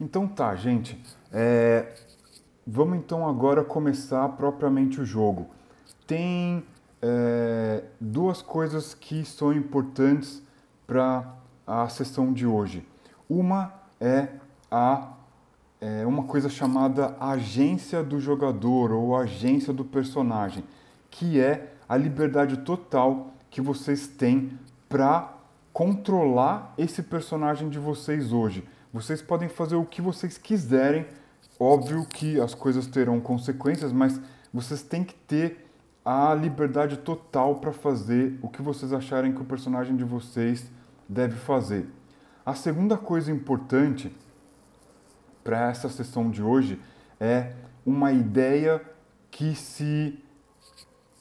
Então tá, gente. É, vamos então agora começar propriamente o jogo. Tem é, duas coisas que são importantes para a sessão de hoje. Uma é a é uma coisa chamada agência do jogador ou agência do personagem, que é a liberdade total que vocês têm para controlar esse personagem de vocês hoje. Vocês podem fazer o que vocês quiserem, óbvio que as coisas terão consequências, mas vocês têm que ter a liberdade total para fazer o que vocês acharem que o personagem de vocês deve fazer. A segunda coisa importante para essa sessão de hoje é uma ideia que se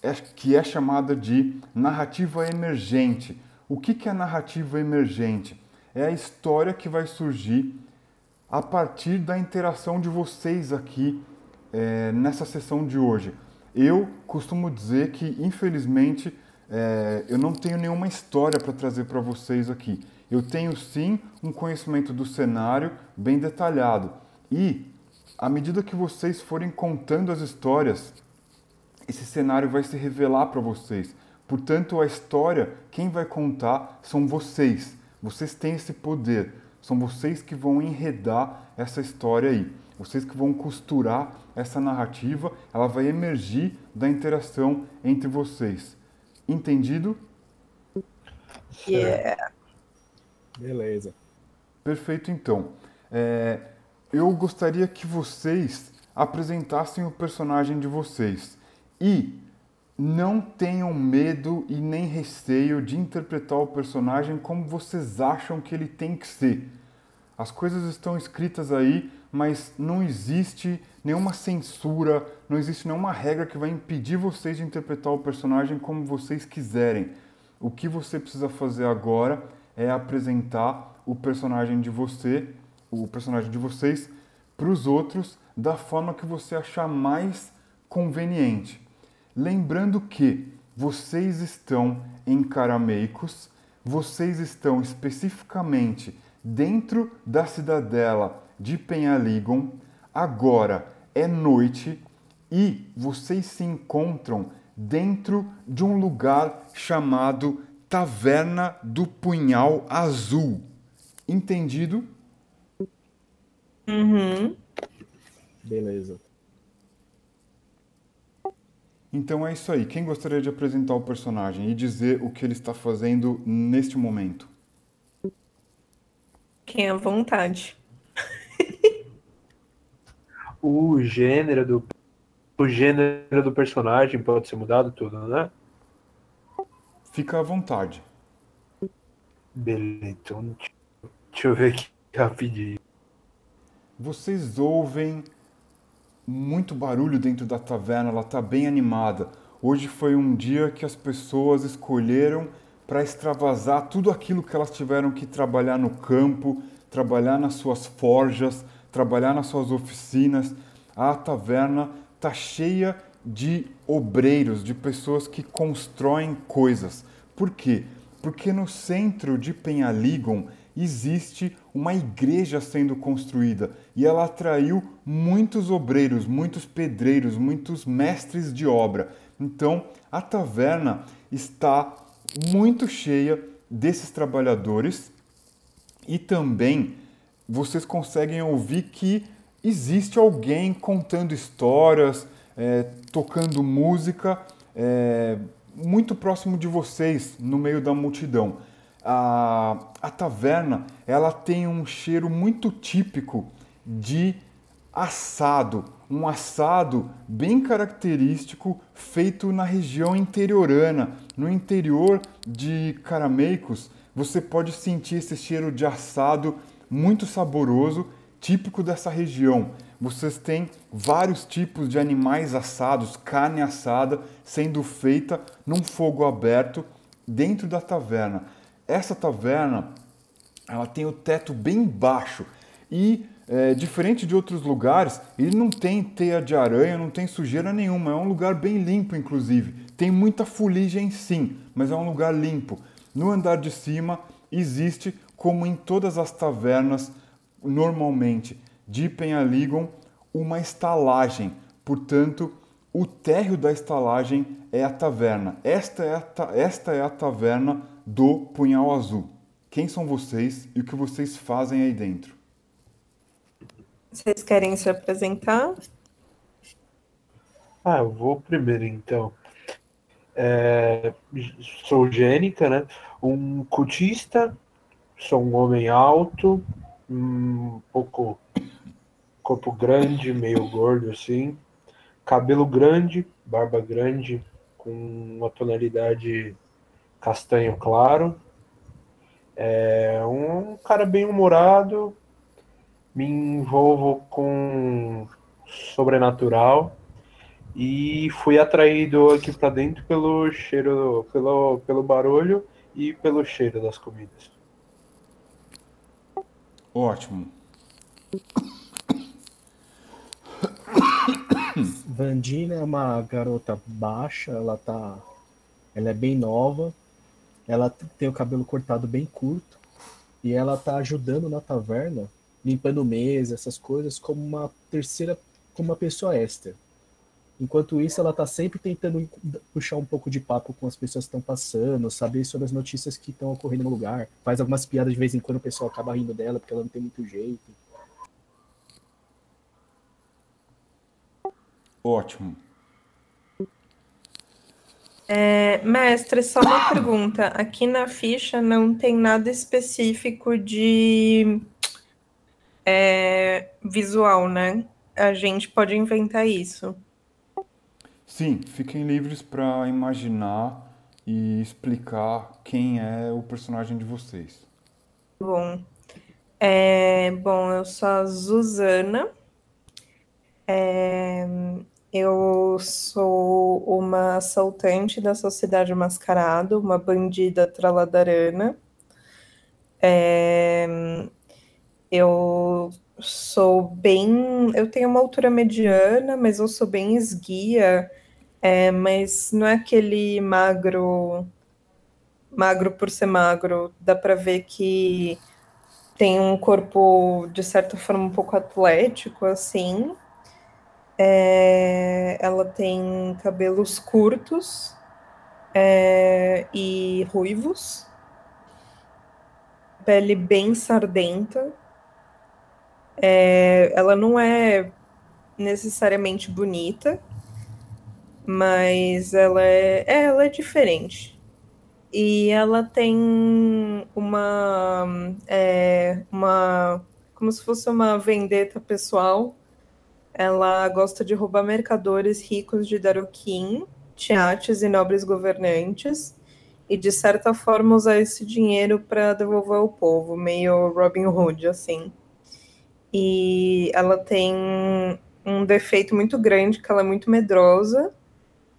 é, que é chamada de narrativa emergente. O que, que é narrativa emergente? É a história que vai surgir a partir da interação de vocês aqui é, nessa sessão de hoje. Eu costumo dizer que, infelizmente, é, eu não tenho nenhuma história para trazer para vocês aqui. Eu tenho sim um conhecimento do cenário bem detalhado. E, à medida que vocês forem contando as histórias, esse cenário vai se revelar para vocês. Portanto, a história, quem vai contar são vocês. Vocês têm esse poder. São vocês que vão enredar essa história aí. Vocês que vão costurar essa narrativa, ela vai emergir da interação entre vocês. Entendido? Yeah. Beleza. Perfeito, então. É, eu gostaria que vocês apresentassem o personagem de vocês e não tenham medo e nem receio de interpretar o personagem como vocês acham que ele tem que ser. As coisas estão escritas aí, mas não existe nenhuma censura, não existe nenhuma regra que vai impedir vocês de interpretar o personagem como vocês quiserem. O que você precisa fazer agora é apresentar o personagem de você, o personagem de vocês, para os outros da forma que você achar mais conveniente. Lembrando que vocês estão em Carameicos, vocês estão especificamente dentro da cidadela de Penhaligon, agora é noite e vocês se encontram dentro de um lugar chamado Taverna do Punhal Azul. Entendido? Uhum. Beleza. Então é isso aí. Quem gostaria de apresentar o personagem e dizer o que ele está fazendo neste momento? Quem à vontade. O gênero do o gênero do personagem pode ser mudado tudo, né? Fica à vontade. Beleza, então deixa eu ver aqui rapidinho. Vocês ouvem muito barulho dentro da taverna, ela está bem animada. Hoje foi um dia que as pessoas escolheram para extravasar tudo aquilo que elas tiveram que trabalhar no campo, trabalhar nas suas forjas, trabalhar nas suas oficinas. A taverna está cheia de obreiros, de pessoas que constroem coisas. Por quê? Porque no centro de Penhaligon existe uma igreja sendo construída e ela atraiu muitos obreiros, muitos pedreiros, muitos mestres de obra. Então a taverna está muito cheia desses trabalhadores e também vocês conseguem ouvir que existe alguém contando histórias, é, tocando música é, muito próximo de vocês, no meio da multidão. A, a taverna ela tem um cheiro muito típico de assado, um assado bem característico feito na região interiorana. No interior de Carameicos, você pode sentir esse cheiro de assado muito saboroso, típico dessa região. Vocês têm vários tipos de animais assados, carne assada sendo feita num fogo aberto dentro da taverna. Essa taverna, ela tem o teto bem baixo e é, diferente de outros lugares, ele não tem teia de aranha, não tem sujeira nenhuma. É um lugar bem limpo, inclusive. Tem muita fuligem, sim, mas é um lugar limpo. No andar de cima existe, como em todas as tavernas, normalmente de Penhaligon uma estalagem. Portanto, o térreo da estalagem é a taverna. Esta é a, ta esta é a taverna do Punhal Azul. Quem são vocês e o que vocês fazem aí dentro? Vocês querem se apresentar? Ah, eu vou primeiro então. É, sou Gênica, né? Um cultista, sou um homem alto, um pouco corpo grande, meio gordo assim, cabelo grande, barba grande, com uma tonalidade castanho claro. É um cara bem humorado, me envolvo com sobrenatural e fui atraído aqui para dentro pelo cheiro, pelo, pelo barulho e pelo cheiro das comidas. Ótimo. Vandina é uma garota baixa, ela tá. Ela é bem nova, ela tem o cabelo cortado bem curto e ela tá ajudando na taverna, limpando mesa, essas coisas, como uma terceira, como uma pessoa extra. Enquanto isso, ela tá sempre tentando puxar um pouco de papo com as pessoas que estão passando, saber sobre as notícias que estão ocorrendo no lugar. Faz algumas piadas de vez em quando o pessoal acaba rindo dela porque ela não tem muito jeito. Ótimo. É, mestre, só uma pergunta. Aqui na ficha não tem nada específico de é, visual, né? A gente pode inventar isso. Sim, fiquem livres para imaginar e explicar quem é o personagem de vocês. Bom, é, bom, eu sou a Zuzana. É, eu sou uma assaltante da Sociedade Mascarado, uma bandida traladarana. É, eu sou bem. Eu tenho uma altura mediana, mas eu sou bem esguia. É, mas não é aquele magro. Magro por ser magro. Dá para ver que tem um corpo, de certa forma, um pouco atlético, assim. É, ela tem cabelos curtos é, e ruivos, pele bem sardenta. É, ela não é necessariamente bonita, mas ela é, é, ela é diferente. E ela tem uma, é, uma como se fosse uma vendetta pessoal ela gosta de roubar mercadores ricos de Daroquim, tiates e nobres governantes, e de certa forma usar esse dinheiro para devolver ao povo, meio Robin Hood, assim. E ela tem um defeito muito grande, que ela é muito medrosa,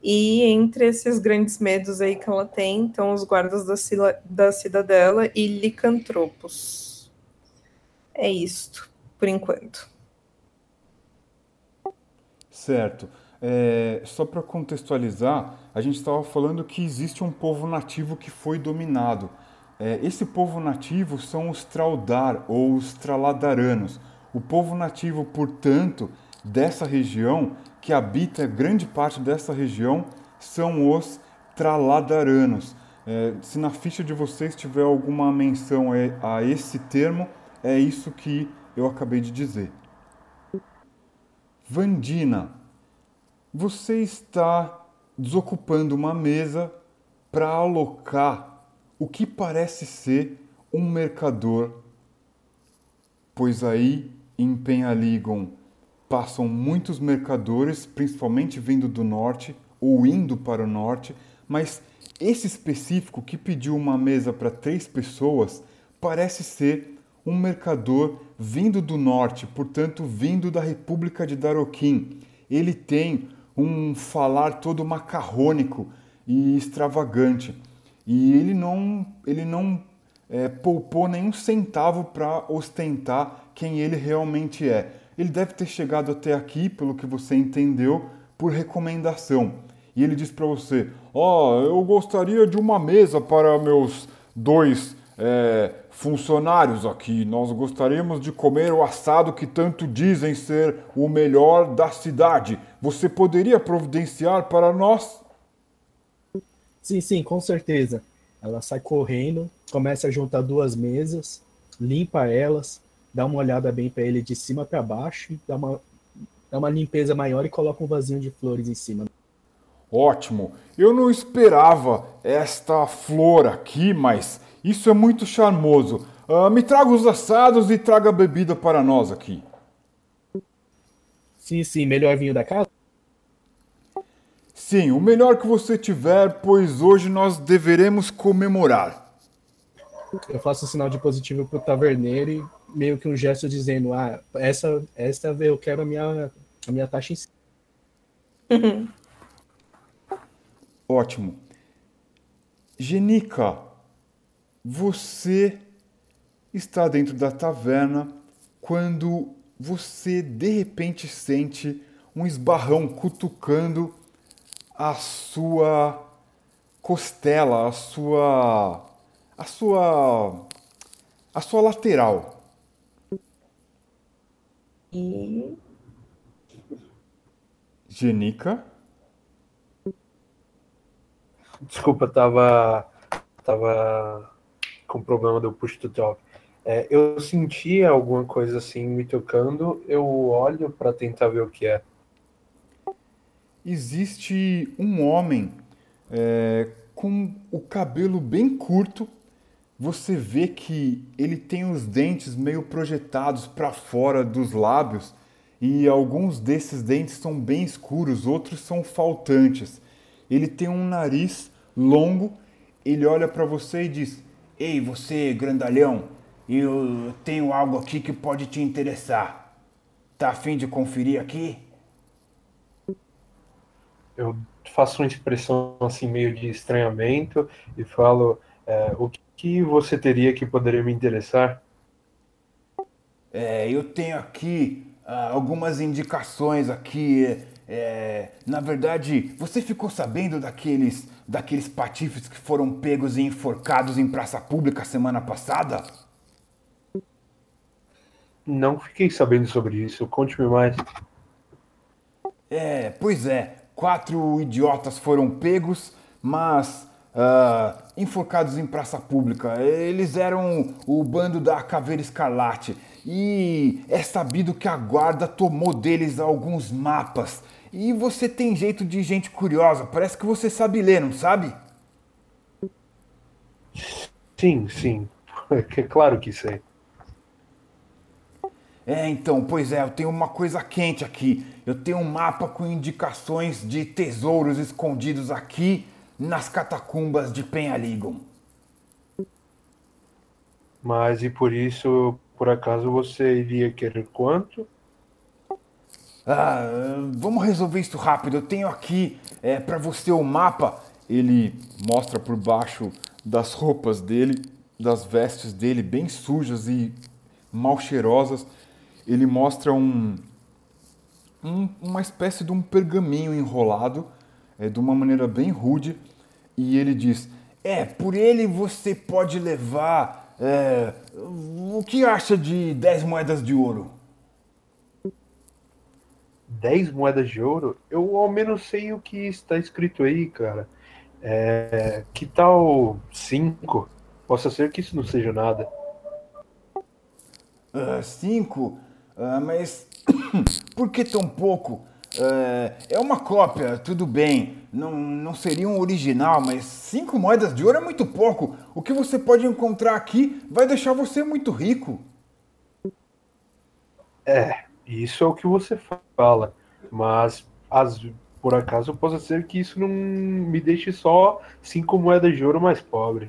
e entre esses grandes medos aí que ela tem, estão os guardas da, da cidadela e licantropos. É isto, por enquanto. Certo. É, só para contextualizar, a gente estava falando que existe um povo nativo que foi dominado. É, esse povo nativo são os Traudar ou os Traladaranos. O povo nativo, portanto, dessa região, que habita grande parte dessa região, são os Traladaranos. É, se na ficha de vocês tiver alguma menção a esse termo, é isso que eu acabei de dizer. Vandina, você está desocupando uma mesa para alocar o que parece ser um mercador, pois aí em Penhaligon passam muitos mercadores, principalmente vindo do norte ou indo para o norte, mas esse específico que pediu uma mesa para três pessoas parece ser um mercador vindo do norte, portanto, vindo da República de Daroquim. Ele tem um falar todo macarrônico e extravagante. E ele não, ele não é, poupou nenhum centavo para ostentar quem ele realmente é. Ele deve ter chegado até aqui, pelo que você entendeu, por recomendação. E ele diz para você: Ó, oh, eu gostaria de uma mesa para meus dois é, funcionários aqui. Nós gostaríamos de comer o assado que tanto dizem ser o melhor da cidade. Você poderia providenciar para nós? Sim, sim, com certeza. Ela sai correndo, começa a juntar duas mesas, limpa elas, dá uma olhada bem para ele de cima para baixo, dá uma, dá uma limpeza maior e coloca um vasinho de flores em cima. Ótimo! Eu não esperava esta flor aqui, mas isso é muito charmoso. Uh, me traga os assados e traga a bebida para nós aqui. Sim, sim, melhor vinho da casa? Sim, o melhor que você tiver, pois hoje nós deveremos comemorar. Eu faço um sinal de positivo pro taverneiro e meio que um gesto dizendo: Ah, essa, essa eu quero a minha, a minha taxa em si. Ótimo. Genica, você está dentro da taverna quando você de repente sente um esbarrão cutucando a sua costela, a sua a sua a sua lateral. E Genica? Desculpa, tava, tava com problema do push to talk. É, eu senti alguma coisa assim me tocando, eu olho para tentar ver o que é. Existe um homem é, com o cabelo bem curto. Você vê que ele tem os dentes meio projetados para fora dos lábios e alguns desses dentes são bem escuros, outros são faltantes. Ele tem um nariz longo, ele olha para você e diz: Ei, você grandalhão, eu tenho algo aqui que pode te interessar. Tá afim de conferir aqui? Eu faço uma expressão assim meio de estranhamento e falo: é, O que você teria que poderia me interessar? É, eu tenho aqui ah, algumas indicações aqui. É, na verdade, você ficou sabendo daqueles daqueles patifes que foram pegos e enforcados em praça pública semana passada? Não fiquei sabendo sobre isso. Conte-me mais. É, pois é. Quatro idiotas foram pegos, mas uh, enforcados em praça pública. Eles eram o bando da Caveira Escarlate. E é sabido que a guarda tomou deles alguns mapas e você tem jeito de gente curiosa, parece que você sabe ler, não sabe? Sim, sim. É claro que sei. É, então, pois é, eu tenho uma coisa quente aqui. Eu tenho um mapa com indicações de tesouros escondidos aqui nas catacumbas de Penhaligon. Mas e por isso, por acaso, você iria querer quanto? Ah, vamos resolver isso rápido. Eu tenho aqui é, para você o mapa. Ele mostra por baixo das roupas dele, das vestes dele, bem sujas e mal cheirosas. Ele mostra um, um uma espécie de um pergaminho enrolado, é, de uma maneira bem rude. E ele diz: É, por ele você pode levar. É, o que acha de 10 moedas de ouro? 10 moedas de ouro, eu ao menos sei o que está escrito aí, cara. É, que tal 5? Possa ser que isso não seja nada. 5? Uh, uh, mas por que tão pouco? Uh, é uma cópia, tudo bem. Não, não seria um original, mas cinco moedas de ouro é muito pouco. O que você pode encontrar aqui vai deixar você muito rico. É, isso é o que você fala. Mas, as, por acaso, possa ser que isso não me deixe só cinco moedas de ouro mais pobre.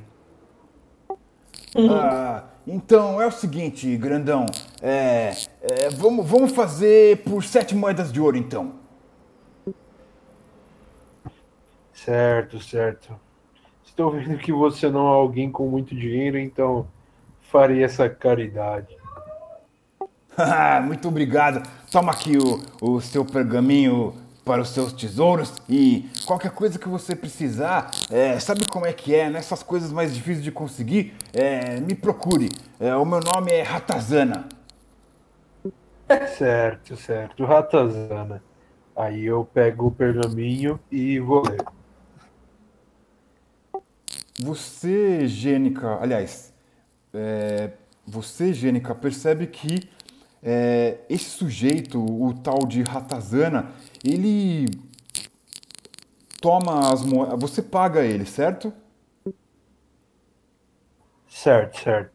Ah, então é o seguinte, grandão. É, é, vamos, vamos fazer por sete moedas de ouro, então. Certo, certo. Estou vendo que você não é alguém com muito dinheiro, então farei essa caridade. Muito obrigado. Toma aqui o, o seu pergaminho para os seus tesouros e qualquer coisa que você precisar, é, sabe como é que é, nessas coisas mais difíceis de conseguir, é, me procure. É, o meu nome é Ratazana. Certo, certo. Ratazana. Aí eu pego o pergaminho e vou ler. Você, Gênica, aliás, é, você, Gênica, percebe que é, esse sujeito, o tal de Ratazana, ele toma as moedas. Você paga ele, certo? Certo, certo.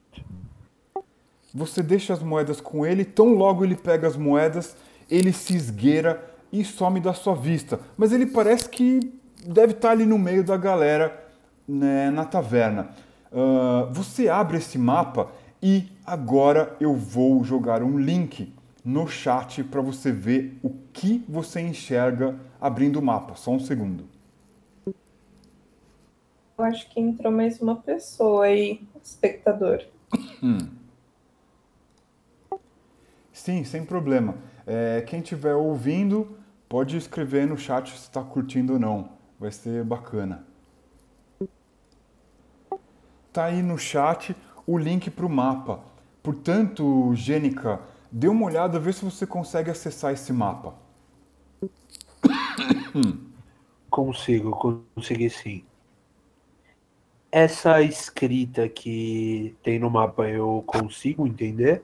Você deixa as moedas com ele, tão logo ele pega as moedas, ele se esgueira e some da sua vista. Mas ele parece que deve estar ali no meio da galera né, na taverna. Uh, você abre esse mapa e agora eu vou jogar um link no chat para você ver o que você enxerga abrindo o mapa. Só um segundo. Eu acho que entrou mais uma pessoa aí, espectador. Hum. Sim, sem problema. É, quem estiver ouvindo, pode escrever no chat se está curtindo ou não. Vai ser bacana. Tá aí no chat o link para o mapa. Portanto, Gênica, dê uma olhada, vê se você consegue acessar esse mapa. Consigo, consegui sim. Essa escrita que tem no mapa eu consigo entender?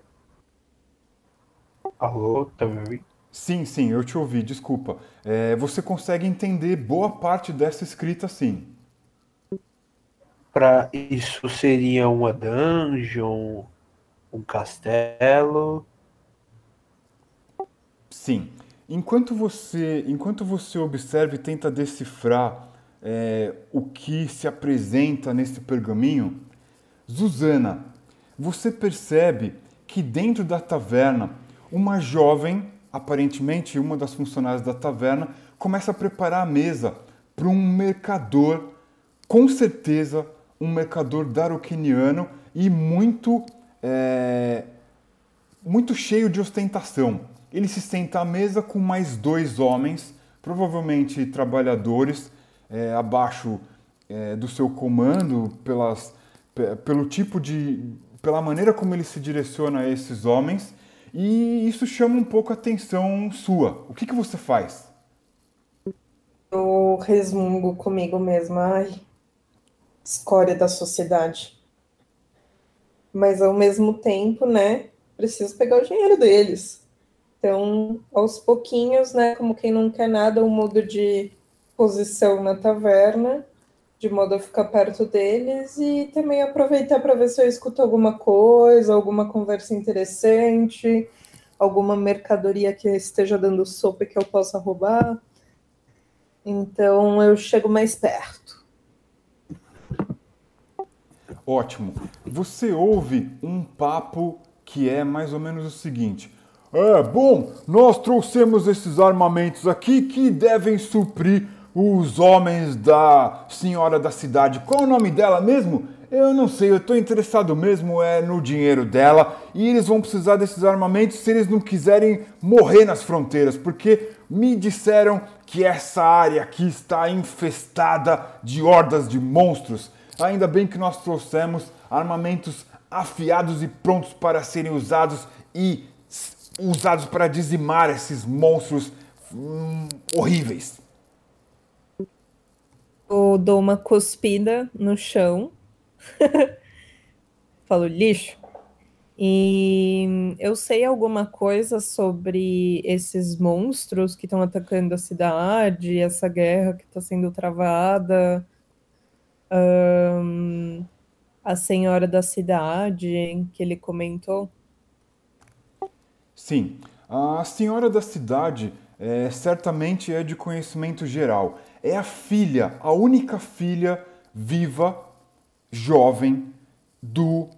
Alô, tá me ouvindo? Sim, sim, eu te ouvi, desculpa. É, você consegue entender boa parte dessa escrita, sim. Para isso seria uma dungeon, um castelo? Sim. Enquanto você, enquanto você observa e tenta decifrar é, o que se apresenta nesse pergaminho, Zuzana, você percebe que dentro da taverna, uma jovem, aparentemente uma das funcionárias da taverna, começa a preparar a mesa para um mercador, com certeza um mercador darokiniano e muito, é, muito cheio de ostentação. Ele se senta à mesa com mais dois homens, provavelmente trabalhadores, é, abaixo é, do seu comando, pelas, pelo tipo de. pela maneira como ele se direciona a esses homens, e isso chama um pouco a atenção sua. O que, que você faz? Eu resmungo comigo mesma. Ai, escória da sociedade. Mas ao mesmo tempo, né, preciso pegar o dinheiro deles. Então, aos pouquinhos, né, como quem não quer nada, eu mudo de posição na taverna, de modo a ficar perto deles e também aproveitar para ver se eu escuto alguma coisa, alguma conversa interessante, alguma mercadoria que esteja dando sopa que eu possa roubar. Então, eu chego mais perto. Ótimo. Você ouve um papo que é mais ou menos o seguinte: É, bom, nós trouxemos esses armamentos aqui que devem suprir os homens da senhora da cidade. Qual o nome dela mesmo? Eu não sei, eu estou interessado mesmo é no dinheiro dela e eles vão precisar desses armamentos se eles não quiserem morrer nas fronteiras, porque me disseram que essa área aqui está infestada de hordas de monstros Ainda bem que nós trouxemos armamentos afiados e prontos para serem usados e usados para dizimar esses monstros hum, horríveis. Eu dou uma cuspida no chão. Falo lixo. E eu sei alguma coisa sobre esses monstros que estão atacando a cidade, essa guerra que está sendo travada um, a senhora da cidade que ele comentou? Sim, a senhora da cidade é, certamente é de conhecimento geral. É a filha, a única filha viva, jovem, do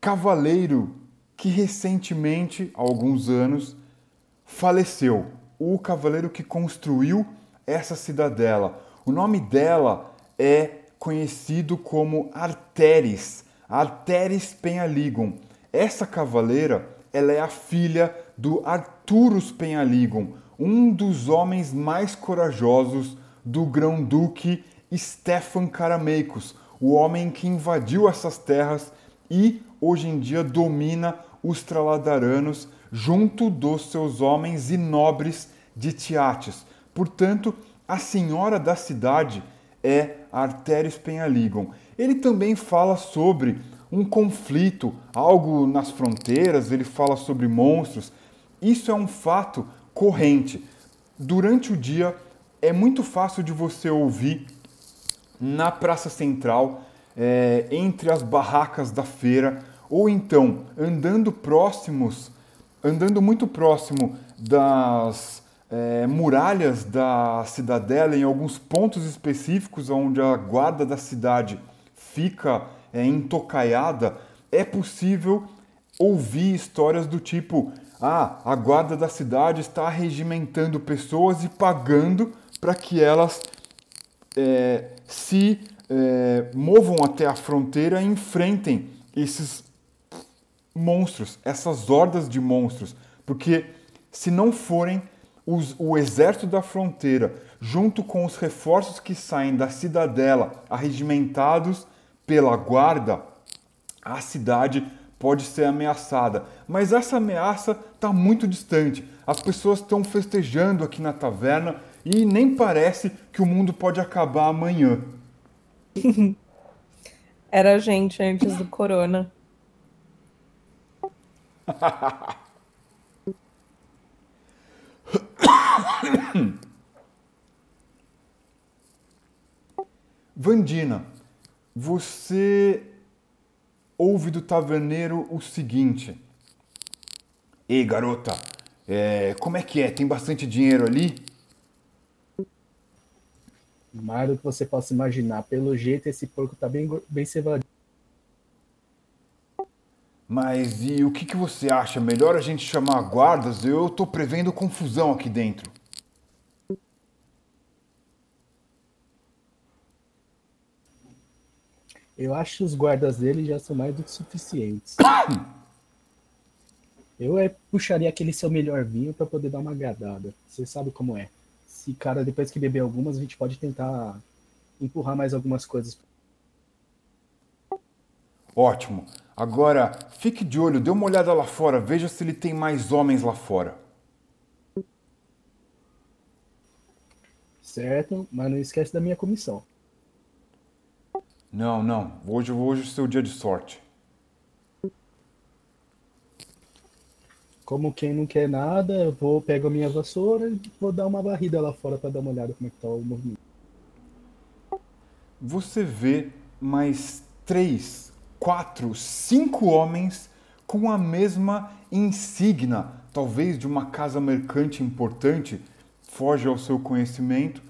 cavaleiro que recentemente, há alguns anos, faleceu. O cavaleiro que construiu essa cidadela. O nome dela é conhecido como Arteris, Arteris Penhaligon. Essa cavaleira ela é a filha do Arturus Penhaligon, um dos homens mais corajosos do grão-duque Stefan Karameikos, o homem que invadiu essas terras e hoje em dia domina os Traladaranos junto dos seus homens e nobres de Tiates. Portanto, a senhora da cidade é Artéris Penhaligon. Ele também fala sobre um conflito, algo nas fronteiras, ele fala sobre monstros. Isso é um fato corrente. Durante o dia é muito fácil de você ouvir na Praça Central, é, entre as barracas da feira, ou então andando próximos, andando muito próximo das é, muralhas da cidadela, em alguns pontos específicos onde a guarda da cidade fica é, intocaiada, é possível ouvir histórias do tipo: ah, a guarda da cidade está regimentando pessoas e pagando para que elas é, se é, movam até a fronteira e enfrentem esses monstros, essas hordas de monstros. Porque se não forem os, o exército da fronteira, junto com os reforços que saem da cidadela, arregimentados pela guarda, a cidade pode ser ameaçada. Mas essa ameaça está muito distante. As pessoas estão festejando aqui na taverna e nem parece que o mundo pode acabar amanhã. Era a gente antes do corona. Vandina, você ouve do taverneiro o seguinte: Ei, garota, é, como é que é? Tem bastante dinheiro ali? Do que você possa imaginar. Pelo jeito, esse porco tá bem, bem cevadinho. Mas e o que, que você acha? Melhor a gente chamar guardas? Eu tô prevendo confusão aqui dentro. Eu acho que os guardas dele já são mais do que suficientes. Eu é, puxaria aquele seu melhor vinho para poder dar uma agradada. Você sabe como é. Se cara, depois que beber algumas, a gente pode tentar empurrar mais algumas coisas. Ótimo. Agora, fique de olho, dê uma olhada lá fora, veja se ele tem mais homens lá fora. Certo, mas não esquece da minha comissão. Não, não. Hoje, hoje é o seu dia de sorte. Como quem não quer nada, eu vou pegar a minha vassoura e vou dar uma varrida lá fora para dar uma olhada como é que tá o movimento. Você vê mais três, quatro, cinco homens com a mesma insígnia, talvez de uma casa mercante importante, foge ao seu conhecimento,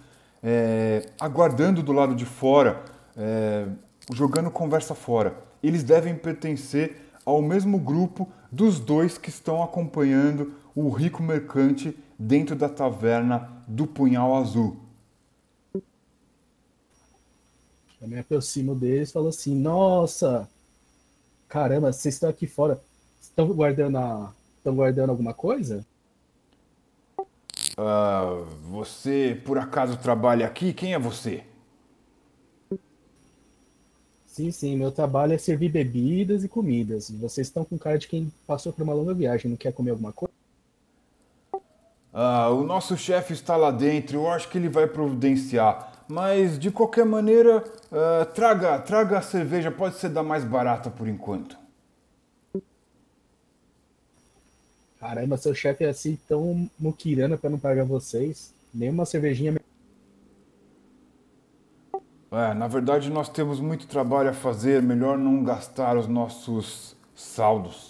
é, aguardando do lado de fora é, jogando conversa fora. Eles devem pertencer ao mesmo grupo dos dois que estão acompanhando o rico mercante dentro da taverna do Punhal Azul. Eu me aproximo deles e falo assim: Nossa, caramba, vocês estão aqui fora. Estão guardando, a... estão guardando alguma coisa? Uh, você por acaso trabalha aqui? Quem é você? Sim, sim, meu trabalho é servir bebidas e comidas. Vocês estão com cara de quem passou por uma longa viagem, não quer comer alguma coisa? Ah, o nosso chefe está lá dentro, eu acho que ele vai providenciar. Mas de qualquer maneira, uh, traga, traga a cerveja, pode ser da mais barata por enquanto. Caramba, seu chefe é assim tão muquirana para não pagar vocês. Nem uma cervejinha é, na verdade, nós temos muito trabalho a fazer, melhor não gastar os nossos saldos.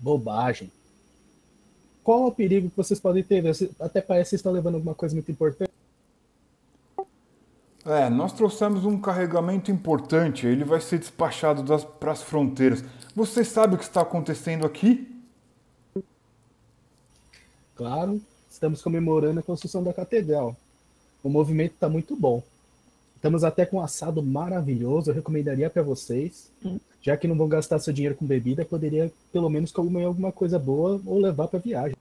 Bobagem. Qual é o perigo que vocês podem ter? Até parece que estão levando alguma coisa muito importante. É, nós trouxemos um carregamento importante. Ele vai ser despachado para as fronteiras. Você sabe o que está acontecendo aqui? Claro, estamos comemorando a construção da catedral. O movimento está muito bom. Estamos até com um assado maravilhoso, eu recomendaria para vocês. Já que não vão gastar seu dinheiro com bebida, poderia pelo menos comer alguma coisa boa ou levar para viagem.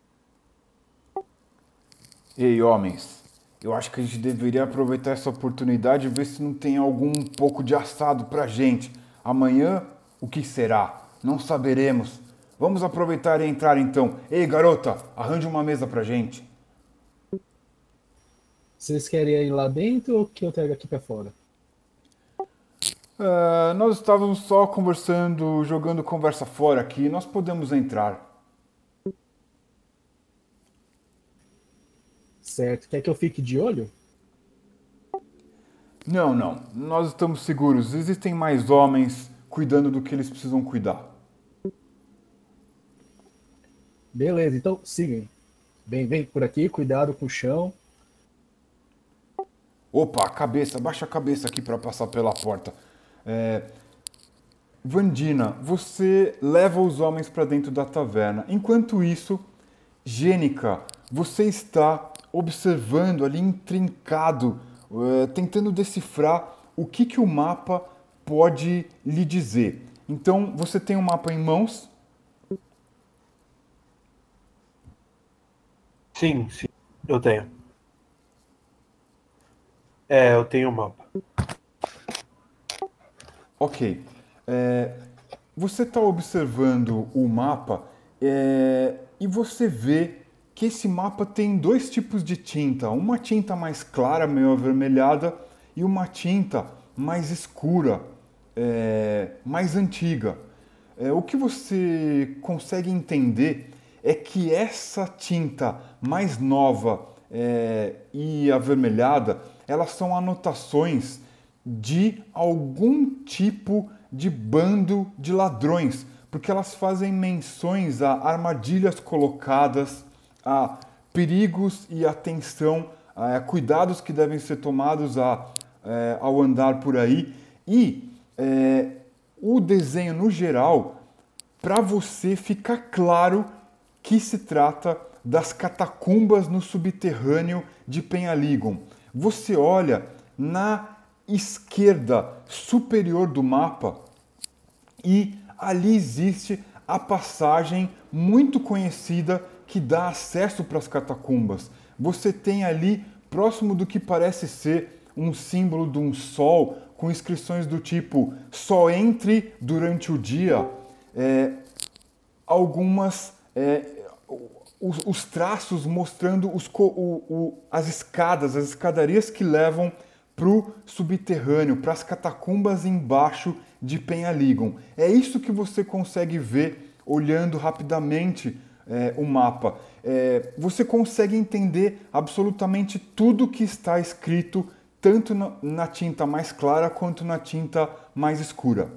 Ei, homens, eu acho que a gente deveria aproveitar essa oportunidade e ver se não tem algum pouco de assado pra gente. Amanhã, o que será? Não saberemos. Vamos aproveitar e entrar então. Ei, garota, arranje uma mesa pra gente. Vocês querem ir lá dentro ou que eu traga aqui para fora? Uh, nós estávamos só conversando, jogando conversa fora aqui. Nós podemos entrar. Certo. Quer que eu fique de olho? Não, não. Nós estamos seguros. Existem mais homens cuidando do que eles precisam cuidar. Beleza, então sigam. Vem, vem por aqui, cuidado com o chão. Opa, cabeça, baixa a cabeça aqui para passar pela porta. É... Vandina, você leva os homens para dentro da taverna. Enquanto isso, Gênica, você está observando ali intrincado, é, tentando decifrar o que, que o mapa pode lhe dizer. Então, você tem o um mapa em mãos? Sim, sim, eu tenho. É, eu tenho o um mapa. Ok. É, você está observando o mapa é, e você vê que esse mapa tem dois tipos de tinta. Uma tinta mais clara, meio avermelhada, e uma tinta mais escura, é, mais antiga. É, o que você consegue entender é que essa tinta mais nova é, e avermelhada elas são anotações de algum tipo de bando de ladrões, porque elas fazem menções a armadilhas colocadas, a perigos e atenção, a cuidados que devem ser tomados a, é, ao andar por aí. E é, o desenho, no geral, para você ficar claro que se trata das catacumbas no subterrâneo de Penhaligon você olha na esquerda superior do mapa e ali existe a passagem muito conhecida que dá acesso para as catacumbas. Você tem ali, próximo do que parece ser um símbolo de um sol, com inscrições do tipo só entre durante o dia, é, algumas é, os, os traços mostrando os, o, o, as escadas, as escadarias que levam para o subterrâneo, para as catacumbas embaixo de Penhaligon. É isso que você consegue ver olhando rapidamente é, o mapa. É, você consegue entender absolutamente tudo que está escrito, tanto na, tinta mais clara quanto na tinta mais escura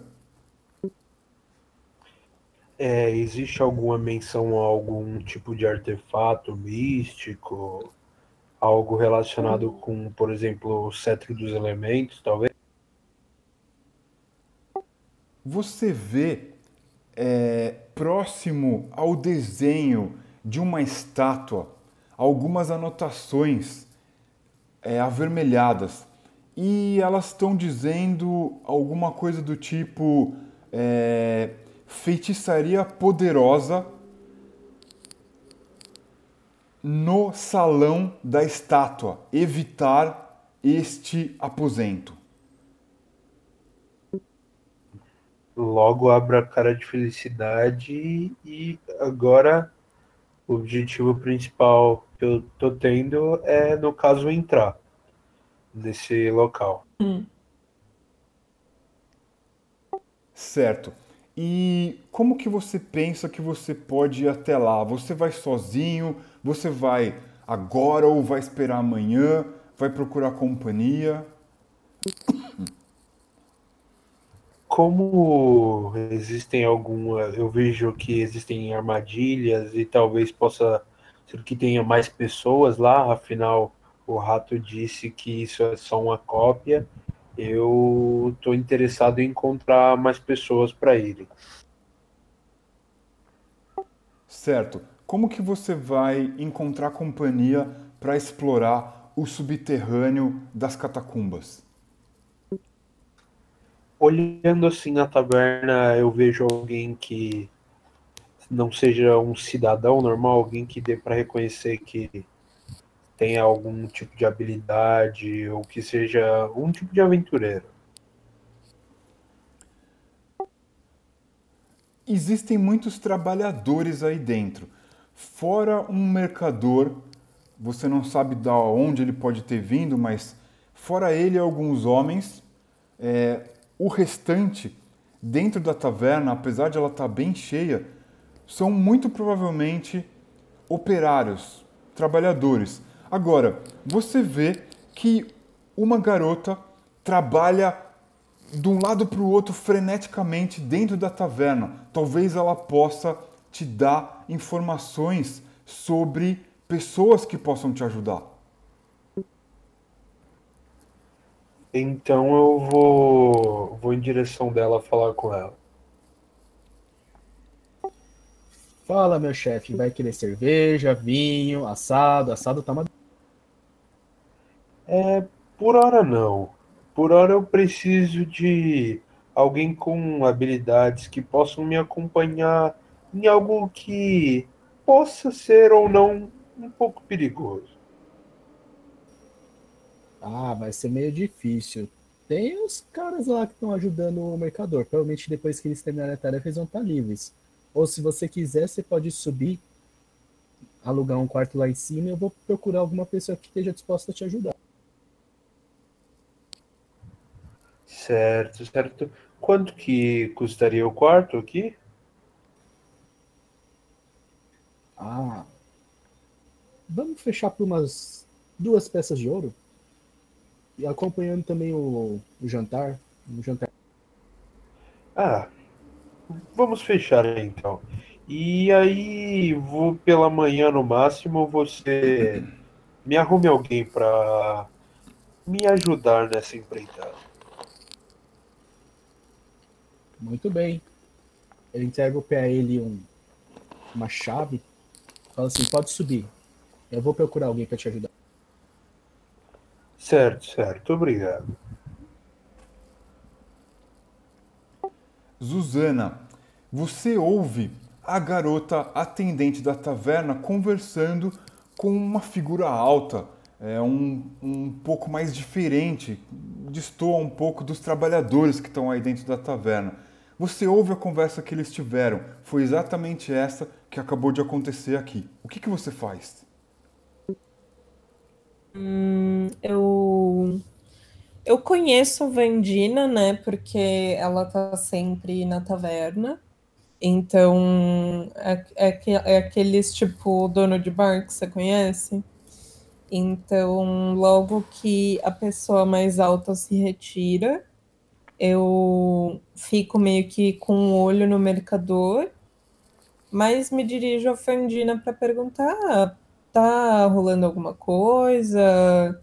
é, existe alguma menção a algum tipo de artefato místico, algo relacionado com, por exemplo, o cetro dos elementos, talvez? Você vê é, próximo ao desenho de uma estátua algumas anotações é, avermelhadas e elas estão dizendo alguma coisa do tipo é, feitiçaria poderosa no salão da estátua, evitar este aposento. Logo abra a cara de felicidade e agora o objetivo principal que eu tô tendo é, no caso, entrar nesse local. Hum. Certo. E como que você pensa que você pode ir até lá? Você vai sozinho? Você vai agora ou vai esperar amanhã? Vai procurar companhia? Como existem algumas, eu vejo que existem armadilhas e talvez possa ser que tenha mais pessoas lá, afinal o rato disse que isso é só uma cópia eu estou interessado em encontrar mais pessoas para irem. Certo. Como que você vai encontrar companhia para explorar o subterrâneo das catacumbas? olhando assim na taberna, eu vejo alguém que não seja um cidadão normal, alguém que dê para reconhecer que tem algum tipo de habilidade ou que seja um tipo de aventureiro. Existem muitos trabalhadores aí dentro. Fora um mercador, você não sabe de onde ele pode ter vindo, mas fora ele, alguns homens. É, o restante, dentro da taverna, apesar de ela estar bem cheia, são muito provavelmente operários, trabalhadores. Agora, você vê que uma garota trabalha de um lado para o outro freneticamente dentro da taverna. Talvez ela possa te dar informações sobre pessoas que possam te ajudar. Então eu vou, vou em direção dela falar com ela. Fala, meu chefe, vai querer cerveja, vinho, assado, assado tá uma. É, por hora não. Por hora eu preciso de alguém com habilidades que possam me acompanhar em algo que possa ser ou não um pouco perigoso. Ah, vai ser meio difícil. Tem os caras lá que estão ajudando o mercador. Provavelmente depois que eles terminarem a tarefa, eles vão estar livres. Ou se você quiser, você pode subir, alugar um quarto lá em cima e eu vou procurar alguma pessoa que esteja disposta a te ajudar. Certo, certo. Quanto que custaria o quarto aqui? Ah, vamos fechar por umas duas peças de ouro? E acompanhando também o, o jantar. O jantar. Ah, vamos fechar então. E aí, vou pela manhã no máximo, você me arrume alguém para me ajudar nessa empreitada. Muito bem. Ele entrega para ele um, uma chave. Fala assim: pode subir. Eu vou procurar alguém para te ajudar. Certo, certo. Obrigado. Zuzana, você ouve a garota atendente da taverna conversando com uma figura alta, é, um, um pouco mais diferente, destoa um pouco dos trabalhadores que estão aí dentro da taverna. Você ouve a conversa que eles tiveram, foi exatamente essa que acabou de acontecer aqui. O que, que você faz? Hum, eu eu conheço a Vandina, né? Porque ela tá sempre na taverna. Então, é, é, é aqueles tipo dono de bar que você conhece. Então, logo que a pessoa mais alta se retira, eu fico meio que com o um olho no mercador, mas me dirijo à Fandina para perguntar: ah, tá rolando alguma coisa?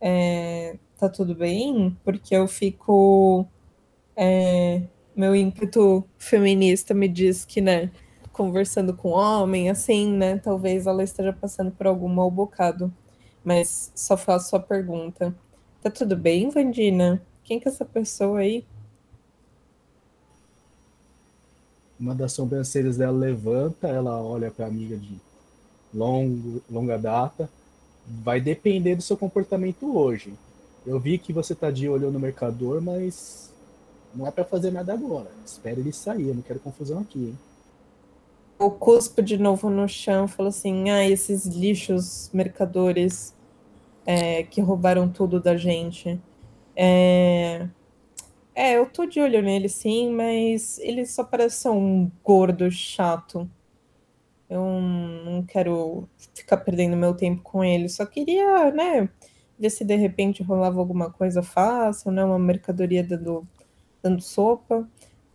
É, tá tudo bem? Porque eu fico. É, meu ímpeto feminista me diz que, né, conversando com homem, assim, né, talvez ela esteja passando por algum mal bocado. Mas só faço a pergunta. Tá tudo bem, Vandina? Quem que é essa pessoa aí? Uma das sobrancelhas dela levanta, ela olha para a amiga de longo, longa data. Vai depender do seu comportamento hoje. Eu vi que você tá de olho no mercador, mas não é para fazer nada agora. Espere ele sair, eu não quero confusão aqui, hein? Eu cuspo de novo no chão, falo assim: ah, esses lixos mercadores é, que roubaram tudo da gente. É... é, eu tô de olho nele, sim, mas ele só parece um gordo chato. Eu não quero ficar perdendo meu tempo com ele. Só queria, né, ver se de repente rolava alguma coisa fácil, né? Uma mercadoria dando, dando sopa.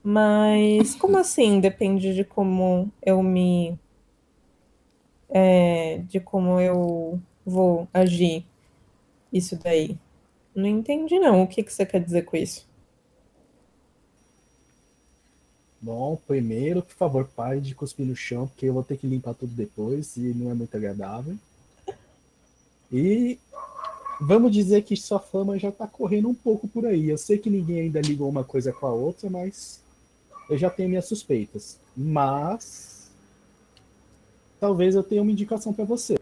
Mas como assim? Depende de como eu me. É, de como eu vou agir. Isso daí. Não entendi, não. O que, que você quer dizer com isso? Bom, primeiro, por favor, pare de cuspir no chão, porque eu vou ter que limpar tudo depois e não é muito agradável. E Vamos dizer que sua fama já tá correndo um pouco por aí. Eu sei que ninguém ainda ligou uma coisa com a outra, mas eu já tenho minhas suspeitas. Mas talvez eu tenha uma indicação para você.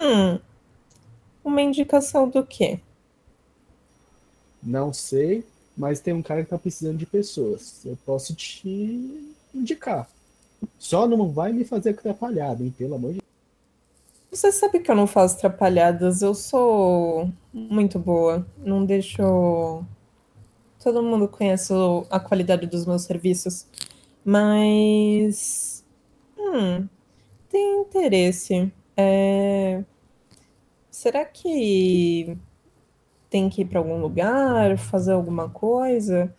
Hum. Uma indicação do quê? Não sei, mas tem um cara que tá precisando de pessoas. Eu posso te indicar. Só não vai me fazer atrapalhada, hein? Pelo amor de Você sabe que eu não faço atrapalhadas, eu sou muito boa. Não deixo. Todo mundo conhece a qualidade dos meus serviços. Mas. Hum. Tem interesse. É, Será que tem que ir para algum lugar, fazer alguma coisa?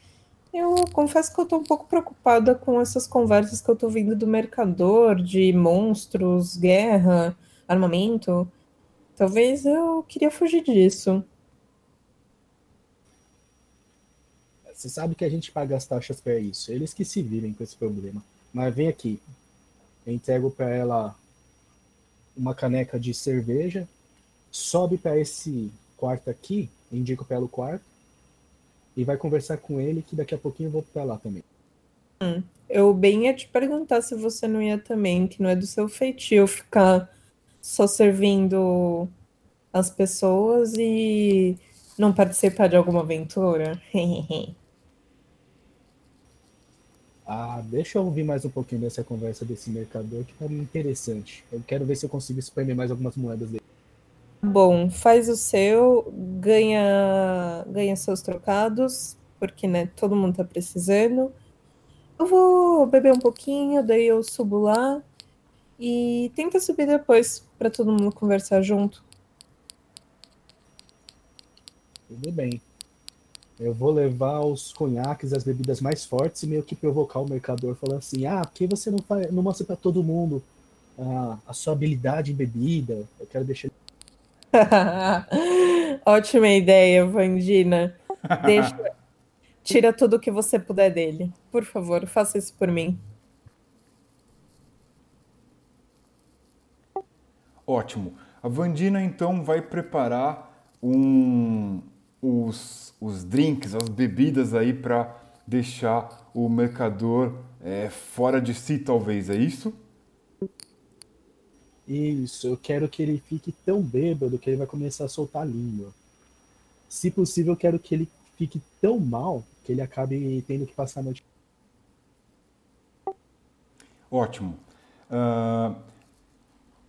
Eu confesso que eu tô um pouco preocupada com essas conversas que eu tô vindo do mercador, de monstros, guerra, armamento. Talvez eu queria fugir disso. Você sabe que a gente paga as taxas para isso. Eles que se virem com esse problema. Mas vem aqui. Eu entrego para ela uma caneca de cerveja. Sobe para esse quarto aqui. Indico para ela o quarto. E vai conversar com ele que daqui a pouquinho eu vou para lá também. Eu bem ia te perguntar se você não ia também, que não é do seu feitio ficar só servindo as pessoas e não participar de alguma aventura. Ah, deixa eu ouvir mais um pouquinho dessa conversa desse mercador que tá interessante. Eu quero ver se eu consigo espremer mais algumas moedas dele. Bom, faz o seu, ganha, ganha seus trocados, porque, né, todo mundo tá precisando. Eu vou beber um pouquinho, daí eu subo lá e tenta subir depois pra todo mundo conversar junto. Tudo bem. Eu vou levar os conhaques, as bebidas mais fortes e meio que provocar o mercador falando assim: ah, por que você não, faz, não mostra para todo mundo ah, a sua habilidade em bebida? Eu quero deixar. Ótima ideia, Vandina. Deixa, tira tudo que você puder dele. Por favor, faça isso por mim. Ótimo. A Vandina então vai preparar um, os, os drinks, as bebidas aí para deixar o mercador é, fora de si, talvez, é isso? Isso, eu quero que ele fique tão bêbado que ele vai começar a soltar a língua. Se possível, eu quero que ele fique tão mal que ele acabe tendo que passar a noite. Ótimo. Ah,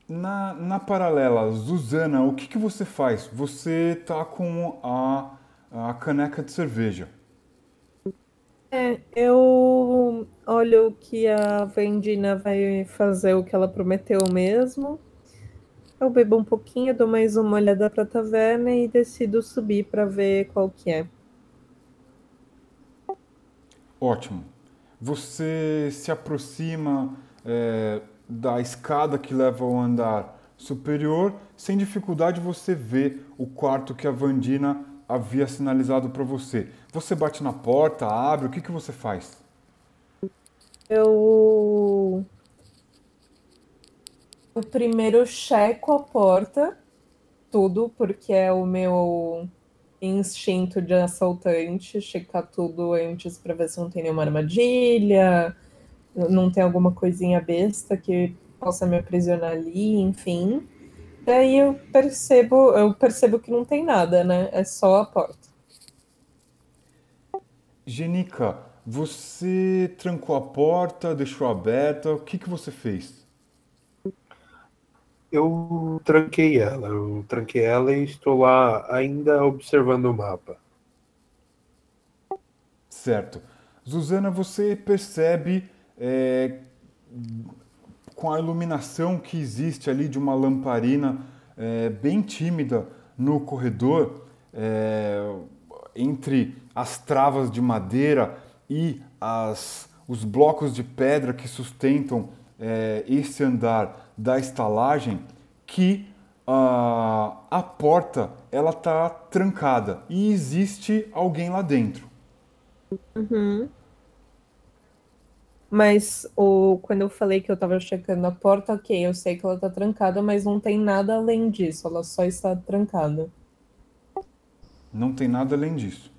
na, na paralela, Zuzana, o que, que você faz? Você tá com a, a caneca de cerveja. É, eu olho que a Vendina vai fazer o que ela prometeu mesmo. Eu bebo um pouquinho, dou mais uma olhada pra taverna e decido subir pra ver qual que é. Ótimo. Você se aproxima é, da escada que leva ao andar superior. Sem dificuldade, você vê o quarto que a Vandina havia sinalizado para você. Você bate na porta, abre, o que, que você faz? Eu. Eu primeiro checo a porta, tudo, porque é o meu instinto de assaltante, checar tudo antes pra ver se não tem nenhuma armadilha, não tem alguma coisinha besta que possa me aprisionar ali, enfim. Daí eu percebo, eu percebo que não tem nada, né? É só a porta. Genica, você trancou a porta, deixou aberta, o que, que você fez? Eu tranquei ela, eu tranquei ela e estou lá ainda observando o mapa. Certo. Zuzana, você percebe é, com a iluminação que existe ali de uma lamparina é, bem tímida no corredor, é, entre as travas de madeira e as, os blocos de pedra que sustentam é, esse andar da estalagem, que a, a porta ela está trancada e existe alguém lá dentro. Mas o, quando eu falei que eu tava checando a porta, ok, eu sei que ela tá trancada, mas não tem nada além disso, ela só está trancada. Não tem nada além disso.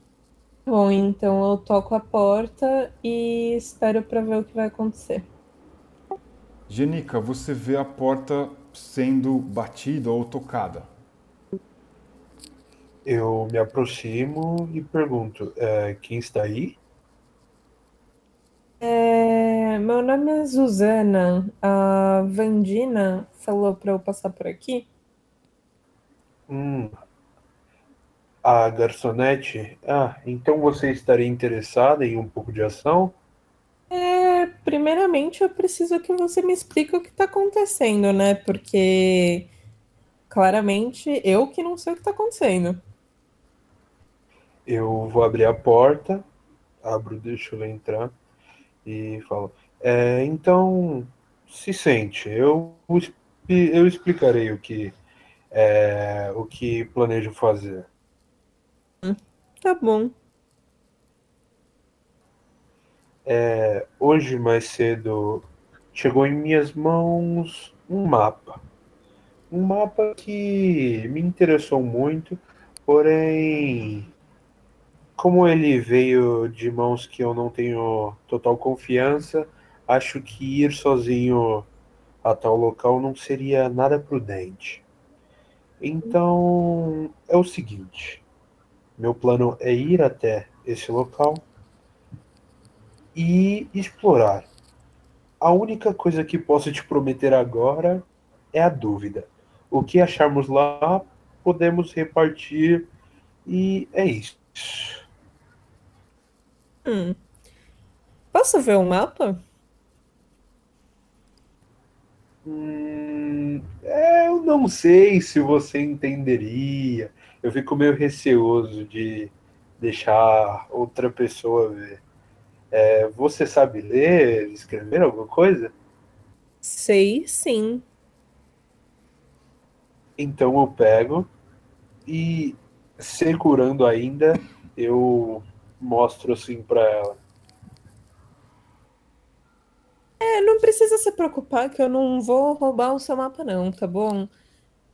Bom, então eu toco a porta e espero para ver o que vai acontecer. Genica, você vê a porta sendo batida ou tocada. Eu me aproximo e pergunto: é, quem está aí? É, meu nome é Suzana. A Vandina falou para eu passar por aqui. Hum, a garçonete? Ah, então você estaria interessada em um pouco de ação? É, primeiramente eu preciso que você me explique o que está acontecendo, né? Porque claramente eu que não sei o que está acontecendo. Eu vou abrir a porta, abro, deixa eu entrar e falo. É, então, se sente. Eu, eu explicarei o que é, o que planejo fazer. Tá bom. É, hoje mais cedo chegou em minhas mãos um mapa. Um mapa que me interessou muito, porém como ele veio de mãos que eu não tenho total confiança, acho que ir sozinho a tal local não seria nada prudente. Então, é o seguinte: meu plano é ir até esse local e explorar. A única coisa que posso te prometer agora é a dúvida. O que acharmos lá, podemos repartir e é isso. Hum. Posso ver o mapa? Hum, é, eu não sei se você entenderia. Eu fico meio receoso de deixar outra pessoa ver. É, você sabe ler, escrever alguma coisa? Sei, sim. Então eu pego e, segurando ainda, eu mostro assim para ela. É, não precisa se preocupar que eu não vou roubar o seu mapa não, tá bom?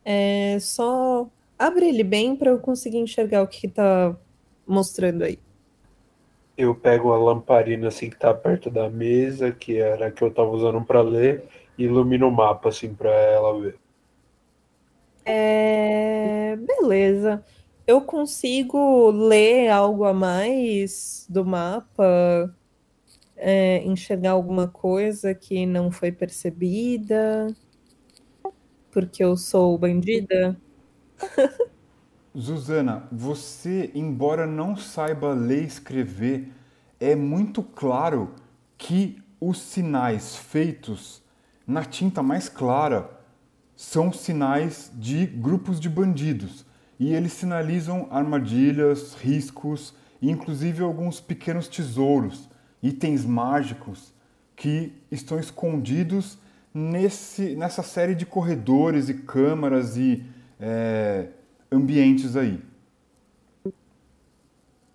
É só abre ele bem para eu conseguir enxergar o que tá mostrando aí. Eu pego a lamparina assim que tá perto da mesa, que era a que eu tava usando para ler, e ilumino o mapa assim para ela ver. É, beleza eu consigo ler algo a mais do mapa, é, enxergar alguma coisa que não foi percebida, porque eu sou bandida? Zuzana, você, embora não saiba ler e escrever, é muito claro que os sinais feitos na tinta mais clara são sinais de grupos de bandidos. E eles sinalizam armadilhas, riscos e inclusive alguns pequenos tesouros, itens mágicos que estão escondidos nesse, nessa série de corredores e câmaras e é, ambientes aí.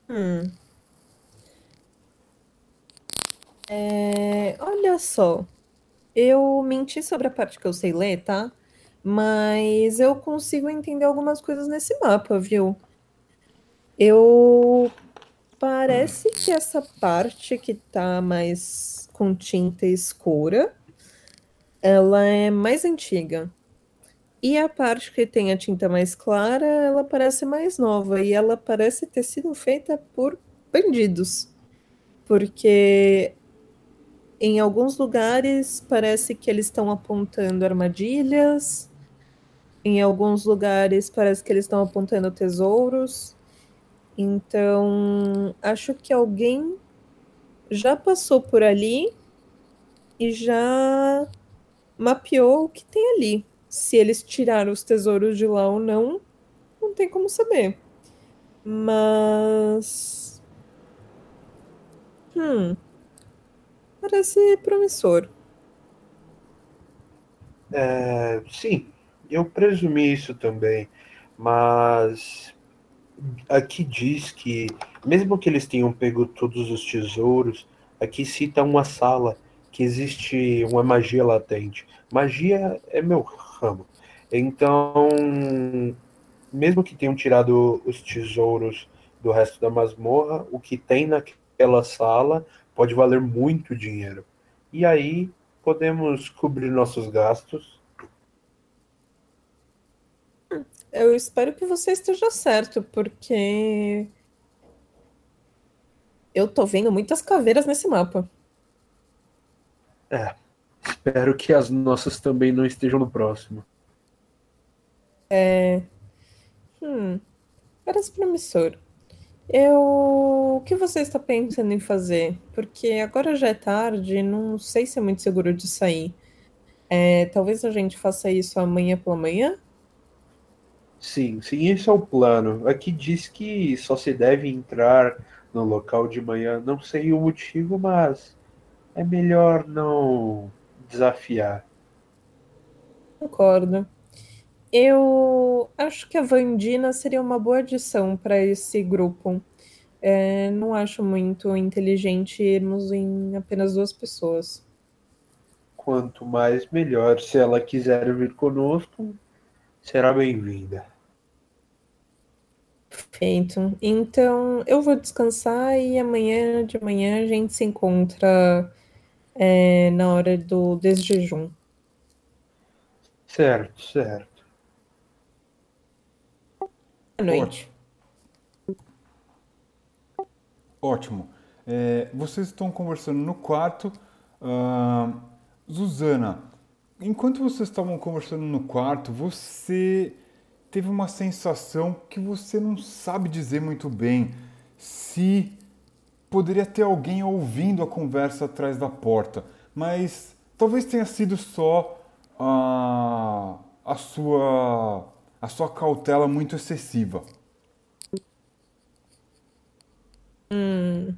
Hum. É, olha só, eu menti sobre a parte que eu sei ler, tá? Mas eu consigo entender algumas coisas nesse mapa, viu? Eu. Parece que essa parte que tá mais com tinta escura, ela é mais antiga. E a parte que tem a tinta mais clara, ela parece mais nova. E ela parece ter sido feita por bandidos. Porque em alguns lugares parece que eles estão apontando armadilhas, em alguns lugares parece que eles estão apontando tesouros. Então, acho que alguém já passou por ali e já mapeou o que tem ali. Se eles tiraram os tesouros de lá ou não, não tem como saber. Mas. Hum. Parece promissor. É, sim, eu presumi isso também, mas aqui diz que, mesmo que eles tenham pego todos os tesouros, aqui cita uma sala que existe uma magia latente. Magia é meu ramo. Então, mesmo que tenham tirado os tesouros do resto da masmorra, o que tem naquela sala pode valer muito dinheiro. E aí podemos cobrir nossos gastos. Eu espero que você esteja certo, porque eu tô vendo muitas caveiras nesse mapa. É. Espero que as nossas também não estejam no próximo. É. Hum. Parece promissor. Eu. O que você está pensando em fazer? Porque agora já é tarde, não sei se é muito seguro de sair. É, talvez a gente faça isso amanhã pela manhã? Sim, sim, esse é o plano. Aqui diz que só se deve entrar no local de manhã. Não sei o motivo, mas é melhor não desafiar. Concordo. Eu acho que a Vandina seria uma boa adição para esse grupo. É, não acho muito inteligente irmos em apenas duas pessoas. Quanto mais, melhor. Se ela quiser vir conosco, será bem-vinda. Perfeito. Então, eu vou descansar e amanhã de manhã a gente se encontra é, na hora do desjejum. Certo, certo. Boa noite. Ótimo. É, vocês estão conversando no quarto. Uh, Zuzana, enquanto vocês estavam conversando no quarto, você teve uma sensação que você não sabe dizer muito bem se poderia ter alguém ouvindo a conversa atrás da porta, mas talvez tenha sido só a, a sua a sua cautela muito excessiva. Hum.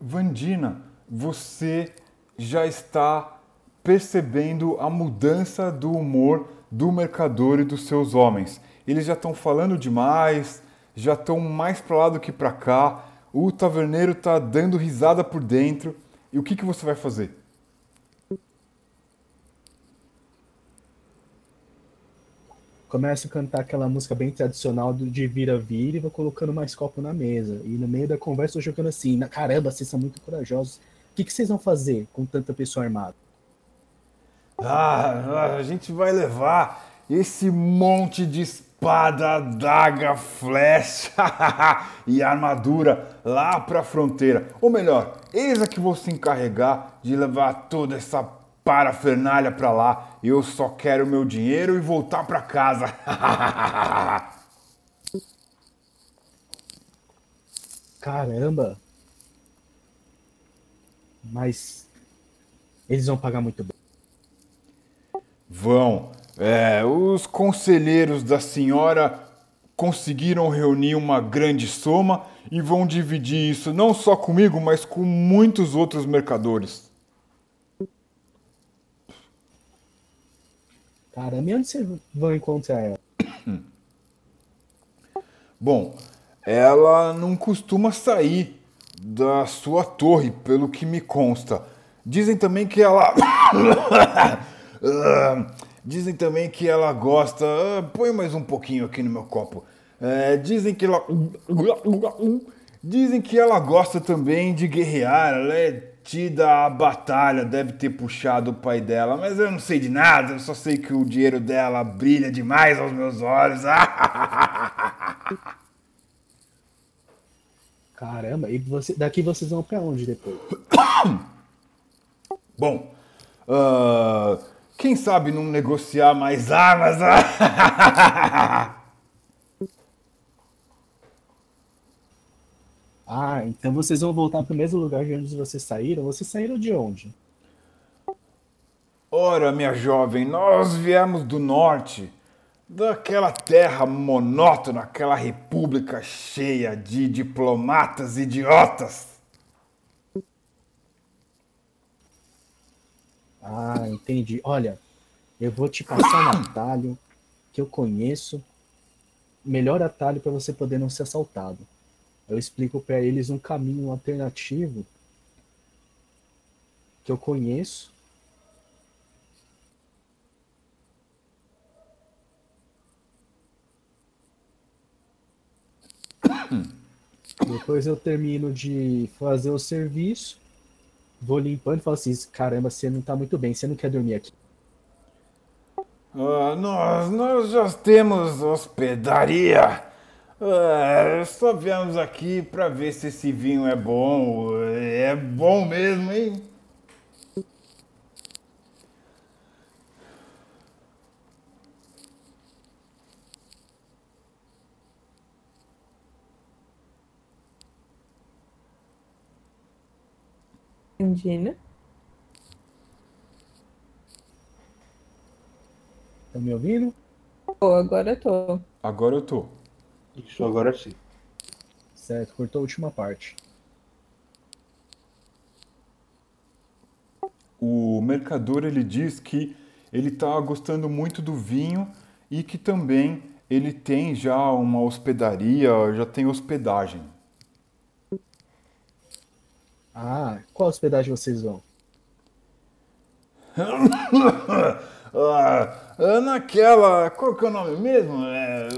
Vandina, você já está percebendo a mudança do humor do mercador e dos seus homens. Eles já estão falando demais, já estão mais para lá do que para cá. O taverneiro está dando risada por dentro. E o que, que você vai fazer? começo a cantar aquela música bem tradicional de vira-vira e vou colocando mais copo na mesa. E no meio da conversa eu jogando assim, na caramba, vocês são muito corajosos. O que, que vocês vão fazer com tanta pessoa armada? Ah, a gente vai levar esse monte de espada, daga, flecha e armadura lá para a fronteira. Ou melhor, eis a que vou se encarregar de levar toda essa parafernália para lá. Eu só quero meu dinheiro e voltar para casa. Caramba! Mas eles vão pagar muito bem. Vão. É, os conselheiros da senhora conseguiram reunir uma grande soma e vão dividir isso não só comigo, mas com muitos outros mercadores. Caramba, e onde vocês vão encontrar ela? Bom, ela não costuma sair da sua torre, pelo que me consta. Dizem também que ela. Dizem também que ela gosta. Põe mais um pouquinho aqui no meu copo. É, dizem que ela. Dizem que ela gosta também de guerrear. Ela é tida a batalha, deve ter puxado o pai dela, mas eu não sei de nada, eu só sei que o dinheiro dela brilha demais aos meus olhos. Caramba, e você, daqui vocês vão para onde depois? Bom, uh, quem sabe não negociar mais armas? Ah, então vocês vão voltar para o mesmo lugar de onde vocês saíram? Vocês saíram de onde? Ora, minha jovem, nós viemos do norte, daquela terra monótona, aquela república cheia de diplomatas idiotas. Ah, entendi. Olha, eu vou te passar um atalho que eu conheço. Melhor atalho para você poder não ser assaltado. Eu explico para eles um caminho alternativo que eu conheço. Depois eu termino de fazer o serviço, vou limpando e falo assim: caramba, você não tá muito bem, você não quer dormir aqui. Ah, nós, nós já temos hospedaria. Ah, só viemos aqui para ver se esse vinho é bom. É bom mesmo, hein? Indina. Tá me ouvindo? Pô, agora eu tô. Agora eu tô. Isso, agora sim. Certo, cortou a última parte. O mercador ele diz que ele está gostando muito do vinho e que também ele tem já uma hospedaria, já tem hospedagem. Ah, qual hospedagem vocês vão? ah, naquela. Qual que é o nome mesmo? É,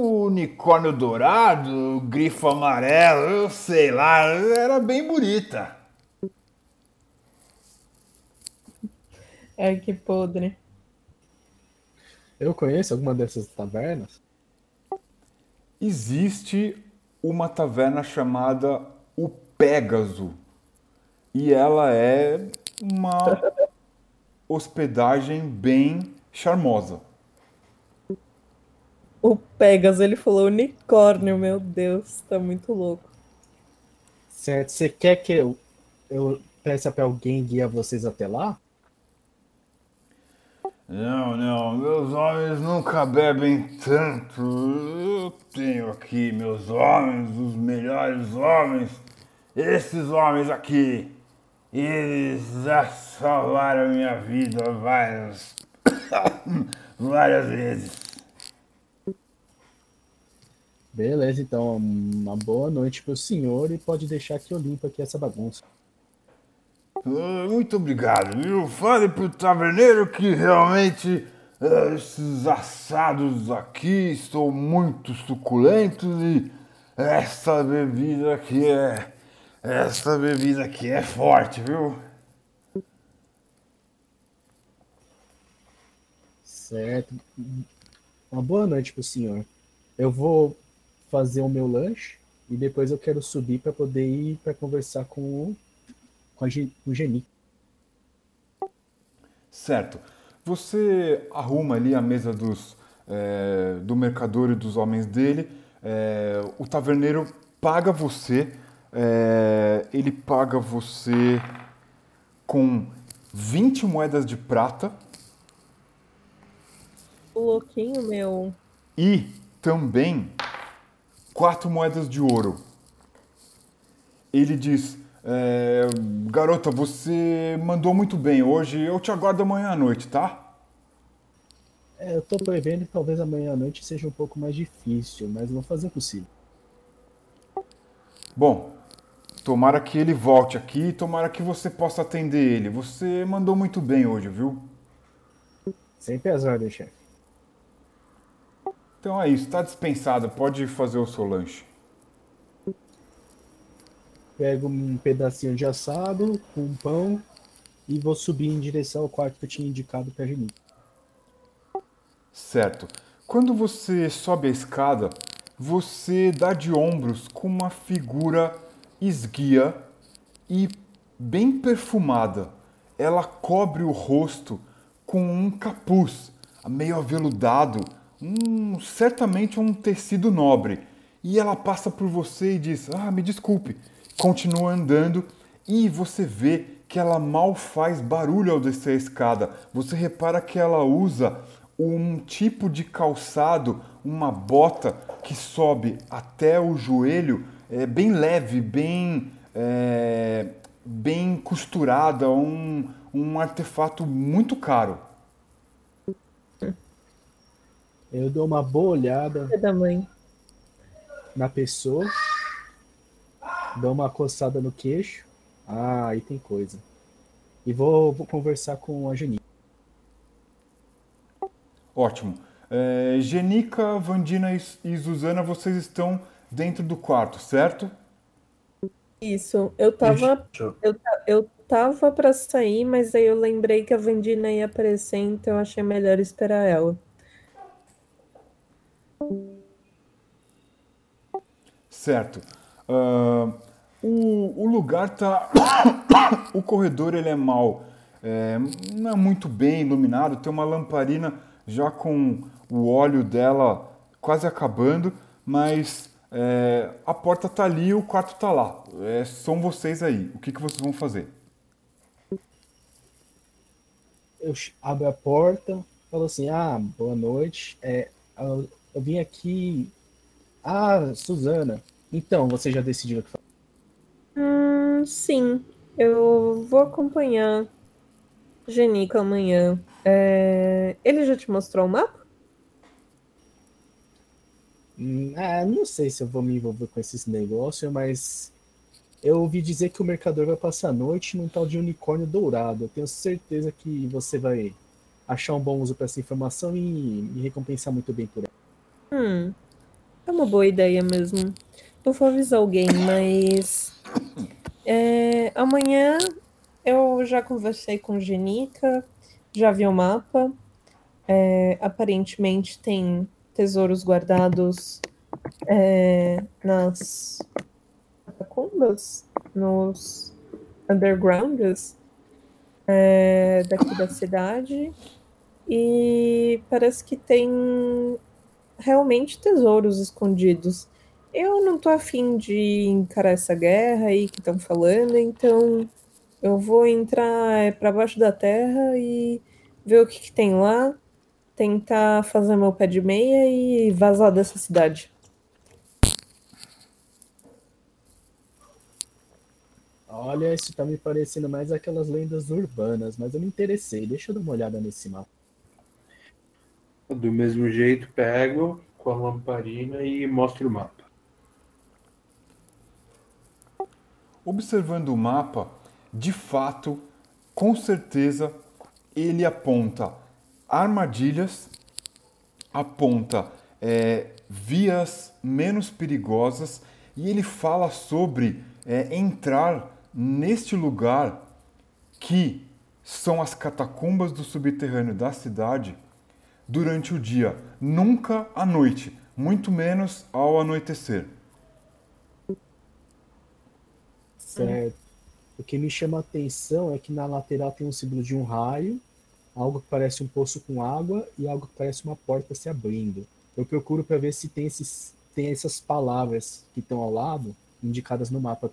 o unicórnio dourado, o grifo amarelo, eu sei lá, era bem bonita. Ai, que podre. Eu conheço alguma dessas tavernas? Existe uma taverna chamada Pégaso e ela é uma hospedagem bem charmosa. O Pegas, ele falou unicórnio, meu Deus, tá muito louco. Certo, você quer que eu, eu peça para alguém guiar vocês até lá? Não, não, meus homens nunca bebem tanto. Eu tenho aqui meus homens, os melhores homens. Esses homens aqui, eles já salvaram minha vida várias, várias vezes. Beleza, então, uma boa noite pro senhor e pode deixar que eu limpo aqui essa bagunça. Ah, Muito obrigado, viu? Fale pro taverneiro que realmente ah, esses assados aqui estão muito suculentos e essa bebida aqui é. Essa bebida aqui é forte, viu? Certo. Uma boa noite pro senhor. Eu vou fazer o meu lanche e depois eu quero subir para poder ir para conversar com o, com a, Gen- o Geni. Certo. Você arruma ali a mesa dos, eh, do mercador e dos homens dele. eh, o taverneiro paga você. Eh, ele paga você com 20 moedas de prata O louquinho, meu. e também quatro moedas de ouro. Ele diz: eh, Garota, você mandou muito bem hoje. Eu te aguardo amanhã à noite, tá? É, eu tô prevendo que talvez amanhã à noite seja um pouco mais difícil, mas vou fazer o possível. Bom, tomara que ele volte aqui e tomara que você possa atender ele. Você mandou muito bem hoje, viu? Sempre as ordens, chefe. Então é isso, tá dispensado. Pode fazer o seu lanche. Pego um pedacinho de assado com um pão e vou subir em direção ao quarto que eu tinha indicado pra Geni. Certo. Quando você sobe a escada, você dá de ombros com uma figura esguia e bem perfumada. Ela cobre o rosto com um capuz meio aveludado, um, certamente um tecido nobre. E ela passa por você e diz: Ah, me desculpe. Continua andando e você vê que ela mal faz barulho ao descer a escada. Você repara que ela usa um tipo de calçado, uma bota que sobe até o joelho, é bem leve, bem é, bem costurada, um, um artefato muito caro. Eu dou uma boa olhada É da mãe. na pessoa Dou uma coçada no queixo. Ah, aí tem coisa. E vou, vou conversar com a Genica. Ótimo. É, Genica, Vandina e, e Suzana, vocês estão dentro do quarto, certo? Isso. Eu tava, Isso. eu, eu tava pra sair, mas aí eu lembrei que a Vandina ia aparecer, então eu achei melhor esperar ela. Certo. Ah, o, o lugar tá. o corredor ele é mau. É, não é muito bem iluminado. Tem uma lamparina já com o óleo dela quase acabando, mas é, a porta tá ali e o quarto tá lá. É, são vocês aí. O que, que vocês vão fazer? Eu abro a porta, falo assim: Ah, boa noite. É, eu, eu vim aqui. Ah, Suzana. Então, você já decidiu o que faz? Hum, sim. Eu vou acompanhar Genica amanhã. É, Ele já te mostrou o mapa? Ah, não sei se eu vou me envolver com esses negócios, mas eu ouvi dizer que o mercador vai passar a noite num tal de unicórnio dourado. Eu tenho certeza que você vai achar um bom uso para essa informação e me recompensar muito bem por ela. Hum, é uma boa ideia mesmo. Eu vou avisar alguém, mas é, amanhã eu já conversei com Genica, já vi o mapa. É, aparentemente tem tesouros guardados é, nas catacumbas, nos undergrounds é, daqui da cidade. E parece que tem realmente tesouros escondidos. Eu não tô afim de encarar essa guerra aí que estão falando, então eu vou entrar para baixo da terra e ver o que, que tem lá, tentar fazer meu pé de meia e vazar dessa cidade. Olha, isso tá me parecendo mais aquelas lendas urbanas, mas eu me interessei. Deixa eu dar uma olhada nesse mapa. Do mesmo jeito, pego com a lamparina e mostro o mapa. Observando o mapa, de fato, com certeza, ele aponta armadilhas, aponta é, vias menos perigosas e ele fala sobre é, entrar neste lugar que são as catacumbas do subterrâneo da cidade durante o dia, nunca à noite, muito menos ao anoitecer. Certo. O que me chama a atenção é que na lateral tem um símbolo de um raio, algo que parece um poço com água e algo que parece uma porta se abrindo. Eu procuro para ver se tem, esses, tem essas palavras que estão ao lado indicadas no mapa.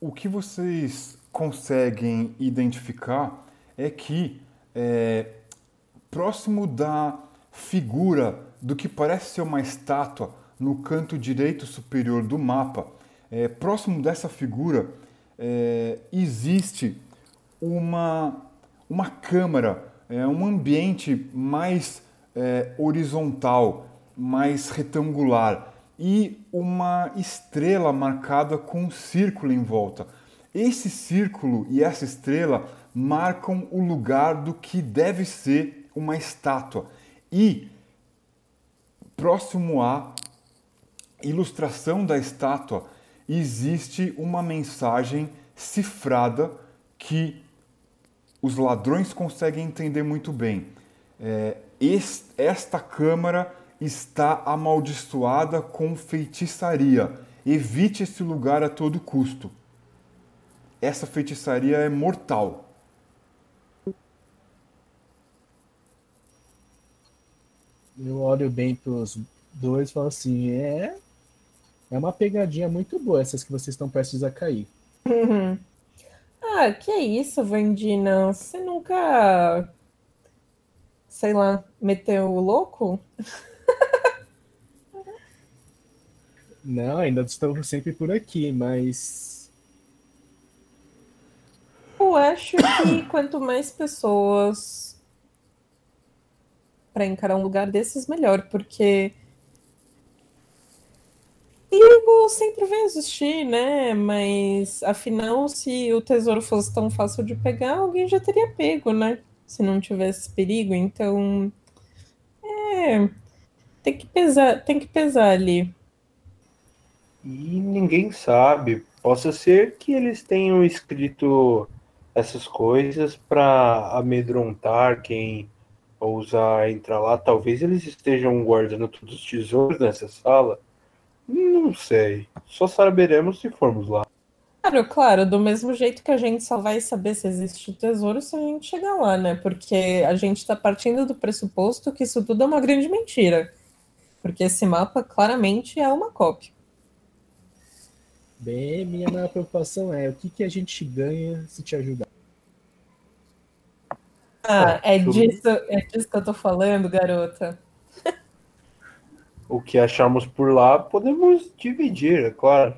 O que vocês conseguem identificar é que é, próximo da figura do que parece ser uma estátua no canto direito superior do mapa, é, próximo dessa figura é, existe uma, uma câmara, é, um ambiente mais é, horizontal, mais retangular e uma estrela marcada com um círculo em volta. Esse círculo e essa estrela marcam o lugar do que deve ser uma estátua. E próximo à ilustração da estátua existe uma mensagem cifrada que os ladrões conseguem entender muito bem. É, es- esta câmara está amaldiçoada com feitiçaria. Evite esse lugar a todo custo. Essa feitiçaria é mortal. Eu olho bem pros dois e falo assim: é, é uma pegadinha muito boa essas que vocês estão prestes a cair. Ah, que é isso, Vandina? Você nunca, sei lá, meteu o louco? Não, ainda estou sempre por aqui, mas Eu acho que quanto mais pessoas para encarar um lugar desses, melhor, porque tesouro sempre vai existir, né? Mas afinal, se o tesouro fosse tão fácil de pegar, alguém já teria pego, né? Se não tivesse perigo. Então, é, tem que pesar, tem que pesar ali. E ninguém sabe. Possa ser que eles tenham escrito essas coisas para amedrontar quem ousar entrar lá. Talvez eles estejam guardando todos os tesouros nessa sala. Não sei. Só saberemos se formos lá. Claro, claro, do mesmo jeito que a gente só vai saber se existe tesouro se a gente chegar lá, né? Porque a gente está partindo do pressuposto que isso tudo é uma grande mentira. Porque esse mapa claramente é uma cópia. Bem, minha maior preocupação é o que, que a gente ganha se te ajudar. Ah, é disso, é disso que eu tô falando, garota. O que acharmos por lá podemos dividir, é claro.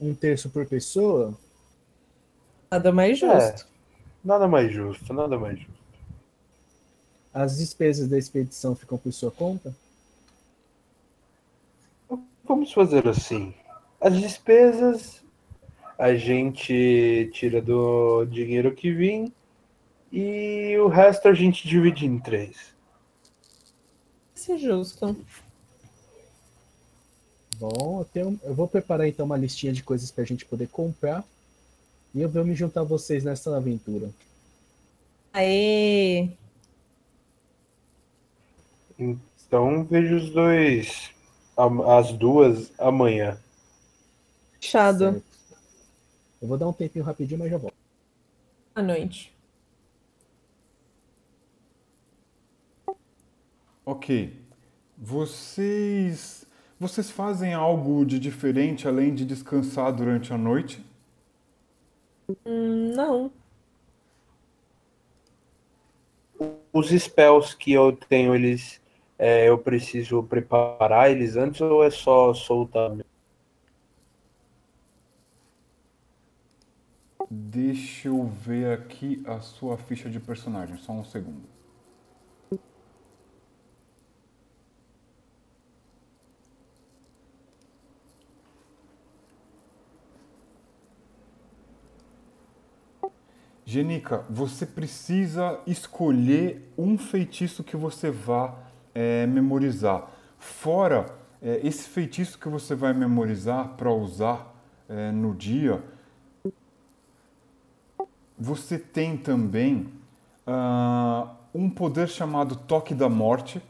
Um terço por pessoa? Nada mais justo. É, nada mais justo, nada mais justo. As despesas da expedição ficam por sua conta? Vamos fazer assim. As despesas a gente tira do dinheiro que vim e o resto a gente divide em três. É justo. Bom, eu, tenho, eu vou preparar então uma listinha de coisas para a gente poder comprar e eu vou me juntar a vocês nessa aventura. Aê! Então vejo os dois as duas amanhã. Fechado. Eu vou dar um tempinho rapidinho, mas já volto. Boa noite. Ok. Vocês. Vocês fazem algo de diferente além de descansar durante a noite? Hum, não. Os spells que eu tenho, eles é, eu preciso preparar eles antes ou é só soltar? Deixa eu ver aqui a sua ficha de personagem, só um segundo. Genica, você precisa escolher um feitiço que você vá é, memorizar. Fora é, esse feitiço que você vai memorizar para usar é, no dia, você tem também uh, um poder chamado Toque da Morte.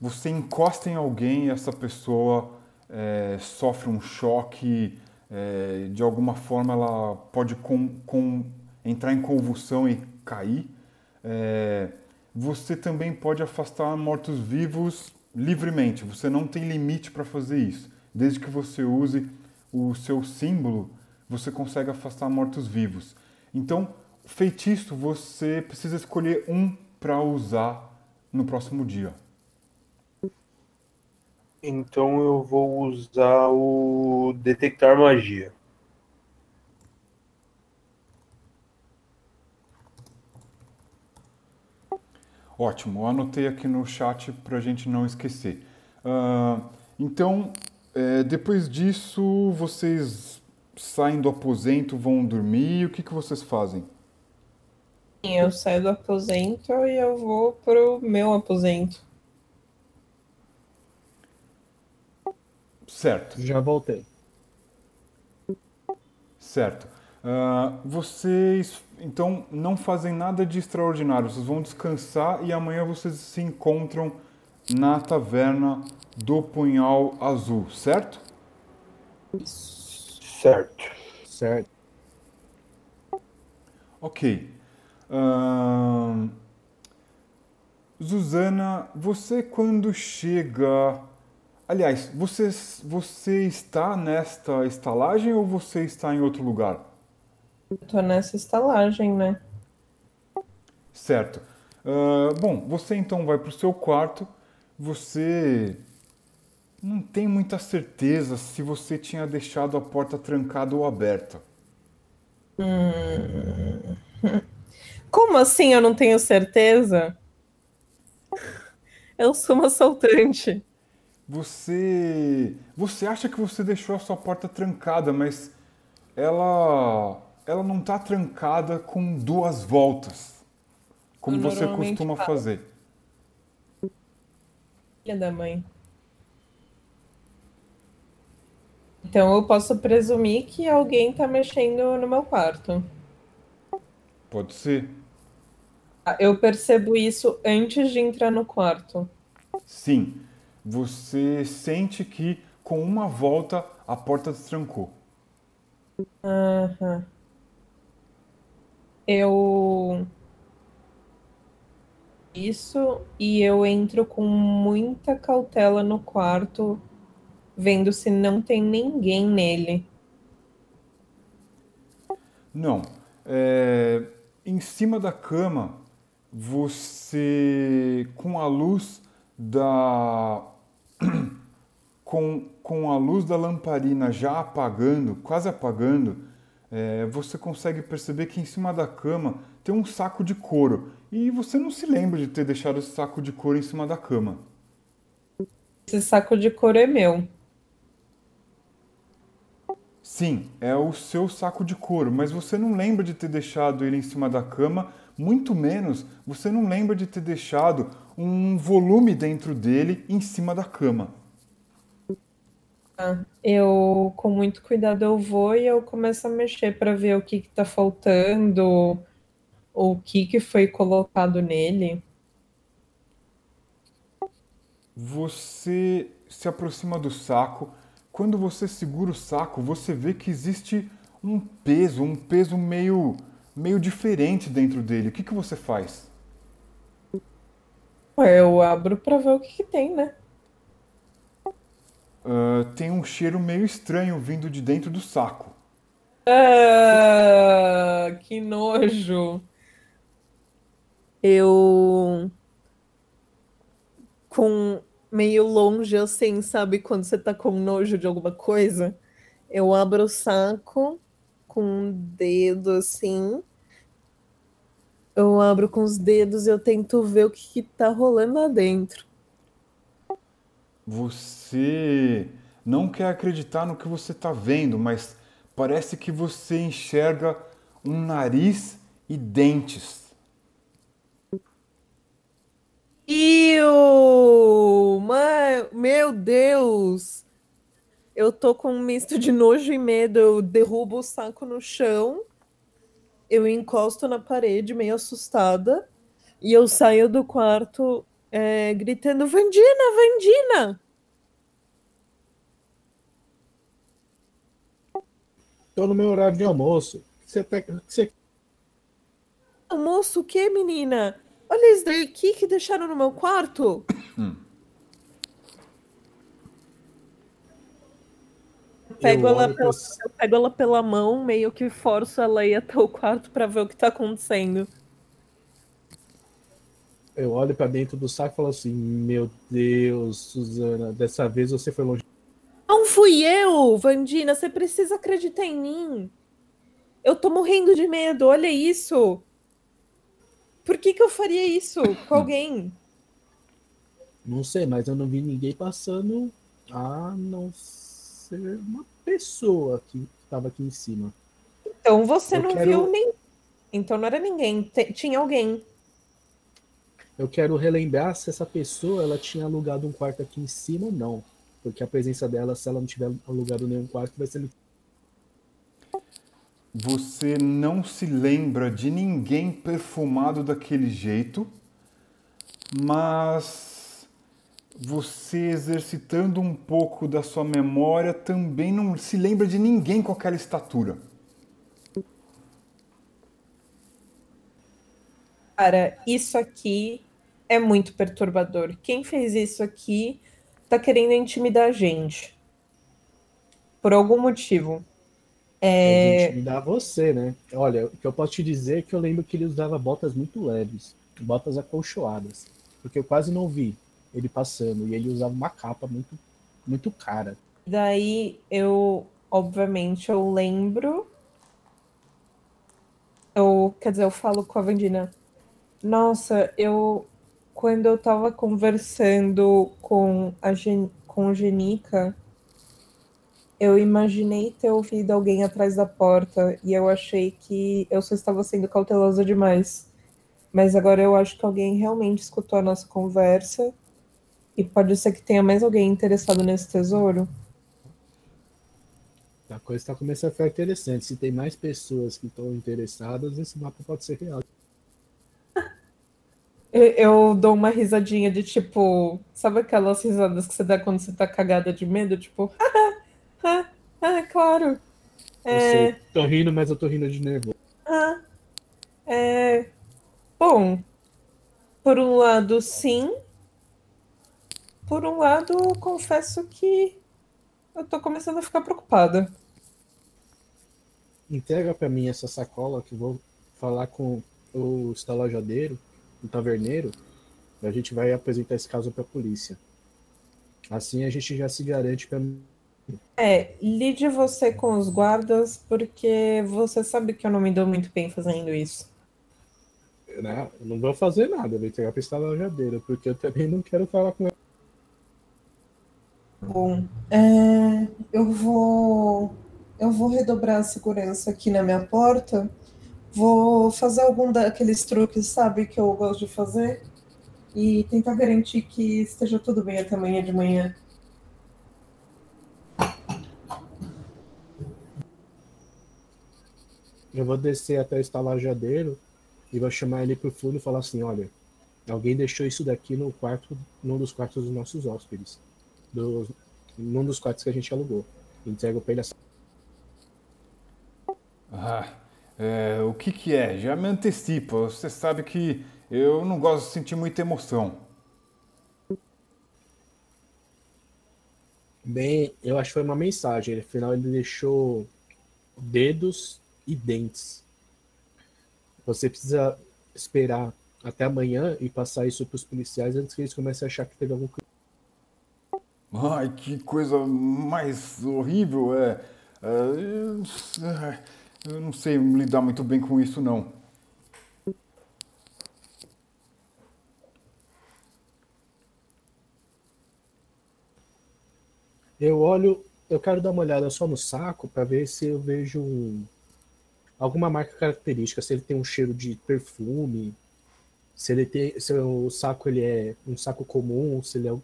Você encosta em alguém e essa pessoa é, sofre um choque, é, de alguma forma ela pode com, com, entrar em convulsão e cair. É, você também pode afastar mortos-vivos livremente. Você não tem limite para fazer isso. Desde que você use o seu símbolo, você consegue afastar mortos-vivos. Então, feitiço, você precisa escolher um para usar no próximo dia. Então eu vou usar o detectar magia. Ótimo, eu anotei aqui no chat para a gente não esquecer. Uh, então, é, depois disso, vocês saem do aposento, vão dormir, o que, que vocês fazem? Eu saio do aposento e eu vou pro meu aposento. Certo. Já voltei. Certo. Uh, vocês então não fazem nada de extraordinário, vocês vão descansar e amanhã vocês se encontram na taverna do Punhal Azul, certo? Certo. Certo. Ok. Uh, Zuzana, você quando chega. Aliás, você, você está nesta estalagem ou você está em outro lugar? Eu tô nessa estalagem, né? Certo. Uh, bom, você então vai para o seu quarto. Você não tem muita certeza se você tinha deixado a porta trancada ou aberta. Hum... Como assim eu não tenho certeza? Eu sou uma assaltante. Você. Você acha que você deixou a sua porta trancada, mas ela. Ela não está trancada com duas voltas. Como Eu você costuma fazer. Filha da mãe. Então eu posso presumir que alguém tá mexendo no meu quarto. Pode ser? Ah, Eu percebo isso antes de entrar no quarto. Sim. Você sente que com uma volta a porta destrancou. Aham. Eu. Isso, e eu entro com muita cautela no quarto, vendo se não tem ninguém nele. Não. É, em cima da cama, você, com a luz da. Com, com a luz da lamparina já apagando, quase apagando, é, você consegue perceber que em cima da cama tem um saco de couro. E você não se lembra de ter deixado esse saco de couro em cima da cama. Esse saco de couro é meu. Sim, é o seu saco de couro, mas você não lembra de ter deixado ele em cima da cama, muito menos você não lembra de ter deixado um volume dentro dele em cima da cama. Eu, com muito cuidado, eu vou e eu começo a mexer para ver o que que tá faltando, o que que foi colocado nele. Você se aproxima do saco. Quando você segura o saco, você vê que existe um peso, um peso meio, meio diferente dentro dele. O que que você faz? Eu abro para ver o que que tem, né? Ah, tem um cheiro meio estranho vindo de dentro do saco. Ah, que nojo. Eu, com meio longe assim, sabe quando você tá com nojo de alguma coisa? Eu abro o saco com um dedo assim. Eu abro com os dedos e eu tento ver o que que tá rolando lá dentro. Você não quer acreditar no que você está vendo, mas parece que você enxerga um nariz e dentes. Iu! Ma- Meu Deus! Eu tô com um misto de nojo e medo. Eu derrubo o saco no chão, eu encosto na parede, meio assustada, e eu saio do quarto é, gritando: Vandina, Vandina! Tô no meu horário de almoço. Você tá, você Almoço, o que, menina? Olha isso daqui que deixaram no meu quarto. Eu pego, Eu ela pela, pra- eu pego ela pela mão, meio que forço ela a ir até o quarto pra ver o que tá acontecendo. Eu olho pra dentro do saco e falo assim: Meu Deus, Suzana, dessa vez você foi longe. Não fui eu, Vandina, você precisa acreditar em mim. Eu tô morrendo de medo, olha isso. Por que que eu faria isso com alguém? Não sei, mas eu não vi ninguém passando a não ser uma pessoa que estava aqui em cima. Então você Eu não quero- viu nem. Então não era ninguém, tinha alguém. Eu quero relembrar se essa pessoa ela tinha alugado um quarto aqui em cima ou não. Porque a presença dela, se ela não tiver alugado nenhum quarto, vai ser. Você não se lembra de ninguém perfumado daquele jeito, mas você exercitando um pouco da sua memória também não se lembra de ninguém com aquela estatura. Cara, isso aqui é muito perturbador. Quem fez isso aqui tá querendo intimidar a gente. Por algum motivo. É... É, intimidar você, né? Olha, o que eu posso te dizer é que eu lembro que ele usava botas muito leves, botas acolchoadas. Porque eu quase não vi ele passando. E ele usava uma capa muito, muito cara. daí eu, obviamente, eu lembro. Eu, quer dizer, eu falo com a Vandina. Nossa, eu quando eu tava conversando com a Gen, com Genica, eu imaginei ter ouvido alguém atrás da porta e eu achei que eu só estava sendo cautelosa demais. Mas agora eu acho que alguém realmente escutou a nossa conversa e pode ser que tenha mais alguém interessado nesse tesouro. A coisa está começando a ficar interessante. Se tem mais pessoas que estão interessadas, esse mapa pode ser real. Eu, eu dou uma risadinha de tipo, sabe aquelas risadas que você dá quando você tá cagada de medo? Tipo, ah, ah, ah claro. Eu sei, tô rindo, mas eu tô rindo de nervoso. Ah, é. Bom, por um lado, sim. Por um lado, confesso que eu tô começando a ficar preocupada. Entrega para mim essa sacola que vou falar com o estalajadeiro, o taverneiro, a gente vai apresentar esse caso para a polícia. Assim a gente já se garante para É, lide você com os guardas, porque você sabe que eu não me dou muito bem fazendo isso. Não, eu não vou fazer nada, vou entregar o estalajadeiro, porque eu também não quero falar com ele. Bom, é, eu vou eu vou redobrar a segurança aqui na minha porta. Vou fazer algum daqueles truques, sabe, que eu gosto de fazer e tentar garantir que esteja tudo bem até amanhã de manhã. Eu vou descer até o estalajadeiro e vou chamar ele pro fundo e falar assim, olha, alguém deixou isso daqui no quarto, num dos quartos dos nossos hóspedes do, num dos quartos que a gente alugou. Entrego pra ele essa. Ah, é, o que que é? Já me antecipa. Você sabe que eu não gosto de sentir muita emoção. Bem, eu acho que foi uma mensagem. Afinal, ele deixou dedos e dentes. Você precisa esperar até amanhã e passar isso para os policiais antes que eles comecem a achar que teve algum crime. Ai, que coisa mais horrível. É, é, eu não sei lidar muito bem com isso, não. Eu olho, eu quero dar uma olhada só no saco para ver se eu vejo um, alguma marca característica, se ele tem um cheiro de perfume, se ele tem, se o saco ele é um saco comum, se ele é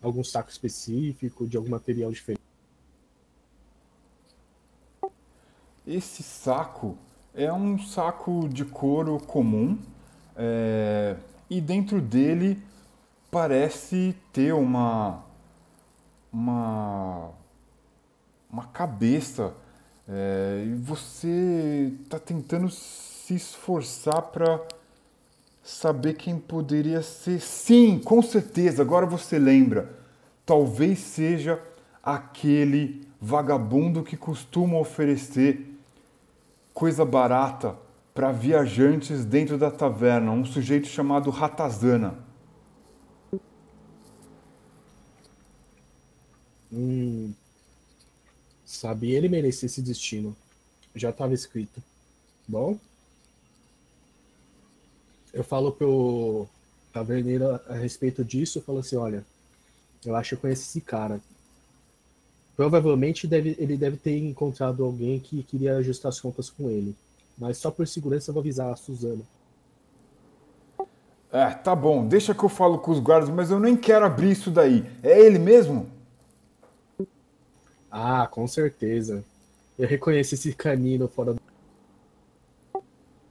algum saco específico, de algum material diferente? Esse saco é um saco de couro comum é, e dentro dele parece ter uma uma uma cabeça é, e você está tentando se esforçar para saber quem poderia ser. Sim, com certeza, agora você lembra. Talvez seja aquele vagabundo que costuma oferecer coisa barata para viajantes dentro da taverna, um sujeito chamado Ratazana. Hum, sabia ele merecia esse destino. Já estava escrito. Bom, eu falo pro taverneiro a respeito disso, eu falo assim, olha, eu acho que eu conheço esse cara. Provavelmente deve, ele deve ter encontrado alguém que queria ajustar as contas com ele. Mas só por segurança eu vou avisar a Suzana. É, tá bom, deixa que eu falo com os guardas, mas eu nem quero abrir isso daí. É ele mesmo? Ah, com certeza. Eu reconheço esse canino fora do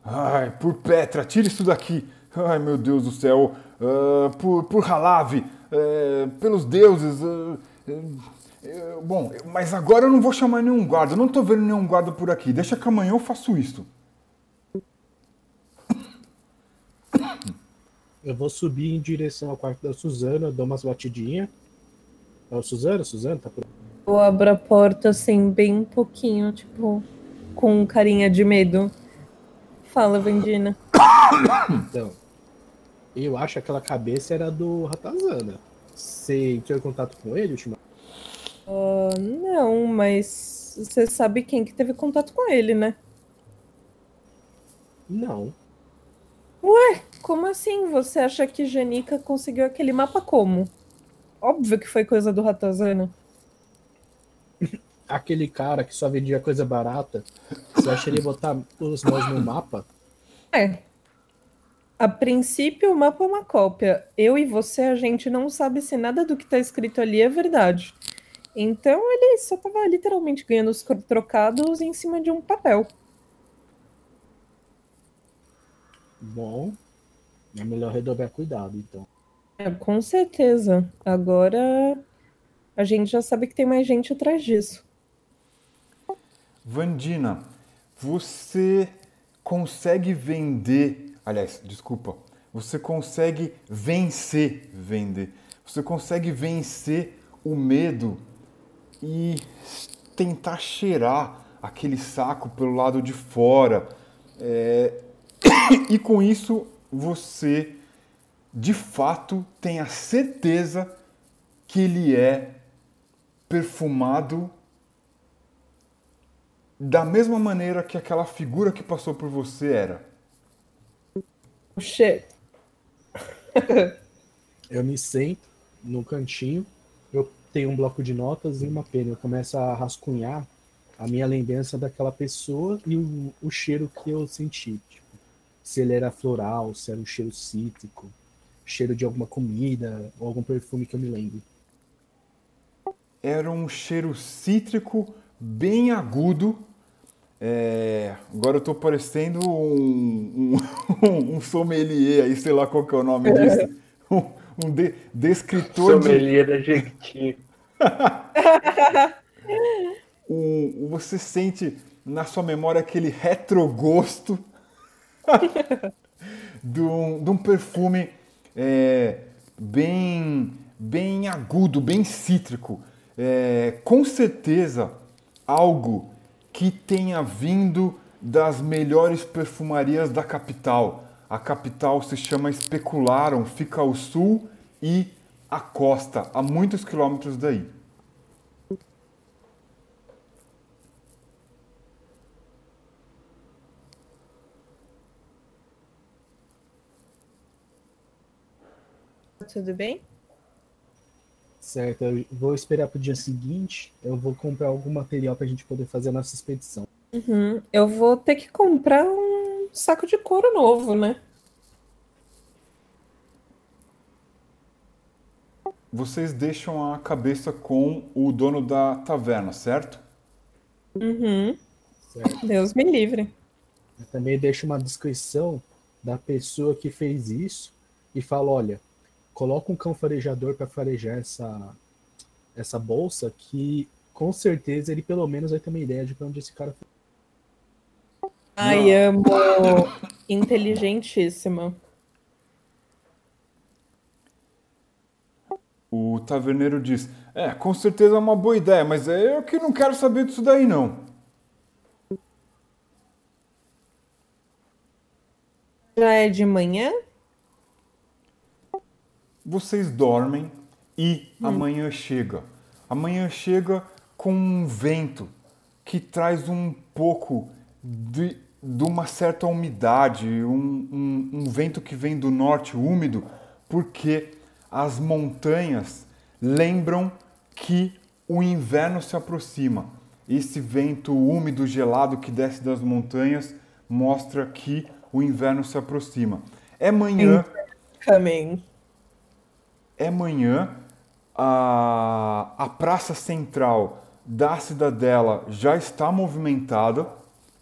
Ai, por Petra, tira isso daqui. Ai, meu Deus do céu. Uh, por, por Halave, uh, pelos deuses. Uh, bom, mas agora eu não vou chamar nenhum guarda. Eu não tô vendo nenhum guarda por aqui. Deixa que amanhã eu faço isso. Eu vou subir em direção ao quarto da Suzana, dou umas batidinhas. Oh, Suzana, Suzana, tá por Eu abro a porta assim, bem pouquinho, tipo, com carinha de medo. Fala, Vendina. Então, eu acho que aquela cabeça era do Ratazana. Você entrou em contato com ele, ultimamente? Uh, não, mas você sabe quem que teve contato com ele, né? Não. Ué, como assim? Você acha que Janica conseguiu aquele mapa como? Óbvio que foi coisa do Ratazana. Aquele cara que só vendia coisa barata, você acha que ele ia botar todos nós no mapa? É. A princípio, o mapa é uma cópia. Eu e você, a gente não sabe se nada do que tá escrito ali é verdade. Então ele só tava literalmente ganhando os trocados em cima de um papel. Bom, é melhor redobrar cuidado, então. É, com certeza. Agora a gente já sabe que tem mais gente atrás disso. Vandina, você consegue vender. Aliás, desculpa. Você consegue vencer vender. Você consegue vencer o medo e tentar cheirar aquele saco pelo lado de fora. É... e com isso você de fato tem a certeza que ele é perfumado da mesma maneira que aquela figura que passou por você era. O cheiro. eu me sento no cantinho, tenho um bloco de notas e uma pena. Eu começo a rascunhar a minha lembrança daquela pessoa e o, o cheiro que eu senti. Tipo, se ele era floral, se era um cheiro cítrico, cheiro de alguma comida ou algum perfume que eu me lembre. Era um cheiro cítrico bem agudo. É... Agora eu tô parecendo um, um, um, sommelier aí, sei lá qual que é o nome disso. Um, um de, descritor sommelier de... da Jequiti. um, você sente na sua memória aquele retrogosto de um, de um perfume é, bem, bem agudo, bem cítrico. É, com certeza algo que tenha vindo das melhores perfumarias da capital. A capital se chama Especularam, fica ao sul e a costa, a muitos quilômetros daí. tudo bem? Certo, eu vou esperar pro dia seguinte. Eu vou comprar algum material pra gente poder fazer a nossa expedição. Uhum. Eu vou ter que comprar um saco de couro novo, né? Vocês deixam a cabeça com o dono da taverna, certo? Uhum. Certo. Deus me livre. Eu também deixo uma descrição da pessoa que fez isso e falo, olha, coloca um cão farejador para farejar essa, essa bolsa, que com certeza ele pelo menos vai ter uma ideia de para onde esse cara foi. Ai, amo. Inteligentíssima. O taverneiro diz: É, com certeza é uma boa ideia, mas é eu que não quero saber disso daí, não. Já é de manhã? vocês dormem e hum. amanhã chega. Amanhã chega com um vento que traz um pouco de, de uma certa umidade, um, um, um vento que vem do norte úmido, porque as montanhas lembram que o inverno se aproxima. Esse vento úmido, gelado que desce das montanhas mostra que o inverno se aproxima. É manhã. Coming é manhã, a, a praça central da cidadela já está movimentada,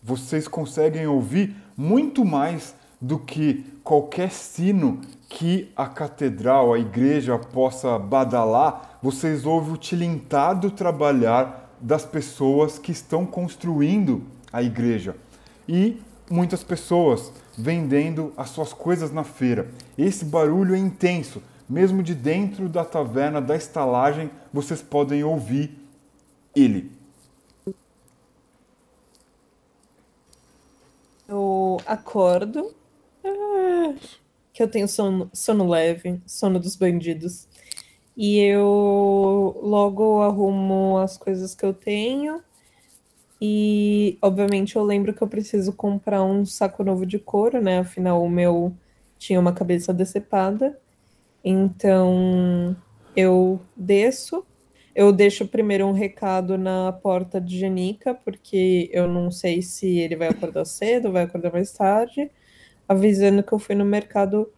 vocês conseguem ouvir muito mais do que qualquer sino que a catedral, a igreja possa badalar, vocês ouvem o tilintado trabalhar das pessoas que estão construindo a igreja. E muitas pessoas vendendo as suas coisas na feira. Esse barulho é intenso, mesmo de dentro da taverna, da estalagem, vocês podem ouvir ele. Eu acordo, que eu tenho sono, sono leve, sono dos bandidos. E eu logo arrumo as coisas que eu tenho. E, obviamente, eu lembro que eu preciso comprar um saco novo de couro, né? Afinal, o meu tinha uma cabeça decepada. Então, eu desço. Eu deixo primeiro um recado na porta de Genica, porque eu não sei se ele vai acordar cedo, vai acordar mais tarde, avisando que eu fui no mercado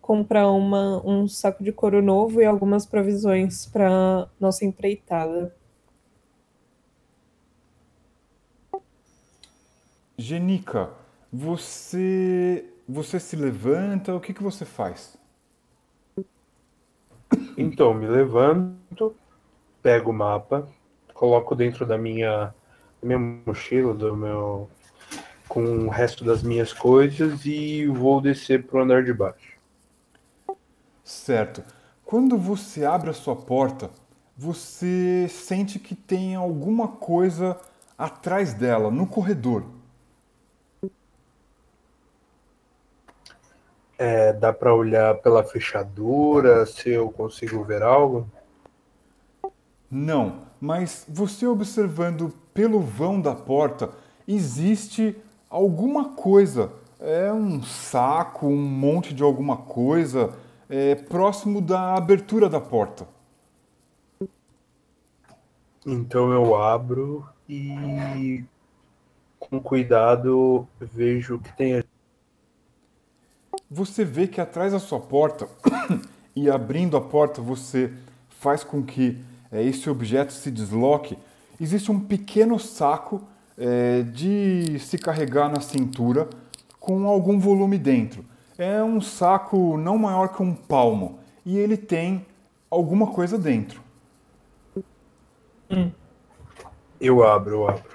comprar uma, um saco de couro novo e algumas provisões para nossa empreitada. Genica, você você se levanta, o que que você faz? Então, me levanto, pego o mapa, coloco dentro da minha, da minha mochila, do meu, com o resto das minhas coisas e vou descer pro andar de baixo. Certo. Quando você abre a sua porta, você sente que tem alguma coisa atrás dela, no corredor. É, dá para olhar pela fechadura, se eu consigo ver algo? Não, mas você observando pelo vão da porta, existe alguma coisa. É um saco, um monte de alguma coisa é, próximo da abertura da porta. Então eu abro e com cuidado vejo o que tem ali. Você vê que atrás da sua porta, e abrindo a porta você faz com que esse objeto se desloque, existe um pequeno saco é, de se carregar na cintura com algum volume dentro. É um saco não maior que um palmo e ele tem alguma coisa dentro. Eu abro, eu abro.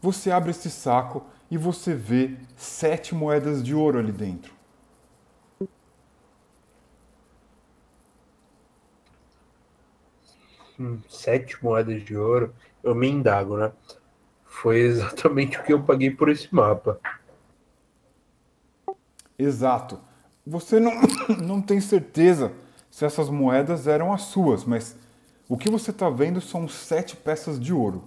Você abre esse saco e você vê sete moedas de ouro ali dentro. Hum, sete moedas de ouro. Eu me indago, né? Foi exatamente o que eu paguei por esse mapa. Exato. Você não, não tem certeza se essas moedas eram as suas, mas o que você está vendo são sete peças de ouro.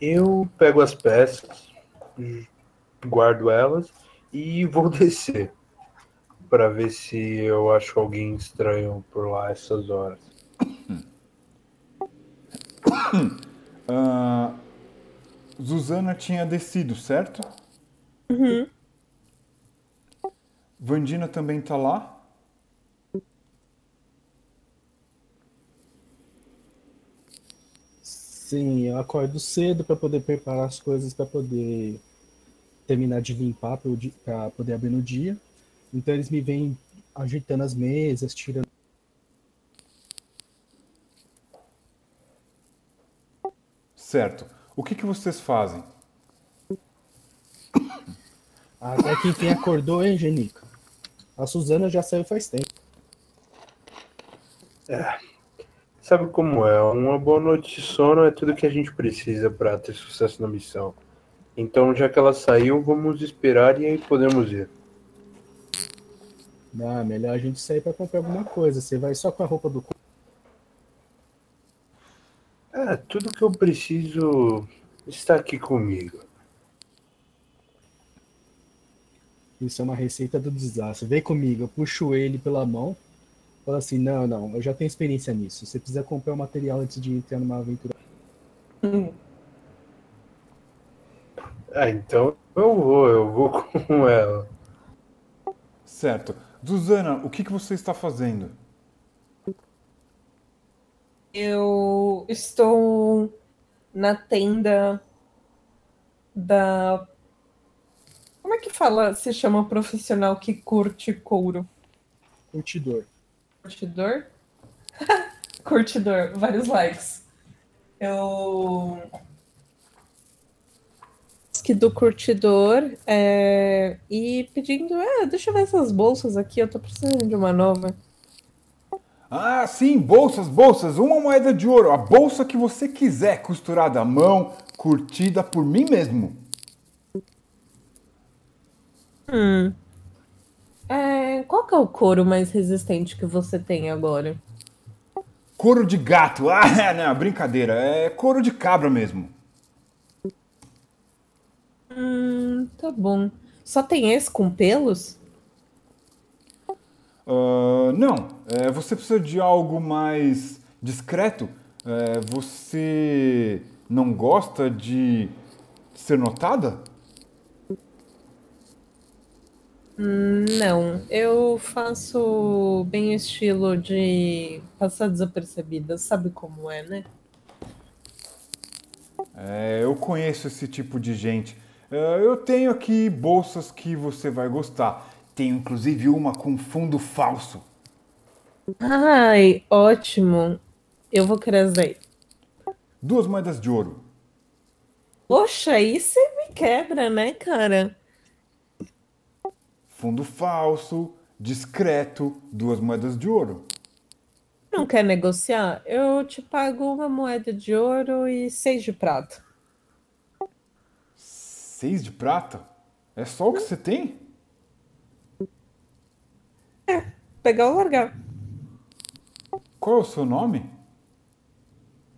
Eu pego as peças, guardo elas e vou descer para ver se eu acho alguém estranho por lá essas horas. Zuzana tinha descido, certo? Uhum. Vandina também tá lá? Sim, eu acordo cedo para poder preparar as coisas para poder terminar de limpar para poder abrir no dia. Então eles me vêm ajeitando as mesas, tirando. Certo. O que, que vocês fazem? Até que quem acordou, hein, Genica? A Suzana já saiu faz tempo. Sabe como é? Uma boa noite de sono é tudo que a gente precisa para ter sucesso na missão. Então, já que ela saiu, vamos esperar e aí podemos ir. Ah, melhor a gente sair para comprar alguma coisa. Você vai só com a roupa do corpo. É, tudo que eu preciso está aqui comigo. Isso é uma receita do desastre. Vem comigo, eu puxo ele pela mão. Fala assim: não, não, eu já tenho experiência nisso. Você precisa comprar o material antes de entrar numa aventura. Hum. Ah, então eu vou, eu vou com ela. Certo. Zuzana, o que, que você está fazendo? Eu estou na tenda da. Como é que fala? Se chama profissional que curte couro? Curtidor. Curtidor? Curtidor, vários likes. Eu. Que do curtidor é, e pedindo, é, deixa eu ver essas bolsas aqui, eu tô precisando de uma nova. Ah, sim, bolsas, bolsas, uma moeda de ouro, a bolsa que você quiser, costurada à mão, curtida por mim mesmo. Hum. É, qual que é o couro mais resistente que você tem agora? Couro de gato, ah, não, brincadeira, é couro de cabra mesmo. Hum, tá bom. Só tem esse com pelos? Ah, não, é, você precisa de algo mais discreto. É, você não gosta de ser notada? Não, eu faço bem estilo de passar desapercebida, sabe como é, né? É, eu conheço esse tipo de gente. É, eu tenho aqui bolsas que você vai gostar. Tenho inclusive uma com fundo falso. Ai, ótimo. Eu vou querer essa aí. Duas moedas de ouro. Poxa, aí você me quebra, né, cara? Fundo falso, discreto, duas moedas de ouro. Não quer negociar? Eu te pago uma moeda de ouro e seis de prata. Seis de prata? É só o que você tem? Pegar ou largar. Qual é o seu nome?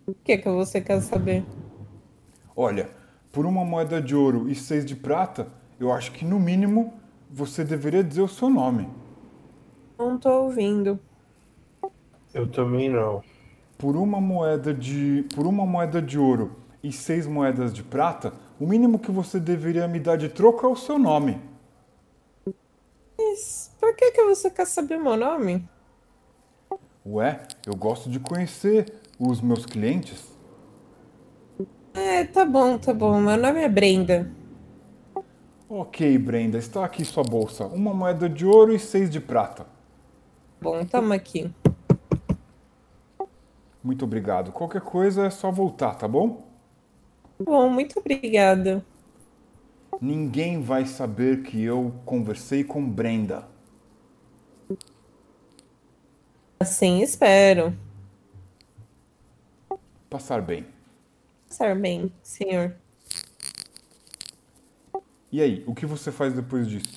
O que que você quer saber? Olha, por uma moeda de ouro e seis de prata, eu acho que no mínimo você deveria dizer o seu nome. Não tô ouvindo. Eu também não. Por uma moeda de, por uma moeda de ouro e seis moedas de prata, o mínimo que você deveria me dar de troco é o seu nome. Mas por que que você quer saber meu nome? Ué, eu gosto de conhecer os meus clientes. É, tá bom, tá bom. Meu nome é Brenda. Ok, Brenda, está aqui sua bolsa. Uma moeda de ouro e seis de prata. Bom, tamo aqui. Muito obrigado. Qualquer coisa é só voltar, tá bom? Bom, muito obrigada. Ninguém vai saber que eu conversei com Brenda. Assim espero. Passar bem. Passar bem, senhor. E aí, o que você faz depois disso?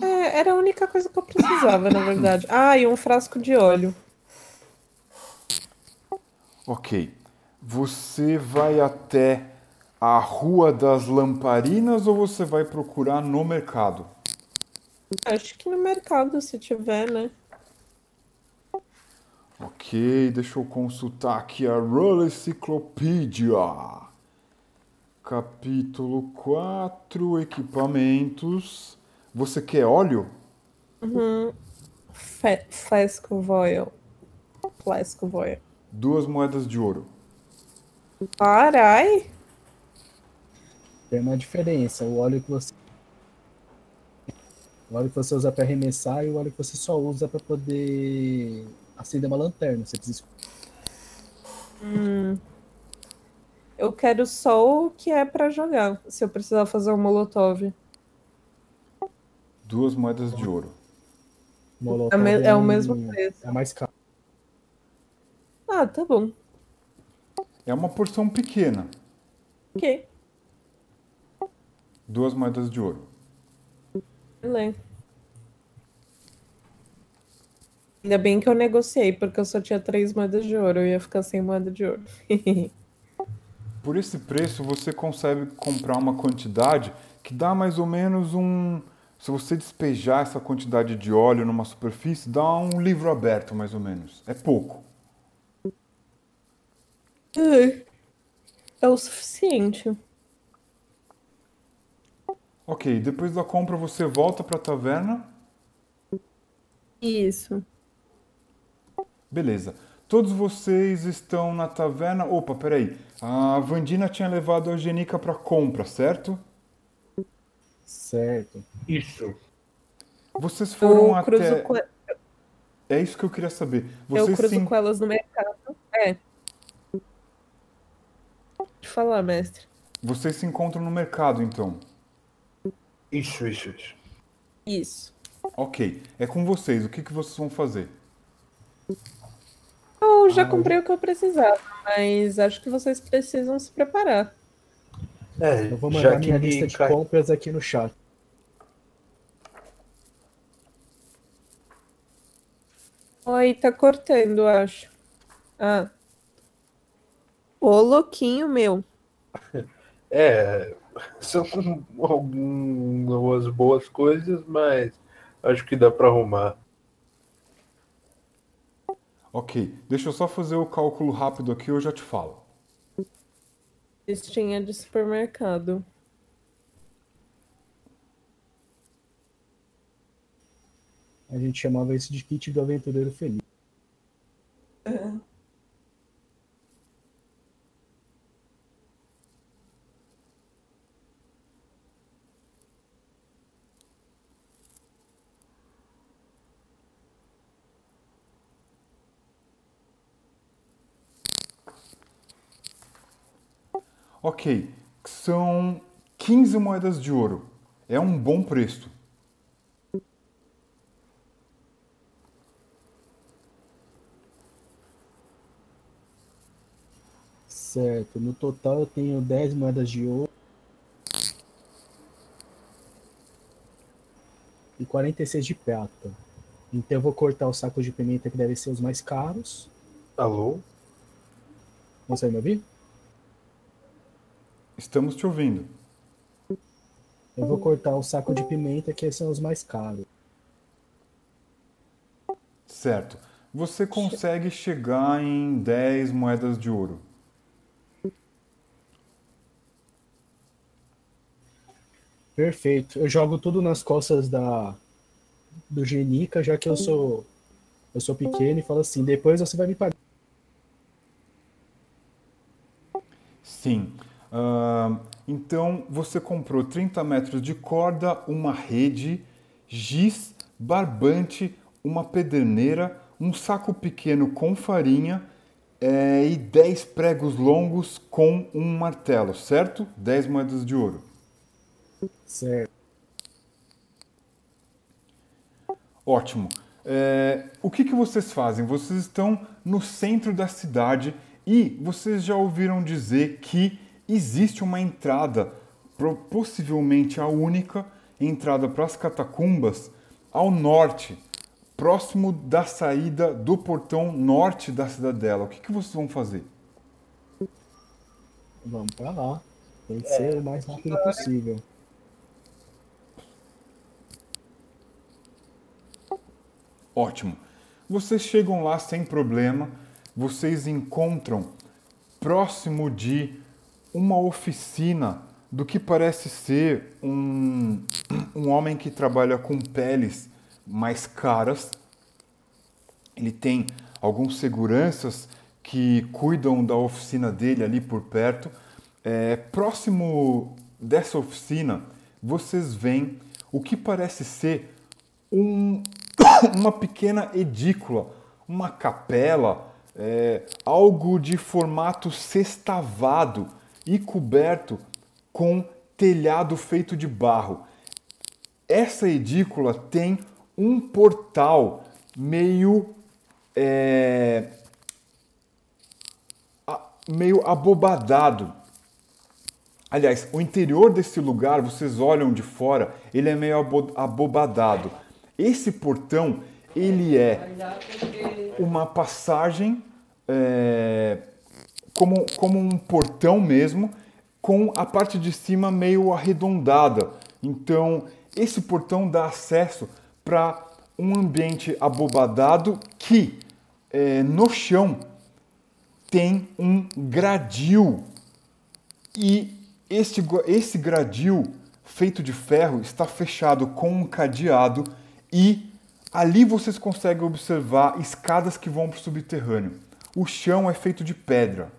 É, era a única coisa que eu precisava, na verdade. Ah, e um frasco de óleo. Ok. Você vai até a Rua das Lamparinas ou você vai procurar no mercado? Acho que no mercado, se tiver, né? Ok, deixa eu consultar aqui a Roll Encyclopedia. Capítulo 4, equipamentos. Você quer óleo? Fe Flask of oil. Flask of oil. Duas moedas de ouro. Carai! Tem uma diferença. O óleo que você. O óleo que você usa para arremessar e o óleo que você só usa para poder acender uma lanterna. Você precisa. Eu quero só o que é pra jogar. Se eu precisar fazer um molotov. Duas moedas de ouro. Molotov É me- é o um- mesmo preço. É mais caro. Ah, tá bom. É uma porção pequena. Ok. Duas moedas de ouro. Beleza. Ainda bem que eu negociei, porque eu só tinha três moedas de ouro. Eu ia ficar sem moeda de ouro. Por esse preço, você consegue comprar uma quantidade que dá mais ou menos um. Se você despejar essa quantidade de óleo numa superfície, dá um livro aberto, mais ou menos. É pouco. É o suficiente. Ok, depois da compra você volta para a taverna. Isso. Beleza. Todos vocês estão na taverna. Opa, peraí. A Vandina tinha levado a Eugenica para compra, certo? Certo. Isso. Vocês foram Eu cruzo, até. com, É isso que eu queria saber. eu Vocês cruzo se... com elas no mercado. É. Pode falar, mestre. vocês se encontram no mercado, então. Isso, isso, isso. Isso. Ok. É com vocês. O que, que vocês vão fazer? Eu já comprei o que eu precisava, mas acho que vocês precisam se preparar. É, Eu vou já mandar que minha lista de cai- compras aqui no chat. Oi, tá cortando, acho. Ah. Ô, louquinho meu. É, São algumas boas coisas, mas acho que dá para arrumar. Ok, deixa eu só fazer o cálculo rápido aqui, eu já te falo. Listinha de supermercado. A gente chamava isso de kit do aventureiro feliz. Ok, são 15 moedas de ouro. É um bom preço. Certo, no total eu tenho 10 moedas de ouro. E 46 de prata. Então eu vou cortar os sacos de pimenta que devem ser os mais caros. Alô? Consegue me ouvir? Estamos te ouvindo. Eu vou cortar o saco de pimenta que são os mais caros. Certo. Você consegue chegar em 10 moedas de ouro. Perfeito. Eu jogo tudo nas costas da do Genica, já que eu sou eu sou pequeno e falo assim, depois você vai me pagar. Sim. Ah, então você comprou 30 metros de corda, uma rede, giz, barbante, uma pederneira, um saco pequeno com farinha eh, e 10 pregos longos com um martelo, certo? 10 moedas de ouro. Certo. Ótimo. É, o que, que vocês fazem? Vocês estão no centro da cidade e vocês já ouviram dizer que existe uma entrada, possivelmente a única entrada para as catacumbas, ao norte, próximo da saída do portão norte da cidadela. O que, que vocês vão fazer? Vamos pra lá. Tem que ser o mais rápido possível. Ótimo. Vocês chegam lá sem problema, vocês encontram próximo de uma oficina do que parece ser um, um homem que trabalha com peles mais caras. Ele tem alguns seguranças que cuidam da oficina dele ali por perto. É, próximo dessa oficina, vocês veem o que parece ser um, uma pequena edícula, uma capela, é, algo de formato sextavado e coberto com telhado feito de barro. Essa edícula tem um portal meio é, meio abobadado. Aliás, o interior desse lugar, vocês olham de fora, ele é meio abo- abobadado. Esse portão, ele é uma passagem é, como, como um portão mesmo, com a parte de cima meio arredondada. Então, esse portão dá acesso para um ambiente abobadado que é, no chão tem um gradil e esse gradil feito de ferro está fechado com um cadeado e ali vocês conseguem observar escadas que vão para o subterrâneo. O chão é feito de pedra.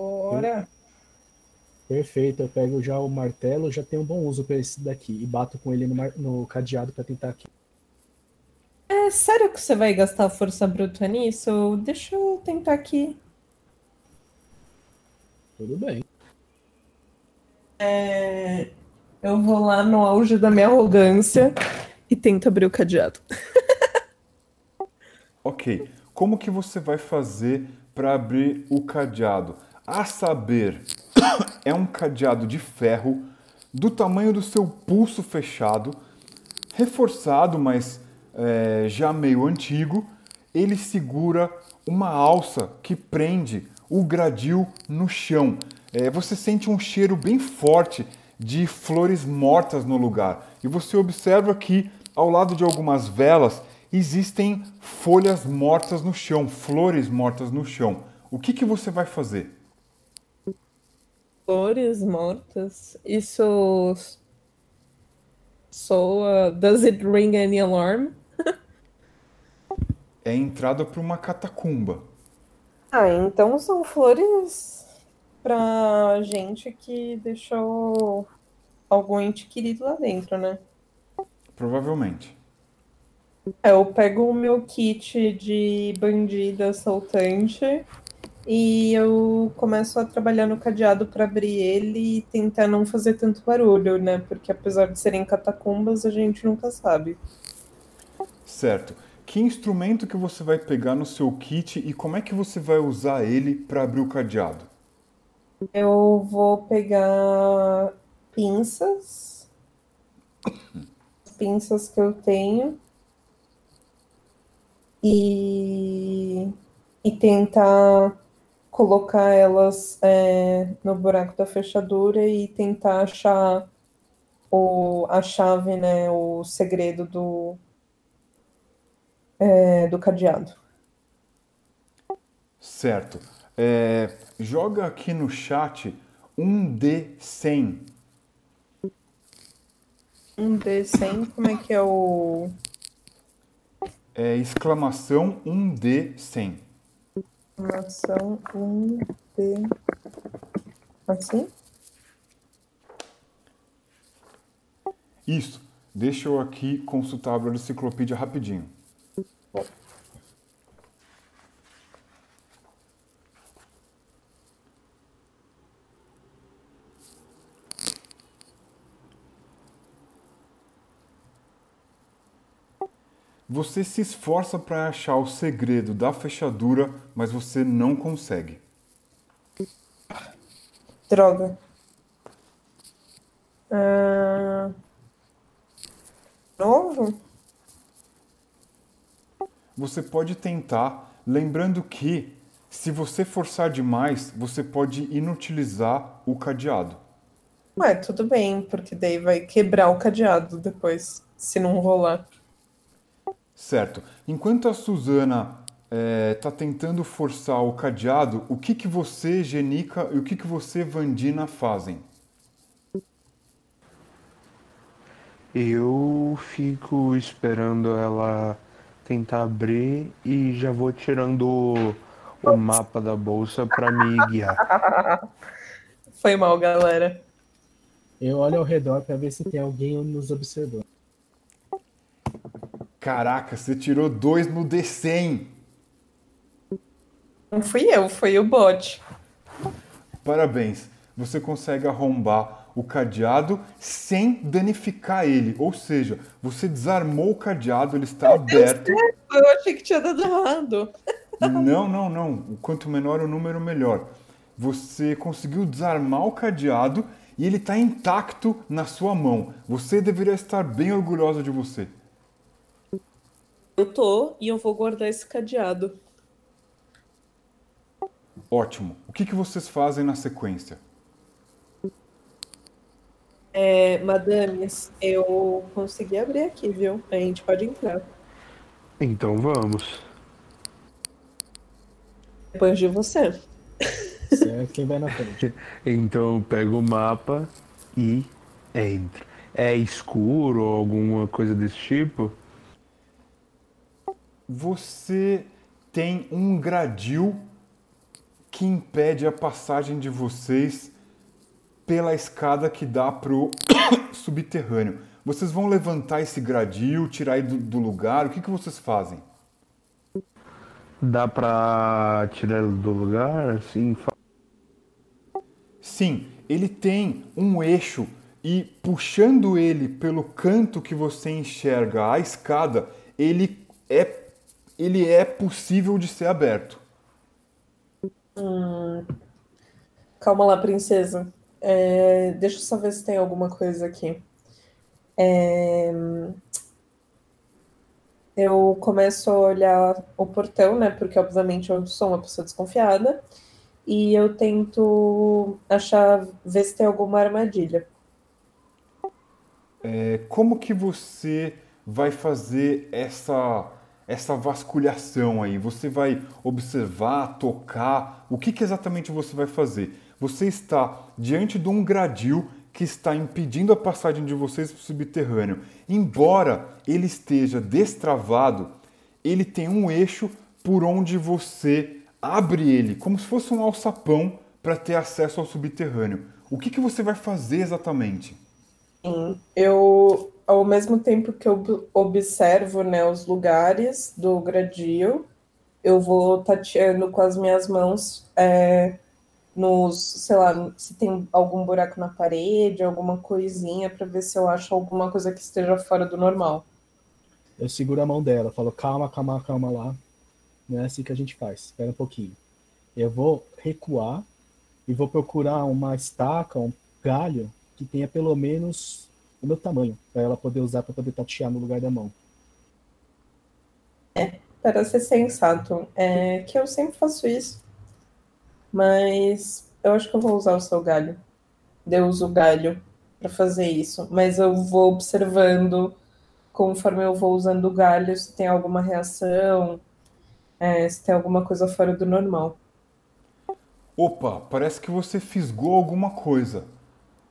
Ora. Perfeito, eu pego já o martelo, já tenho um bom uso para esse daqui e bato com ele no, mar- no cadeado para tentar aqui. É sério que você vai gastar força bruta nisso? Deixa eu tentar aqui. Tudo bem. É, Eu vou lá no auge da minha arrogância e tento abrir o cadeado. Ok, como que você vai fazer para abrir o cadeado? A saber, é um cadeado de ferro do tamanho do seu pulso fechado, reforçado, mas é, já meio antigo. Ele segura uma alça que prende o gradil no chão. É, você sente um cheiro bem forte de flores mortas no lugar. E você observa que ao lado de algumas velas existem folhas mortas no chão, flores mortas no chão. O que, que você vai fazer? Flores mortas? Isso soa. Does it ring any alarm? é entrada para uma catacumba. Ah, então são flores pra gente que deixou algum ente querido lá dentro, né? Provavelmente. É, eu pego o meu kit de bandida assaltante e eu começo a trabalhar no cadeado para abrir ele e tentar não fazer tanto barulho, né? Porque apesar de serem catacumbas, a gente nunca sabe. Certo. Que instrumento que você vai pegar no seu kit e como é que você vai usar ele para abrir o cadeado? Eu vou pegar pinças, as pinças que eu tenho e, e tentar colocar elas é, no buraco da fechadura e tentar achar o, a chave, né, o segredo do, é, do cadeado. Certo. É, joga aqui no chat um D100. Um D100, como é que é o. É exclamação 1D100. Exclamação 1D. Assim? Isso. Deixa eu aqui consultar a enciclopédia rapidinho. Você se esforça para achar o segredo da fechadura, mas você não consegue. Droga. Uh... Novo? Você pode tentar, lembrando que se você forçar demais, você pode inutilizar o cadeado. Ué, tudo bem, porque daí vai quebrar o cadeado depois, se não rolar. Certo. Enquanto a Suzana está é, tentando forçar o cadeado, o que, que você, Genica, e o que, que você, Vandina, fazem? Eu fico esperando ela tentar abrir e já vou tirando o mapa da bolsa para me guiar. Foi mal, galera. Eu olho ao redor para ver se tem alguém nos observando. Caraca, você tirou dois no D100. Não fui eu, foi o bot. Parabéns. Você consegue arrombar o cadeado sem danificar ele. Ou seja, você desarmou o cadeado, ele está aberto. Eu achei que tinha dado errado. Não, não, não. Quanto menor o número, melhor. Você conseguiu desarmar o cadeado e ele está intacto na sua mão. Você deveria estar bem orgulhosa de você. Eu tô e eu vou guardar esse cadeado. Ótimo. O que, que vocês fazem na sequência? É, madames, eu consegui abrir aqui, viu? A gente pode entrar. Então vamos. Depois de você. Você é quem vai na frente. Então pega o mapa e entra. É escuro ou alguma coisa desse tipo? Você tem um gradil que impede a passagem de vocês pela escada que dá pro subterrâneo. Vocês vão levantar esse gradil, tirar ele do, do lugar? O que, que vocês fazem? Dá pra tirar ele do lugar, assim? Sim, ele tem um eixo e puxando ele pelo canto que você enxerga a escada, ele é ele é possível de ser aberto. Hum. Calma lá, princesa. É, deixa eu só ver se tem alguma coisa aqui. É, eu começo a olhar o portão, né? Porque obviamente eu sou uma pessoa desconfiada. e eu tento achar, ver se tem alguma armadilha. É, como que você vai fazer essa essa vasculhação aí? Você vai observar, tocar? O que, que exatamente você vai fazer? Você está diante de um gradil que está impedindo a passagem de vocês para o subterrâneo. Embora ele esteja destravado, ele tem um eixo por onde você abre ele, como se fosse um alçapão para ter acesso ao subterrâneo. O que, que você vai fazer exatamente? Sim, eu, ao mesmo tempo que eu observo né, os lugares do gradil, eu vou tateando com as minhas mãos é, nos, sei lá, se tem algum buraco na parede, alguma coisinha, para ver se eu acho alguma coisa que esteja fora do normal. Eu seguro a mão dela, falo, calma, calma, calma lá. Não é assim que a gente faz, espera um pouquinho. Eu vou recuar e vou procurar uma estaca, um galho que tenha pelo menos o meu tamanho, para ela poder usar para poder tatear no lugar da mão. É, para ser sensato, é que eu sempre faço isso, mas eu acho que eu vou usar o seu galho. Eu uso o galho para fazer isso, mas eu vou observando conforme eu vou usando o galho se tem alguma reação, é, se tem alguma coisa fora do normal. Opa, parece que você fisgou alguma coisa.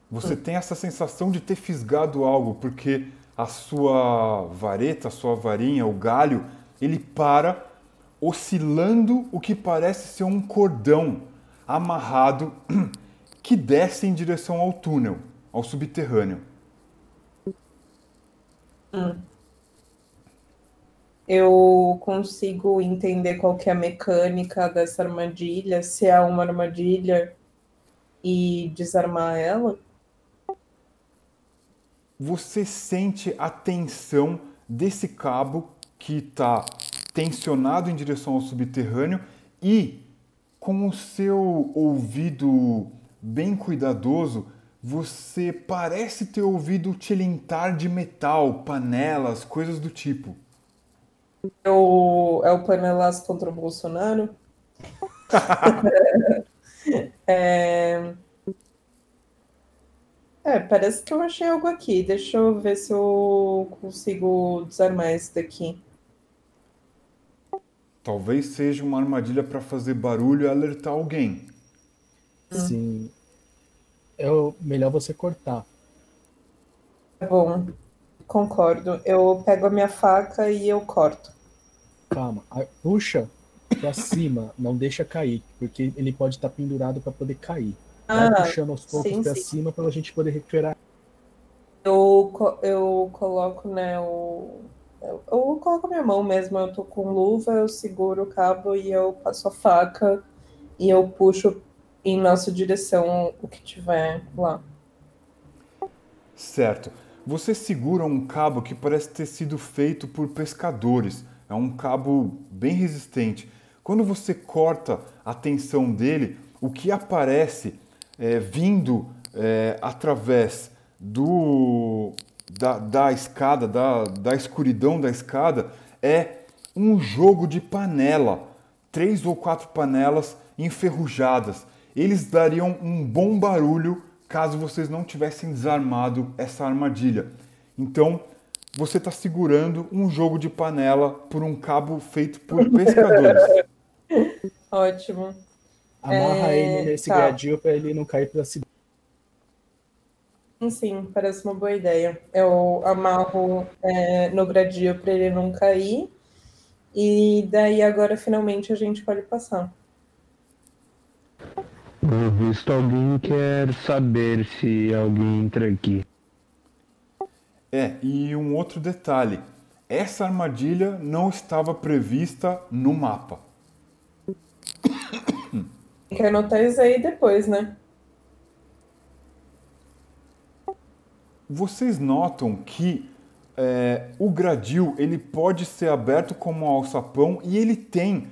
Você tem essa sensação de ter fisgado algo, porque a sua vareta, a sua varinha, o galho, ele para oscilando o que parece ser um cordão amarrado que desce em direção ao túnel, ao subterrâneo. Hum. Eu consigo entender qual é a mecânica dessa armadilha, se é uma armadilha e desarmar ela? Você sente a tensão desse cabo que está tensionado em direção ao subterrâneo e com o seu ouvido bem cuidadoso, você parece ter ouvido tilintar de metal, panelas, coisas do tipo. É o, é o panelas contra o Bolsonaro? é, é, parece que eu achei algo aqui. Deixa eu ver se eu consigo desarmar esse daqui. Talvez seja uma armadilha para fazer barulho e alertar alguém. Sim. É melhor você cortar. Tá bom, concordo. Eu pego a minha faca e eu corto. Calma, puxa pra cima, não deixa cair, porque ele pode estar pendurado para poder cair. Vai ah, puxando aos poucos sim, pra sim. cima para a gente poder recuperar. Eu, eu coloco, né, o... Eu, eu coloco a minha mão mesmo, eu tô com luva, eu seguro o cabo e eu passo a faca e eu puxo em nossa direção o que tiver lá. Certo. Você segura um cabo que parece ter sido feito por pescadores. É um cabo bem resistente. Quando você corta a tensão dele, o que aparece é, vindo é, através do, da, da escada, da, da escuridão da escada, é um jogo de panela, três ou quatro panelas enferrujadas. Eles dariam um bom barulho caso vocês não tivessem desarmado essa armadilha. Então, você está segurando um jogo de panela por um cabo feito por pescadores. Ótimo. Amarra é, ele nesse tá. gradil para ele não cair para cima. Sim, parece uma boa ideia. Eu amarro é, no gradil para ele não cair. E daí agora finalmente a gente pode passar. Pelo visto, alguém quer saber se alguém entra aqui. É, e um outro detalhe: essa armadilha não estava prevista no mapa. Tem que anotar isso aí depois, né? Vocês notam que é, o gradil ele pode ser aberto como um alçapão e ele tem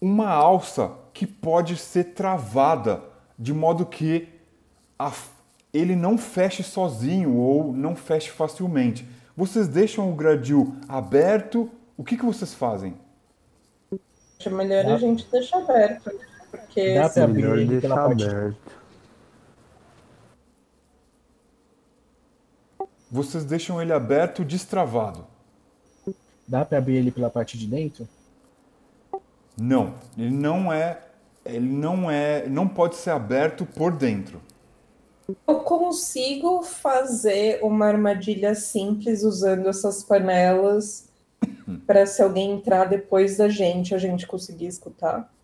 uma alça que pode ser travada de modo que a, ele não feche sozinho ou não feche facilmente. Vocês deixam o gradil aberto? O que, que vocês fazem? Acho melhor a gente deixar aberto porque Dá pra abrir pela parte. aberto. Vocês deixam ele aberto, destravado. Dá pra abrir ele pela parte de dentro? Não, ele não é, ele não é, não pode ser aberto por dentro. eu consigo fazer uma armadilha simples usando essas panelas para se alguém entrar depois da gente, a gente conseguir escutar.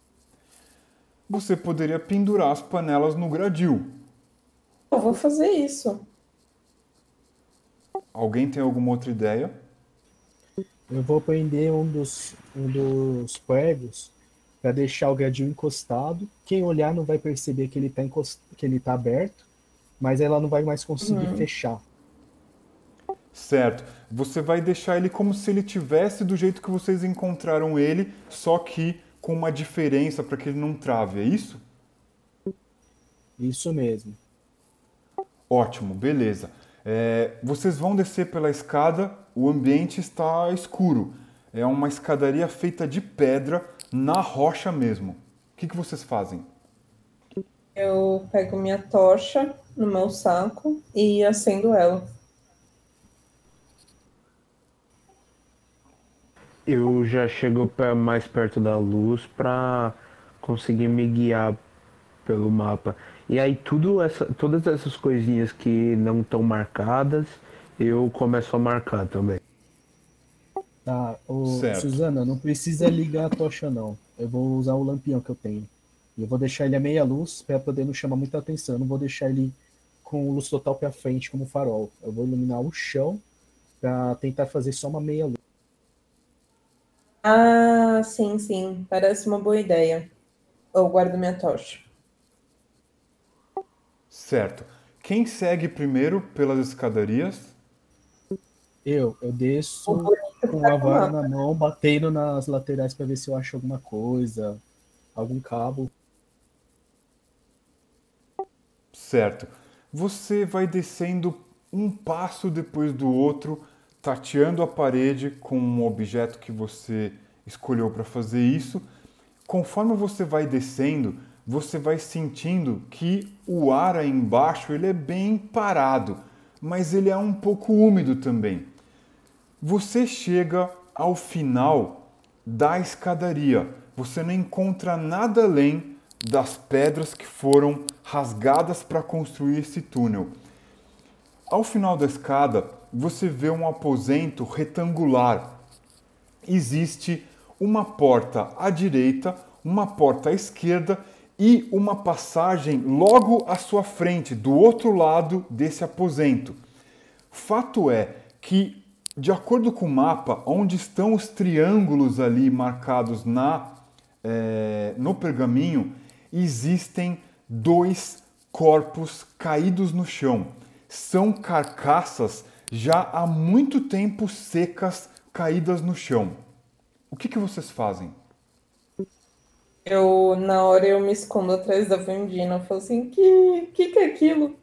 Você poderia pendurar as panelas no gradil. Eu vou fazer isso. Alguém tem alguma outra ideia? Eu vou prender um dos, um dos pregos para deixar o gradil encostado. Quem olhar não vai perceber que ele tá, encost... que ele tá aberto, mas ela não vai mais conseguir Uhum. fechar. Certo. Você vai deixar ele como se ele tivesse do jeito que vocês encontraram ele, só que com uma diferença para que ele não trave, é isso? Isso mesmo. Ótimo, beleza. É, vocês vão descer pela escada, o ambiente está escuro. É uma escadaria feita de pedra na rocha mesmo. O que, que vocês fazem? Eu pego minha tocha no meu saco e acendo ela. Eu já chego pra- mais perto da luz pra conseguir me guiar pelo mapa. E aí tudo essa, todas essas coisinhas que não estão marcadas, eu começo a marcar também. Tá, ô. Suzana, não precisa ligar a tocha não. Eu vou usar o lampião que eu tenho. E eu vou deixar ele a meia luz para poder não chamar muita atenção. Eu não vou deixar ele com luz total para frente como farol. Eu vou iluminar o chão para tentar fazer só uma meia luz. Ah, sim, sim. Parece uma boa ideia. Eu guardo minha tocha. Certo. Quem segue primeiro pelas escadarias? Eu, eu desço bonito com tá a vara na mão, batendo nas laterais para ver se eu acho alguma coisa, algum cabo. Certo. Você vai descendo um passo depois do outro, tateando a parede com um objeto que você escolheu para fazer isso. Conforme você vai descendo, você vai sentindo que o ar aí embaixo ele é bem parado, mas ele é um pouco úmido também. Você chega ao final da escadaria. Você não encontra nada além das pedras que foram rasgadas para construir esse túnel. Ao final da escada, você vê um aposento retangular. Existe uma porta à direita, uma porta à esquerda e uma passagem logo à sua frente, do outro lado desse aposento. Fato é que, de acordo com o mapa, onde estão os triângulos ali marcados na, eh, no pergaminho, existem dois corpos caídos no chão. São carcaças já há muito tempo secas caídas no chão. O que, que vocês fazem? Eu, na hora, eu me escondo atrás da Vandina. Eu falo assim, que, que que é aquilo?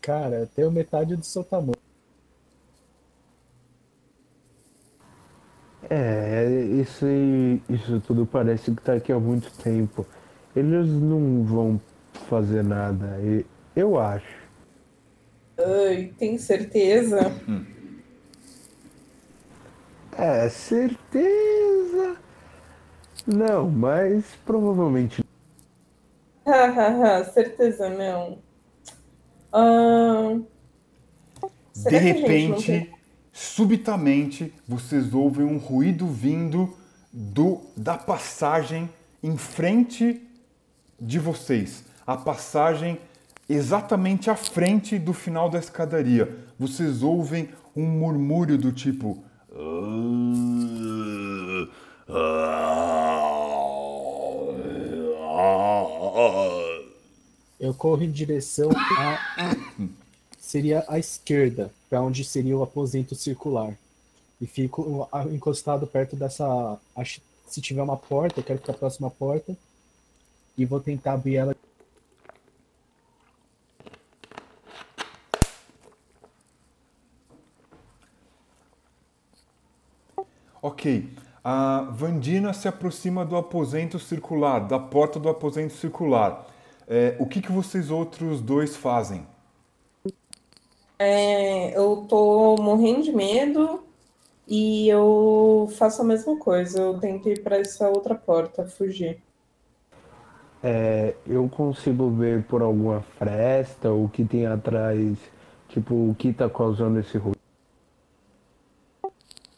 Cara, eu tenho metade do seu tamanho. É, isso, isso tudo parece que tá aqui há muito tempo. Eles não vão fazer nada, e- eu acho. Ai, tem certeza? É, certeza. Não, mas provavelmente. Hahaha, certeza não. De repente, tem- subitamente, vocês ouvem um ruído vindo do da passagem em frente de vocês. A passagem exatamente à frente do final da escadaria. Vocês ouvem um murmúrio do tipo. Eu corro em direção a. Seria a esquerda, para onde seria o aposento circular. E fico encostado perto dessa. Se tiver uma porta, eu quero ficar próximo à porta. E vou tentar abrir ela. Ok, A Vandina se aproxima do aposento circular, da porta do aposento circular. É, o que, que vocês outros dois fazem? É, eu tô morrendo de medo e eu faço a mesma coisa. Eu tento ir para essa outra porta, fugir. É, eu consigo ver por alguma fresta o que tem atrás, tipo, o que tá causando esse ruído.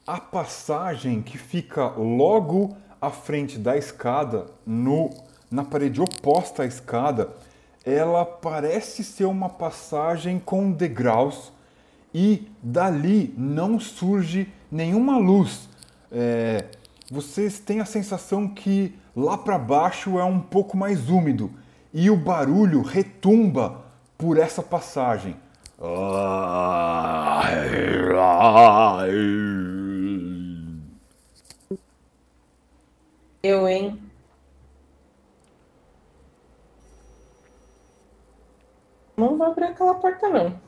A passagem que fica logo à frente da escada, no, na parede oposta à escada, ela parece ser uma passagem com degraus e dali não surge nenhuma luz. É, vocês têm a sensação que lá para baixo é um pouco mais úmido e o barulho retumba por essa passagem. Eu, hein? Não vou abrir aquela porta, não.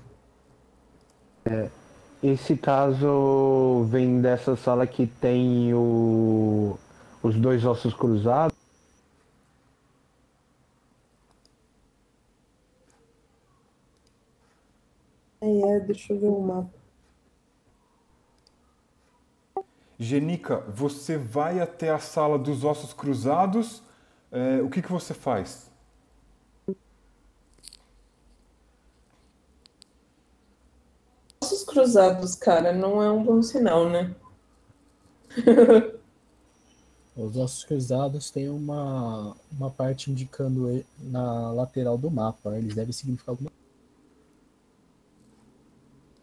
Esse caso vem dessa sala que tem o, os dois ossos cruzados. É, deixa eu ver o mapa. Genica, você vai até a sala dos ossos cruzados. é, o que, que você faz? Ossos cruzados, cara, não é um bom sinal, né? Os ossos cruzados têm uma, uma parte indicando na lateral do mapa. Eles devem significar alguma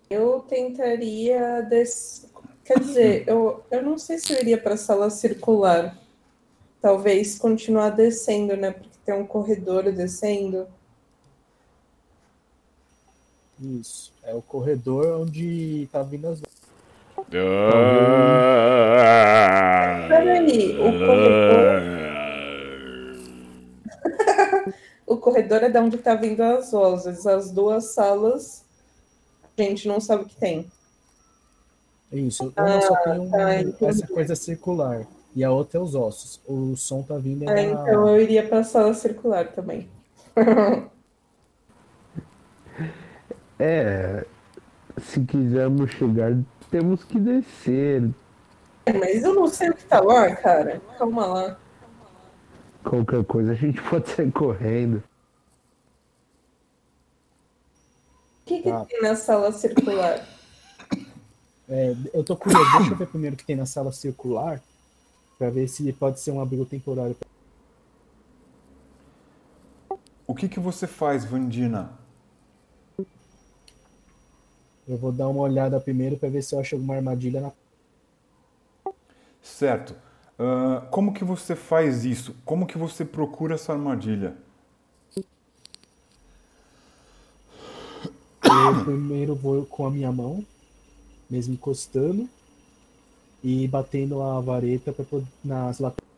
Eu tentaria des... Quer dizer, eu, eu não sei se eu iria para a sala circular. Talvez continuar descendo, né? Porque tem um corredor descendo. Isso. É o corredor onde tá vindo as. Peraí, o corredor. o corredor é da onde tá vindo as vozes. As duas salas, a gente não sabe o que tem. Isso. Uma só tem um- tá, essa coisa circular. E a outra é os ossos. O som tá vindo Ah, da- então eu iria para a sala circular também. É, se quisermos chegar, temos que descer. Mas eu não sei o que tá lá, cara. Calma lá. Qualquer coisa a gente pode sair correndo. O que, que Tá. tem na sala circular? É, eu tô curioso. Deixa eu ver primeiro o que tem na sala circular. Pra ver se pode ser um abrigo temporário. O que, que você faz, Vandina? Eu vou dar uma olhada primeiro pra ver se eu acho alguma armadilha na. Certo. Ah, como que você faz isso? Como que você procura essa armadilha? Eu primeiro vou com a minha mão, mesmo encostando, e batendo a vareta pod- nas laterais.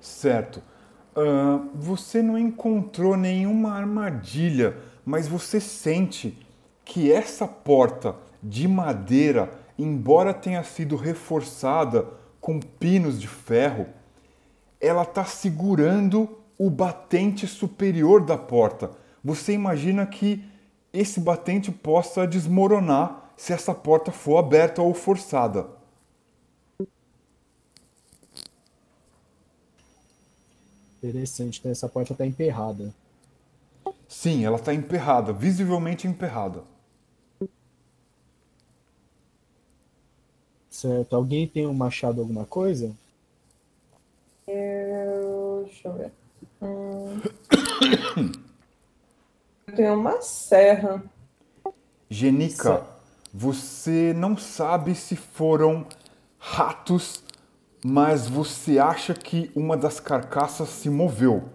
Certo. Ah, você não encontrou nenhuma armadilha, mas você sente que essa porta de madeira, embora tenha sido reforçada com pinos de ferro, ela está segurando o batente superior da porta. Você imagina que esse batente possa desmoronar se essa porta for aberta ou forçada. Interessante, então essa porta tá emperrada. Sim, ela está emperrada, visivelmente emperrada. Certo. Alguém tem um machado, alguma coisa? Eu... Deixa eu ver. Hum. Eu tenho uma serra. Genica, Sa- você não sabe se foram ratos, mas você acha que uma das carcaças se moveu.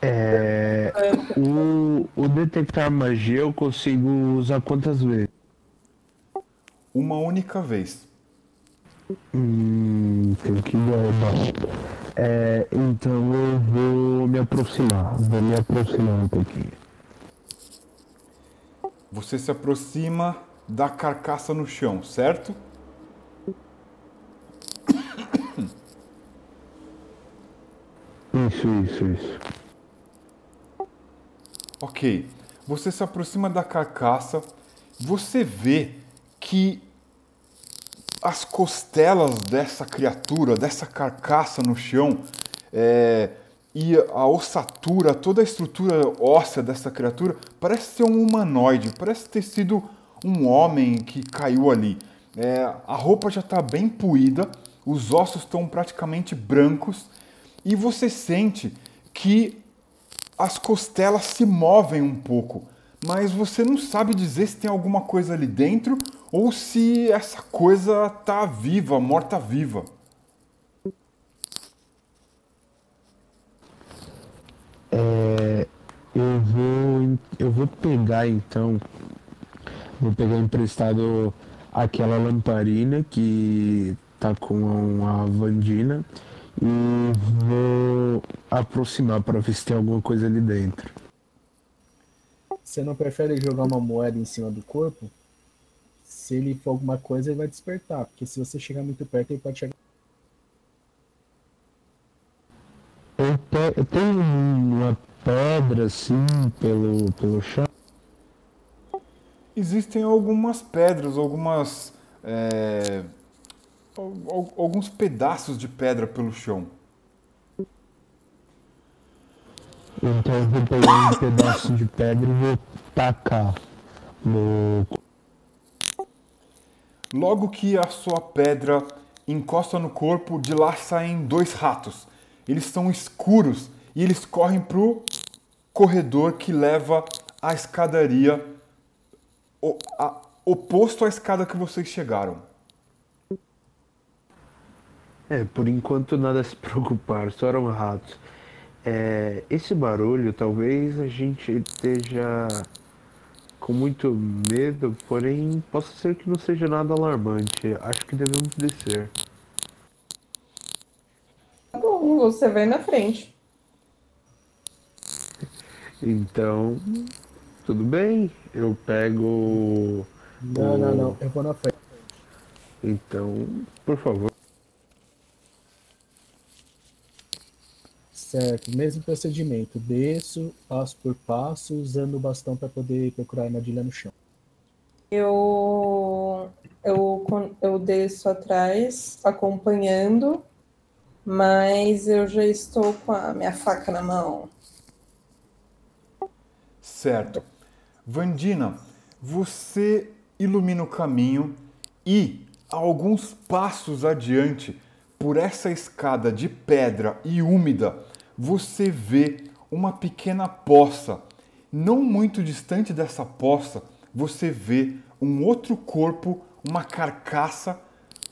É, o, o detectar magia eu consigo usar quantas vezes? Uma única vez. Hum, tenho que guardar. É, então eu vou me aproximar. Vou me aproximar um pouquinho. Você se aproxima da carcaça no chão, certo? Isso, isso, isso. Ok. Você se aproxima da carcaça, você vê que as costelas dessa criatura, dessa carcaça no chão, é, e a ossatura, toda a estrutura óssea dessa criatura parece ser um humanoide, parece ter sido um homem que caiu ali. É, a roupa já está bem poída, os ossos estão praticamente brancos e você sente que as costelas se movem um pouco, mas você não sabe dizer se tem alguma coisa ali dentro ou se essa coisa está viva, morta-viva. É, eu vou, eu vou pegar então, vou pegar emprestado aquela lamparina que tá com a Vandina e vou aproximar para ver se tem alguma coisa ali dentro. Você não prefere jogar uma moeda em cima do corpo? Se ele for alguma coisa, ele vai despertar. Porque se você chegar muito perto, ele pode chegar. Tenho uma pedra assim pelo, pelo chão. Existem algumas pedras, algumas. é, al- al- alguns pedaços de pedra pelo chão. Então eu vou pegar um pedaço de pedra e vou tacar no. Logo que a sua pedra encosta no corpo, de lá saem dois ratos. Eles são escuros e eles correm pro corredor que leva à escadaria o- a- oposto à escada que vocês chegaram. É, por enquanto nada a se preocupar, só eram ratos. É, esse barulho, talvez a gente esteja com muito medo, porém possa ser que não seja nada alarmante. Acho que devemos descer. Tá bom, você vai na frente. Então, tudo bem, eu pego. Não, não, não. Eu vou na frente. Então, por favor. Certo, mesmo procedimento. Desço, passo por passo, usando o bastão para poder procurar a armadilha no chão. Eu, eu, eu desço atrás, acompanhando, mas eu já estou com a minha faca na mão. Certo. Vandina, você ilumina o caminho e, a alguns passos adiante, por essa escada de pedra e úmida, você vê uma pequena poça. Não muito distante dessa poça, você vê um outro corpo, uma carcaça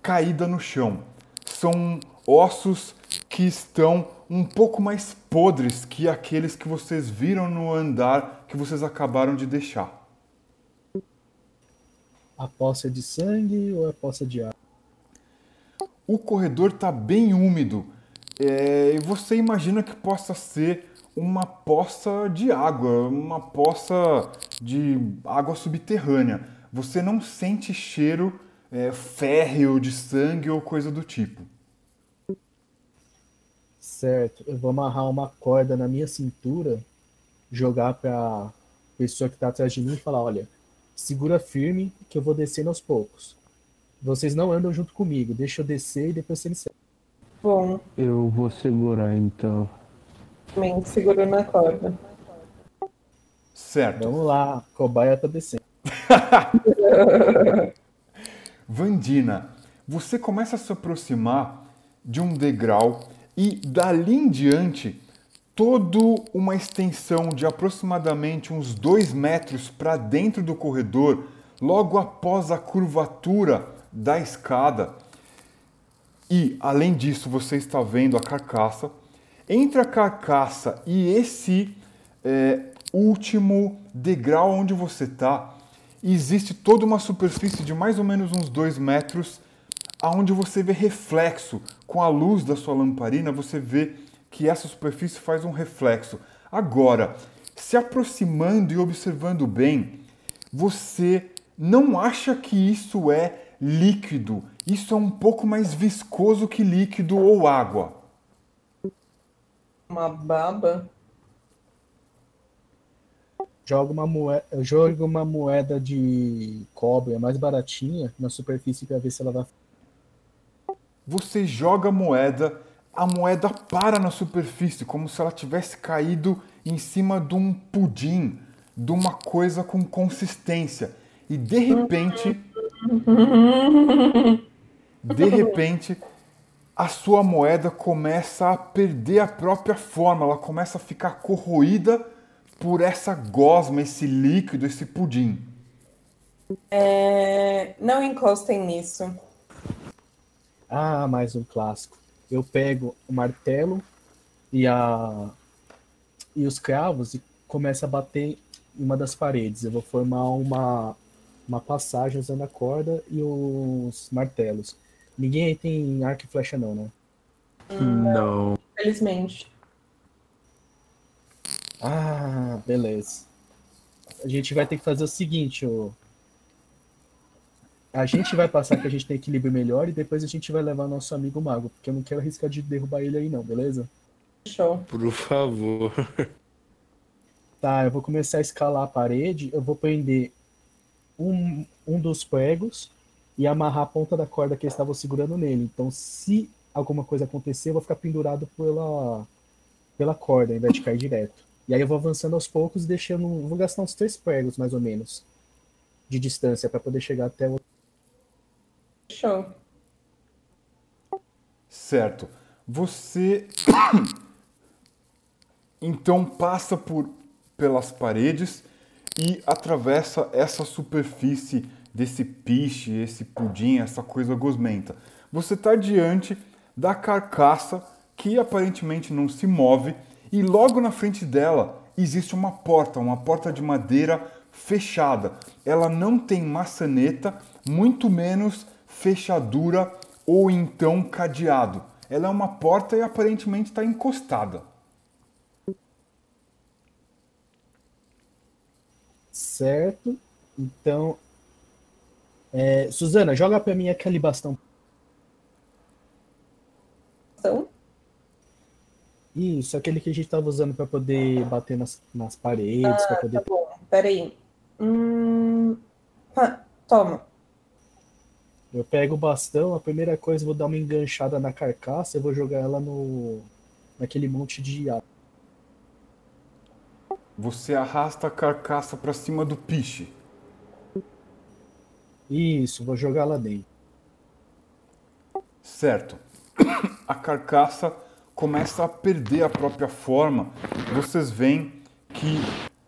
caída no chão. São ossos que estão um pouco mais podres que aqueles que vocês viram no andar que vocês acabaram de deixar. A poça é de sangue ou é poça de água? O corredor está bem úmido é, você imagina que possa ser uma poça de água, uma poça de água subterrânea. Você não sente cheiro é, férreo de sangue ou coisa do tipo. Certo, eu vou amarrar uma corda na minha cintura, jogar para pessoa que está atrás de mim e falar: olha, segura firme que eu vou descendo aos poucos. Vocês não andam junto comigo, deixa eu descer e depois vocês seguem. Bom, Eu vou segurar então. também segurou na corda. Certo. Vamos lá, a cobaia tá descendo. Vandina, você começa a se aproximar de um degrau e dali em diante, toda uma extensão de aproximadamente uns dois metros para dentro do corredor, logo após a curvatura da escada. E, além disso, você está vendo a carcaça. Entre a carcaça e esse é, último degrau onde você está, existe toda uma superfície de mais ou menos uns dois metros, aonde você vê reflexo. Com a luz da sua lamparina, você vê que essa superfície faz um reflexo. Agora, se aproximando e observando bem, você não acha que isso é líquido. Isso é um pouco mais viscoso que líquido ou água. Uma baba? Joga uma moeda, joga uma moeda de cobre, a mais baratinha, na superfície para ver se ela vai. Você joga a moeda, a moeda para na superfície, como se ela tivesse caído em cima de um pudim, de uma coisa com consistência. E de repente, de repente, a sua moeda começa a perder a própria forma, ela começa a ficar corroída por essa gosma, esse líquido, esse pudim. É, Não encostem nisso. Ah, mais um clássico. Eu pego o martelo e a e os cravos e começo a bater em uma das paredes. Eu vou formar uma uma passagem usando a corda e os martelos. Ninguém aí tem arco e flecha não, né? Não. Felizmente. Ah, beleza. A gente vai ter que fazer o seguinte, ô. A gente vai passar que a gente tem equilíbrio melhor e depois a gente vai levar nosso amigo mago, porque eu não quero arriscar de derrubar ele aí não, beleza? Show. Por favor. Tá, eu vou começar a escalar a parede, eu vou prender um, um dos pregos e amarrar a ponta da corda que eles estavam segurando nele. Então, se alguma coisa acontecer, eu vou ficar pendurado pela, pela corda, ao invés de cair direto. E aí eu vou avançando aos poucos, deixando. Vou gastar uns três pregos, mais ou menos, de distância, para poder chegar até o. Show. Certo. Você então passa por pelas paredes e atravessa essa superfície desse piche, esse pudim, essa coisa gosmenta. Você está diante da carcaça que aparentemente não se move e logo na frente dela existe uma porta, uma porta de madeira fechada. Ela não tem maçaneta, muito menos fechadura ou então cadeado. Ela é uma porta e aparentemente está encostada. Certo. Então. É, Suzana, joga pra mim aquele bastão. Então, Isso, aquele que a gente tava usando para poder bater nas, nas paredes, para poder. tá bom. Peraí. Hum... ah, Toma. Eu pego o bastão, a primeira coisa, eu vou dar uma enganchada na carcaça, eu vou jogar ela no naquele monte de ar. Você arrasta a carcaça para cima do piche. Isso, vou jogar lá dentro. Certo. A carcaça começa a perder a própria forma. Vocês veem que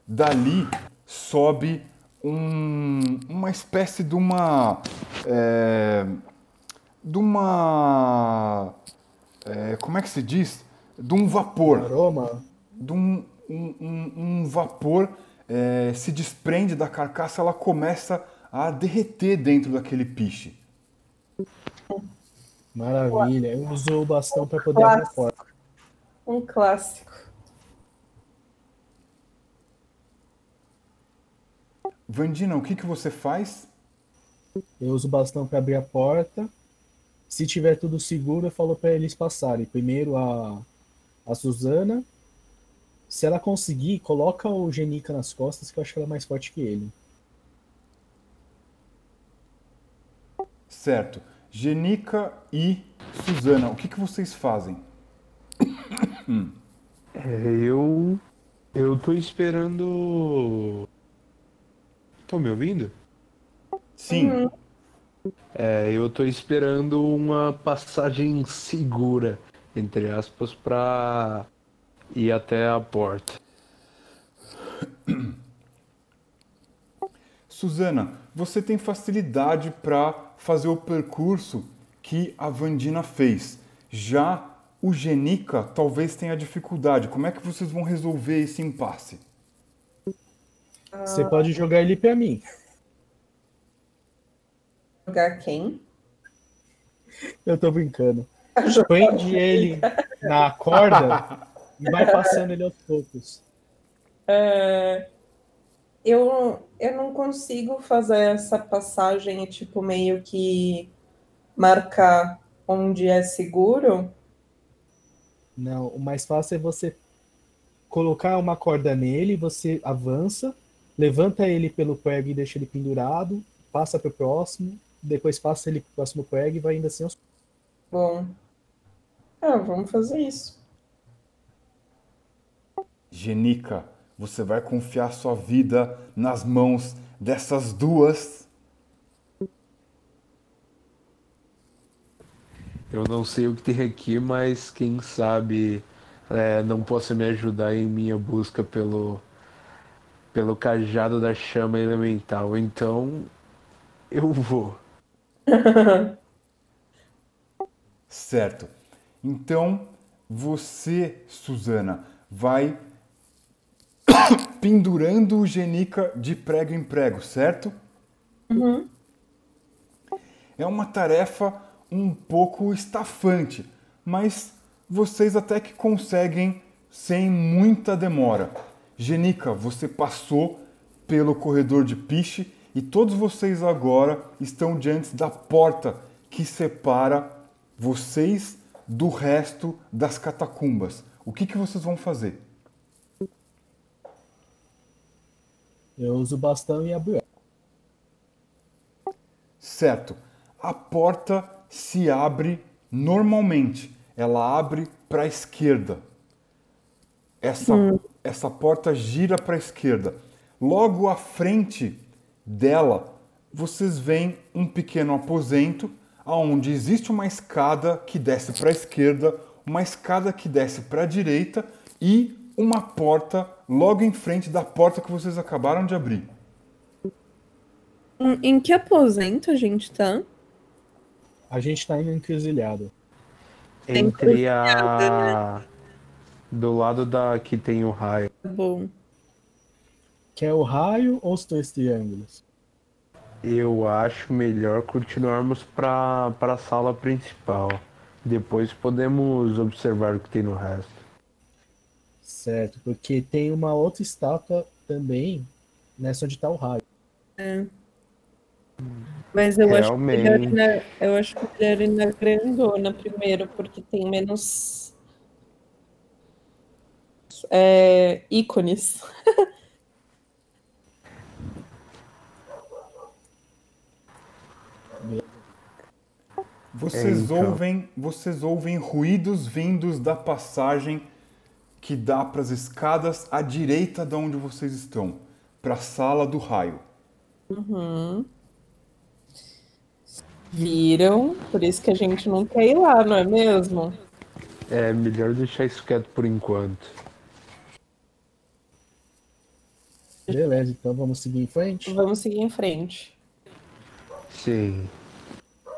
dali sobe um- uma espécie de uma. é, de uma. é, como é que se diz? De um vapor. Aroma? De um, um, um- um vapor é, se desprende da carcaça, ela começa a derreter dentro daquele piche. Maravilha. Eu uso o bastão para poder abrir a porta. Um clássico. Vandina, o que, que você faz? Eu uso o bastão para abrir a porta. Se tiver tudo seguro, eu falo para eles passarem. Primeiro a, a Suzana. Se ela conseguir, coloca o Genica nas costas, que eu acho que ela é mais forte que ele. Certo. Genica e Suzana, o que, que vocês fazem? É, eu. Eu tô esperando. Estão me ouvindo? Sim, É, eu tô esperando uma passagem segura, entre aspas, pra ir até a porta. Suzana, você tem facilidade para fazer o percurso que a Vandina fez. Já o Genica talvez tenha dificuldade. Como é que vocês vão resolver esse impasse? Você pode jogar ele para mim. Jogar quem? Eu tô brincando. Prende ele na corda e vai passando ele aos poucos. É, eu, Eu não consigo fazer essa passagem tipo, meio que marcar onde é seguro. Não, o mais fácil é você colocar uma corda nele, você avança, levanta ele pelo prego e deixa ele pendurado, passa para o próximo, depois passa ele para o próximo prego e vai ainda assim aos Bom. Ah, vamos fazer isso. Genica, você vai confiar sua vida nas mãos dessas duas. Eu não sei o que tem aqui, mas quem sabe é, não possa me ajudar em minha busca pelo, pelo cajado da chama elemental. Então, eu vou. Certo. Então, você, Suzana, vai pendurando o Genica de prego em prego, certo? Uhum. É uma tarefa um pouco estafante, mas vocês até que conseguem sem muita demora. Genica, você passou pelo corredor de piche e todos vocês agora estão diante da porta que separa vocês do resto das catacumbas. O que, que vocês vão fazer? Eu uso o bastão e abro. ela. Certo. A porta se abre normalmente. Ela abre para a esquerda. Essa, essa porta gira para a esquerda. Logo à frente dela, vocês veem um pequeno aposento onde existe uma escada que desce para a esquerda, uma escada que desce para a direita e uma porta logo em frente da porta que vocês acabaram de abrir. Em- Em que aposento a gente tá? A gente tá indo encruzilhada. Entre a. Do lado da que tem o raio. Tá bom. Quer o raio ou os dois triângulos? Eu acho melhor continuarmos para a sala principal. Depois podemos observar o que tem no resto. Certo, porque tem uma outra estátua também nessa onde tá o raio. Mas eu acho que melhor na, eu acho que melhor ir na grandona primeiro, porque tem menos é, ícones. Vocês Então. ouvem, vocês ouvem ruídos vindos da passagem que dá para as escadas à direita de onde vocês estão, para a sala do raio. Viram? Por isso que a gente não quer ir lá, não é mesmo? É melhor deixar isso quieto por enquanto. Beleza, então vamos seguir em frente? Vamos seguir em frente. Sim.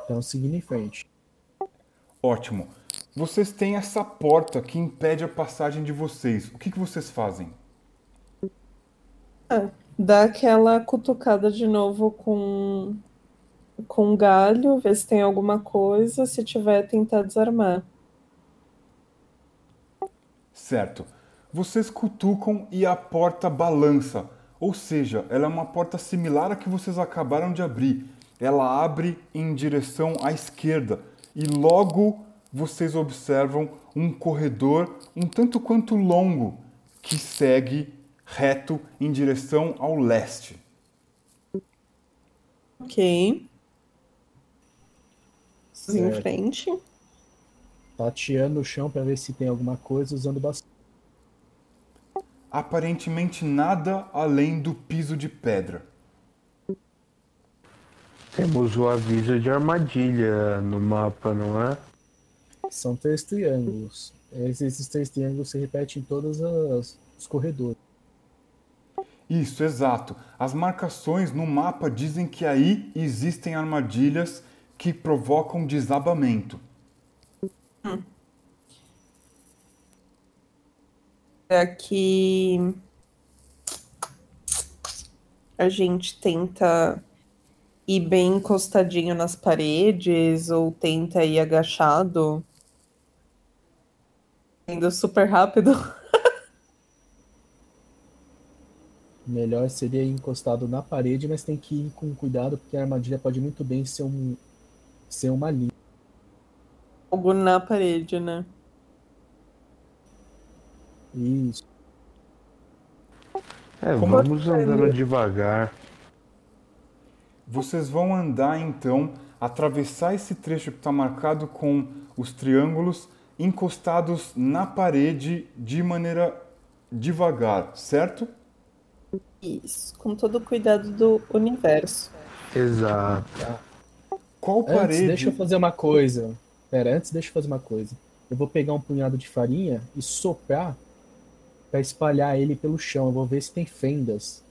Então, seguindo em frente. Ótimo. Vocês têm essa porta que impede a passagem de vocês. O que, que vocês fazem? Dá aquela cutucada de novo com com um galho, ver se tem alguma coisa, se tiver, tentar desarmar. Certo. Vocês cutucam e a porta balança. Ou seja, ela é uma porta similar à que vocês acabaram de abrir. Ela abre em direção à esquerda e logo vocês observam um corredor um tanto quanto longo que segue reto em direção ao leste. Ok. Vamos em Certo. frente. Tateando o chão para ver se tem alguma coisa usando bastão. Aparentemente nada além do piso de pedra. Temos o aviso de armadilha no mapa, não é? São três triângulos. Esses, três triângulos se repetem em todos as- os corredores. Isso, exato. As marcações no mapa dizem que aí existem armadilhas que provocam desabamento. Aqui a gente tenta ir bem encostadinho nas paredes ou tenta ir agachado. Indo super rápido. Melhor seria ir encostado na parede, mas tem que ir com cuidado, porque a armadilha pode muito bem ser, um, ser uma linha. Algo na parede, né? Isso. É, Como- vamos andando devagar. Vocês vão andar então, atravessar esse trecho que está marcado com os triângulos encostados na parede de maneira devagar, certo? Isso, com todo o cuidado do universo. Exato. Qual Antes, parede? deixa eu fazer uma coisa. Pera, antes deixa eu fazer uma coisa. Eu vou pegar um punhado de farinha e soprar para espalhar ele pelo chão. Eu vou ver se tem fendas.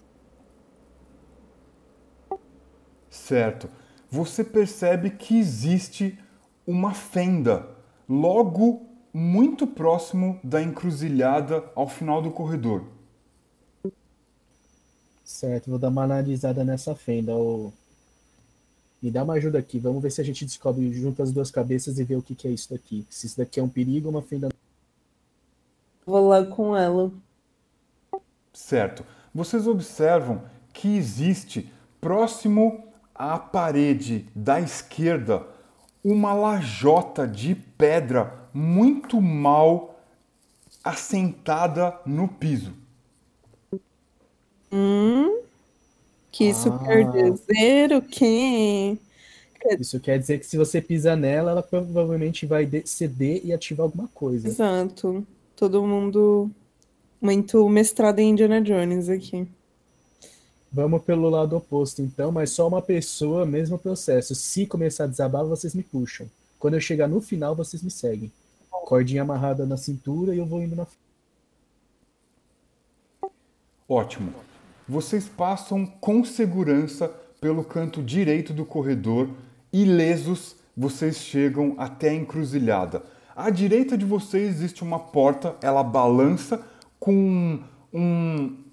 Certo. Você percebe que existe uma fenda logo muito próximo da encruzilhada ao final do corredor. Certo, vou dar uma analisada nessa fenda. Ô, Me dá uma ajuda aqui. Vamos ver se a gente descobre junto as duas cabeças e ver o que, que é isso daqui. Se isso daqui é um perigo ou uma fenda. Vou lá com ela. Certo. Vocês observam que existe próximo à parede da esquerda uma lajota de pedra muito mal assentada no piso. Hum? Que isso Ah. quer dizer o quê? Isso quer dizer que se você pisar nela, ela provavelmente vai de- ceder e ativar alguma coisa. Exato. Todo mundo muito mestrado em Indiana Jones aqui. Vamos pelo lado oposto, então, mas só uma pessoa, mesmo processo. Se começar a desabar, vocês me puxam. Quando eu chegar no final, vocês me seguem. Cordinha amarrada na cintura e eu vou indo na. Ótimo. Vocês passam com segurança pelo canto direito do corredor, ilesos, vocês chegam até a encruzilhada. À direita de vocês existe uma porta, ela balança com um.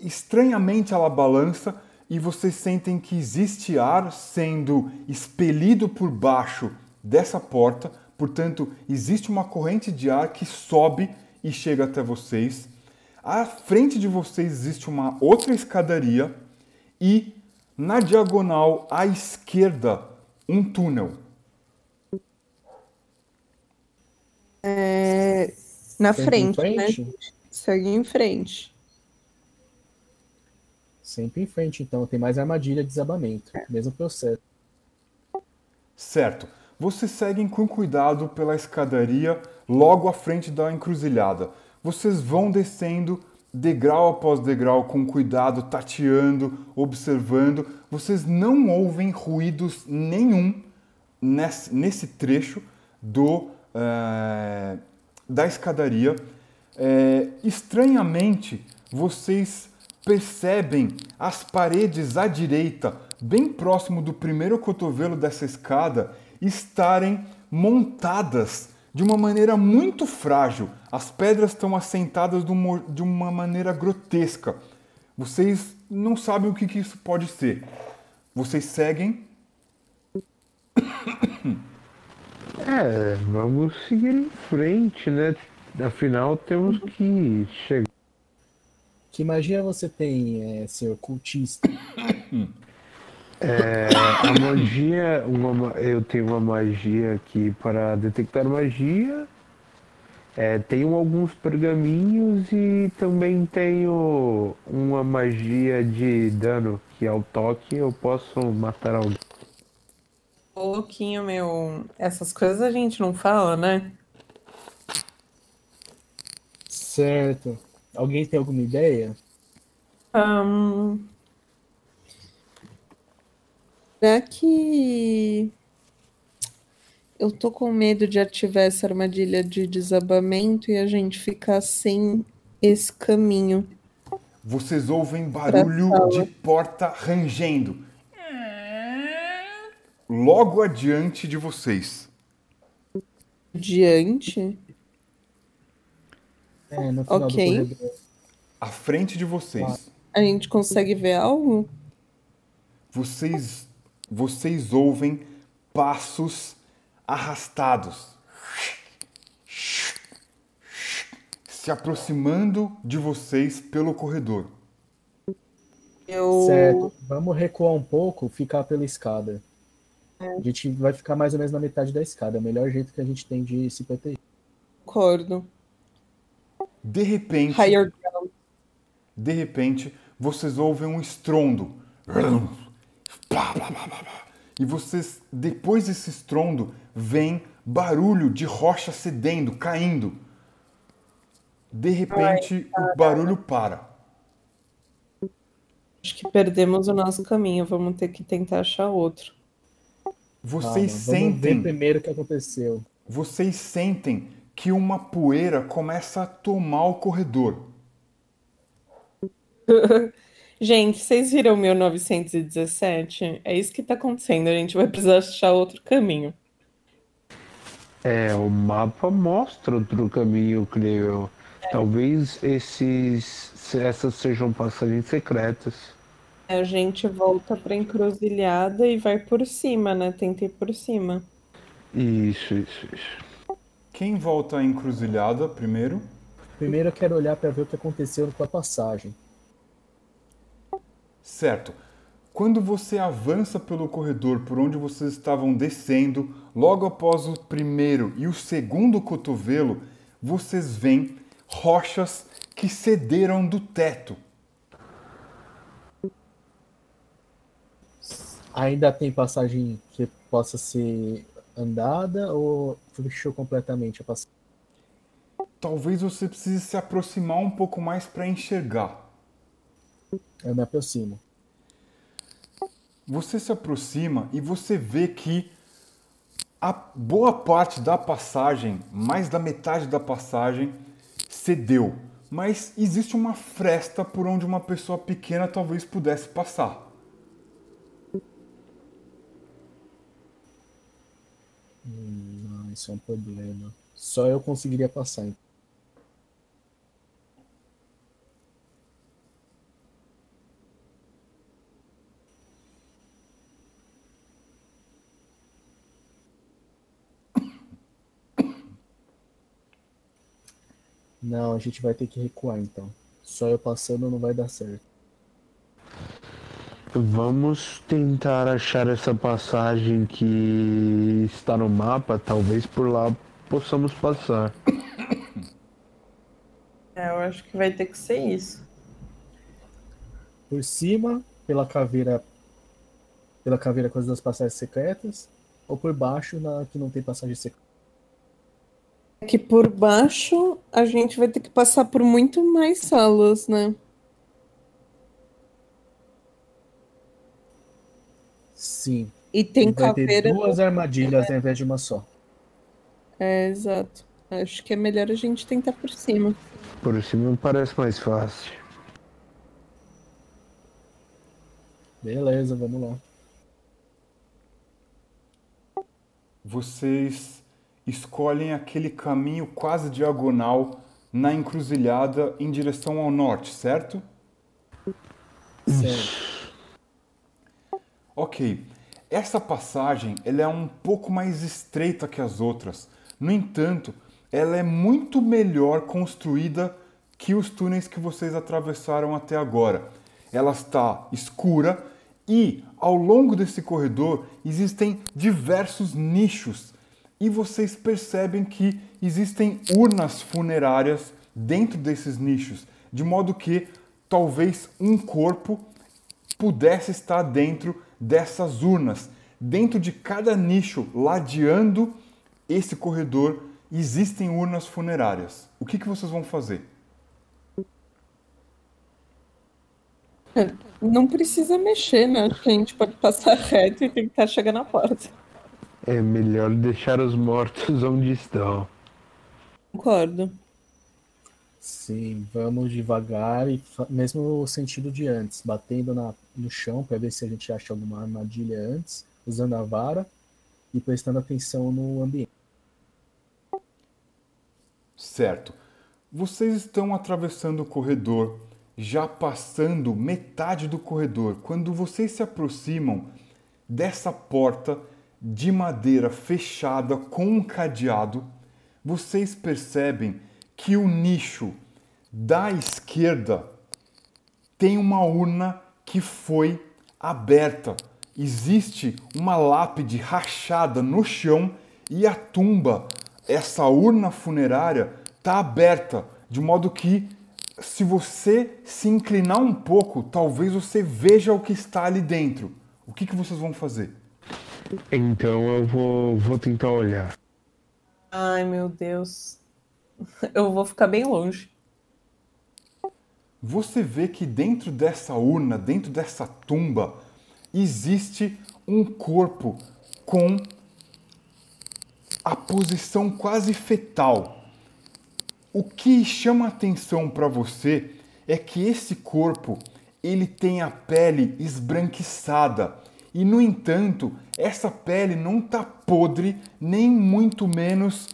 Estranhamente ela balança e vocês sentem que existe ar sendo expelido por baixo dessa porta, portanto, existe uma corrente de ar que sobe e chega até vocês. À frente de vocês existe uma outra escadaria e na diagonal à esquerda um túnel. É, na em frente, né? frente? Segue em frente. Sempre em frente, então. Tem mais armadilha de desabamento. Mesmo processo. Certo. Vocês seguem com cuidado pela escadaria logo à frente da encruzilhada. Vocês vão descendo degrau após degrau com cuidado, tateando, observando. Vocês não ouvem ruídos nenhum nesse, nesse trecho do eh, da escadaria. Eh, estranhamente, vocês percebem as paredes à direita, bem próximo do primeiro cotovelo dessa escada, estarem montadas de uma maneira muito frágil. As pedras estão assentadas de uma, maneira grotesca. Vocês não sabem o que, que isso pode ser. Vocês seguem É, vamos seguir em frente, né? Afinal, temos que chegar. Que magia você tem, é, senhor cultista? É, a magia, uma, ma- eu tenho uma magia aqui para detectar magia. É, tenho alguns pergaminhos e também tenho uma magia de dano que ao toque eu posso matar alguém. Ô, louquinho, meu. Essas coisas a gente não fala, né? Certo. Alguém tem alguma ideia? Ahn, será que eu tô com medo de ativar essa armadilha de desabamento e a gente ficar sem esse caminho? Vocês ouvem barulho de porta rangendo. Logo adiante de vocês. Diante? É, no final Ok. do corredor. À frente de vocês. A gente consegue ver algo? Vocês, vocês ouvem passos arrastados. Se aproximando de vocês pelo corredor. Eu... Certo. Vamos recuar um pouco, ficar pela escada. A gente vai ficar mais ou menos na metade da escada. É o melhor jeito que a gente tem de se proteger. Concordo. De repente, Higher ground. de repente, vocês ouvem um estrondo. E vocês, depois desse estrondo, vem barulho de rocha cedendo, caindo. De repente, o barulho para. Acho que perdemos o nosso caminho. Vamos ter que tentar achar outro. Vocês ver sentem, primeiro o que aconteceu. vocês sentem que uma poeira começa a tomar o corredor. Gente, vocês viram 1917? É isso que tá acontecendo. A gente vai precisar achar outro caminho. É, o mapa mostra outro caminho, creio eu. Talvez esses, essas sejam passagens secretas. A gente volta pra encruzilhada e vai por cima, né? Tenta ir por cima. Isso, isso, isso. Quem volta à encruzilhada primeiro? Primeiro eu quero olhar para ver o que aconteceu com a passagem. Certo. Quando você avança pelo corredor por onde vocês estavam descendo, logo após o primeiro e o segundo cotovelo, vocês veem rochas que cederam do teto. Ainda tem passagem que possa ser andada ou fechou completamente a passagem? Talvez você precise se aproximar um pouco mais para enxergar. Eu me aproximo. Você se aproxima e você vê que a boa parte da passagem, mais da metade da passagem, cedeu. Mas existe uma fresta por onde uma pessoa pequena talvez pudesse passar. Hum, não, isso é um problema. Só eu conseguiria passar. então. Não, a gente vai ter que recuar então. Só eu passando não vai dar certo. Vamos tentar achar essa passagem que está no mapa. Talvez por lá possamos passar. É, eu acho que vai ter que ser isso. Por cima, pela caveira. Pela caveira com as duas passagens secretas. Ou por baixo, na que não tem passagem secreta. Aqui por baixo, a gente vai ter que passar por muito mais salas, né? Sim. E tem E vai ter caveira. duas armadilhas ao invés de uma só. É, exato. Acho que é melhor a gente tentar por cima. Por cima parece mais fácil. Beleza, vamos lá. Vocês escolhem aquele caminho quase diagonal na encruzilhada em direção ao norte, certo? Certo. Ok, essa passagem ela é um pouco mais estreita que as outras. No entanto, ela é muito melhor construída que os túneis que vocês atravessaram até agora. Ela está escura e ao longo desse corredor existem diversos nichos e vocês percebem que existem urnas funerárias dentro desses nichos, de modo que talvez um corpo pudesse estar dentro dessas urnas. Dentro de cada nicho, ladeando esse corredor, existem urnas funerárias. O que, que vocês vão fazer? Não precisa mexer, né? Acho que a gente pode passar reto e tentar chegar na porta. É melhor deixar os mortos onde estão. Concordo. Sim, vamos devagar e mesmo o sentido de antes, batendo na, no chão para ver se a gente acha alguma armadilha antes, usando a vara e prestando atenção no ambiente. Certo. Vocês estão atravessando o corredor, já passando metade do corredor. Quando vocês se aproximam dessa porta de madeira fechada com um cadeado, vocês percebem que o nicho da esquerda tem uma urna que foi aberta. Existe uma lápide rachada no chão e a tumba, essa urna funerária, está aberta, de modo que se você se inclinar um pouco, talvez você veja o que está ali dentro. O que, que vocês vão fazer? Então eu vou, vou tentar olhar. Ai, meu Deus. Eu vou ficar bem longe. Você vê que dentro dessa urna, dentro dessa tumba, existe um corpo com a posição quase fetal. O que chama atenção para você é que esse corpo ele tem a pele esbranquiçada e no entanto essa pele não está podre nem muito menos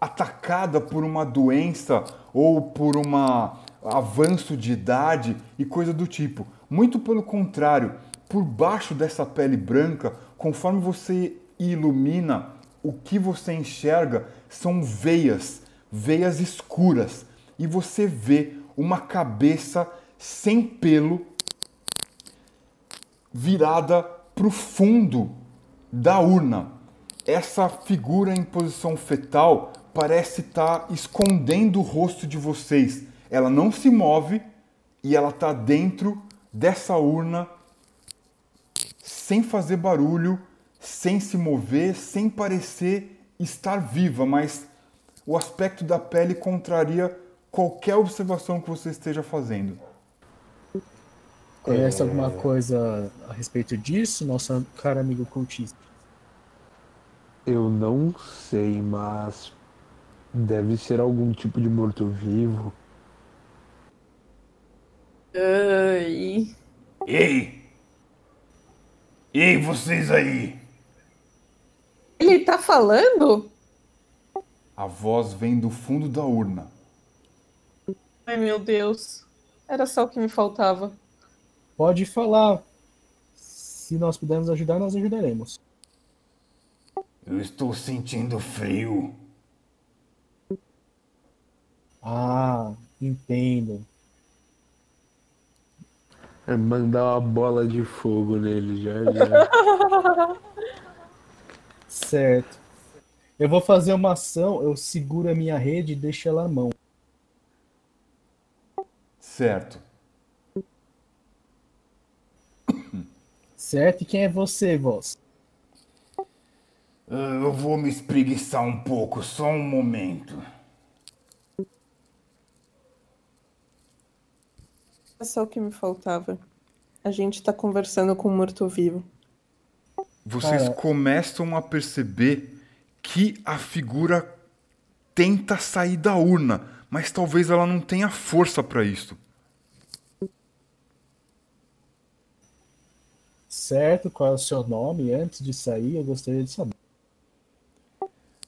atacada por uma doença ou por um avanço de idade e coisa do tipo. Muito pelo contrário, por baixo dessa pele branca, conforme você ilumina, o que você enxerga são veias, veias escuras, e você vê uma cabeça sem pelo virada para o fundo da urna. Essa figura em posição fetal parece estar tá escondendo o rosto de vocês. Ela não se move e ela está dentro dessa urna sem fazer barulho, sem se mover, sem parecer estar viva, mas o aspecto da pele contraria qualquer observação que você esteja fazendo. Conhece alguma coisa a respeito disso, nosso caro amigo cultista? Eu não sei, mas deve ser algum tipo de morto-vivo. Ai. Ei! Ei, vocês aí! Ele tá falando? A voz vem do fundo da urna. Ai, meu Deus. Era só o que me faltava. Pode falar. Se nós pudermos ajudar, nós ajudaremos. Eu estou sentindo frio. Ah, entendo. É mandar uma bola de fogo nele já. já. certo. Eu vou fazer uma ação, eu seguro a minha rede e deixo ela à mão. Certo. Certo? E quem é você, voz? Ah, eu vou me espreguiçar um pouco, só um momento. É só o que me faltava. A gente tá conversando com um morto-vivo. Vocês Cara. começam a perceber que a figura tenta sair da urna, mas talvez ela não tenha força para isso. Certo? Qual é o seu nome? Antes de sair, eu gostaria de saber.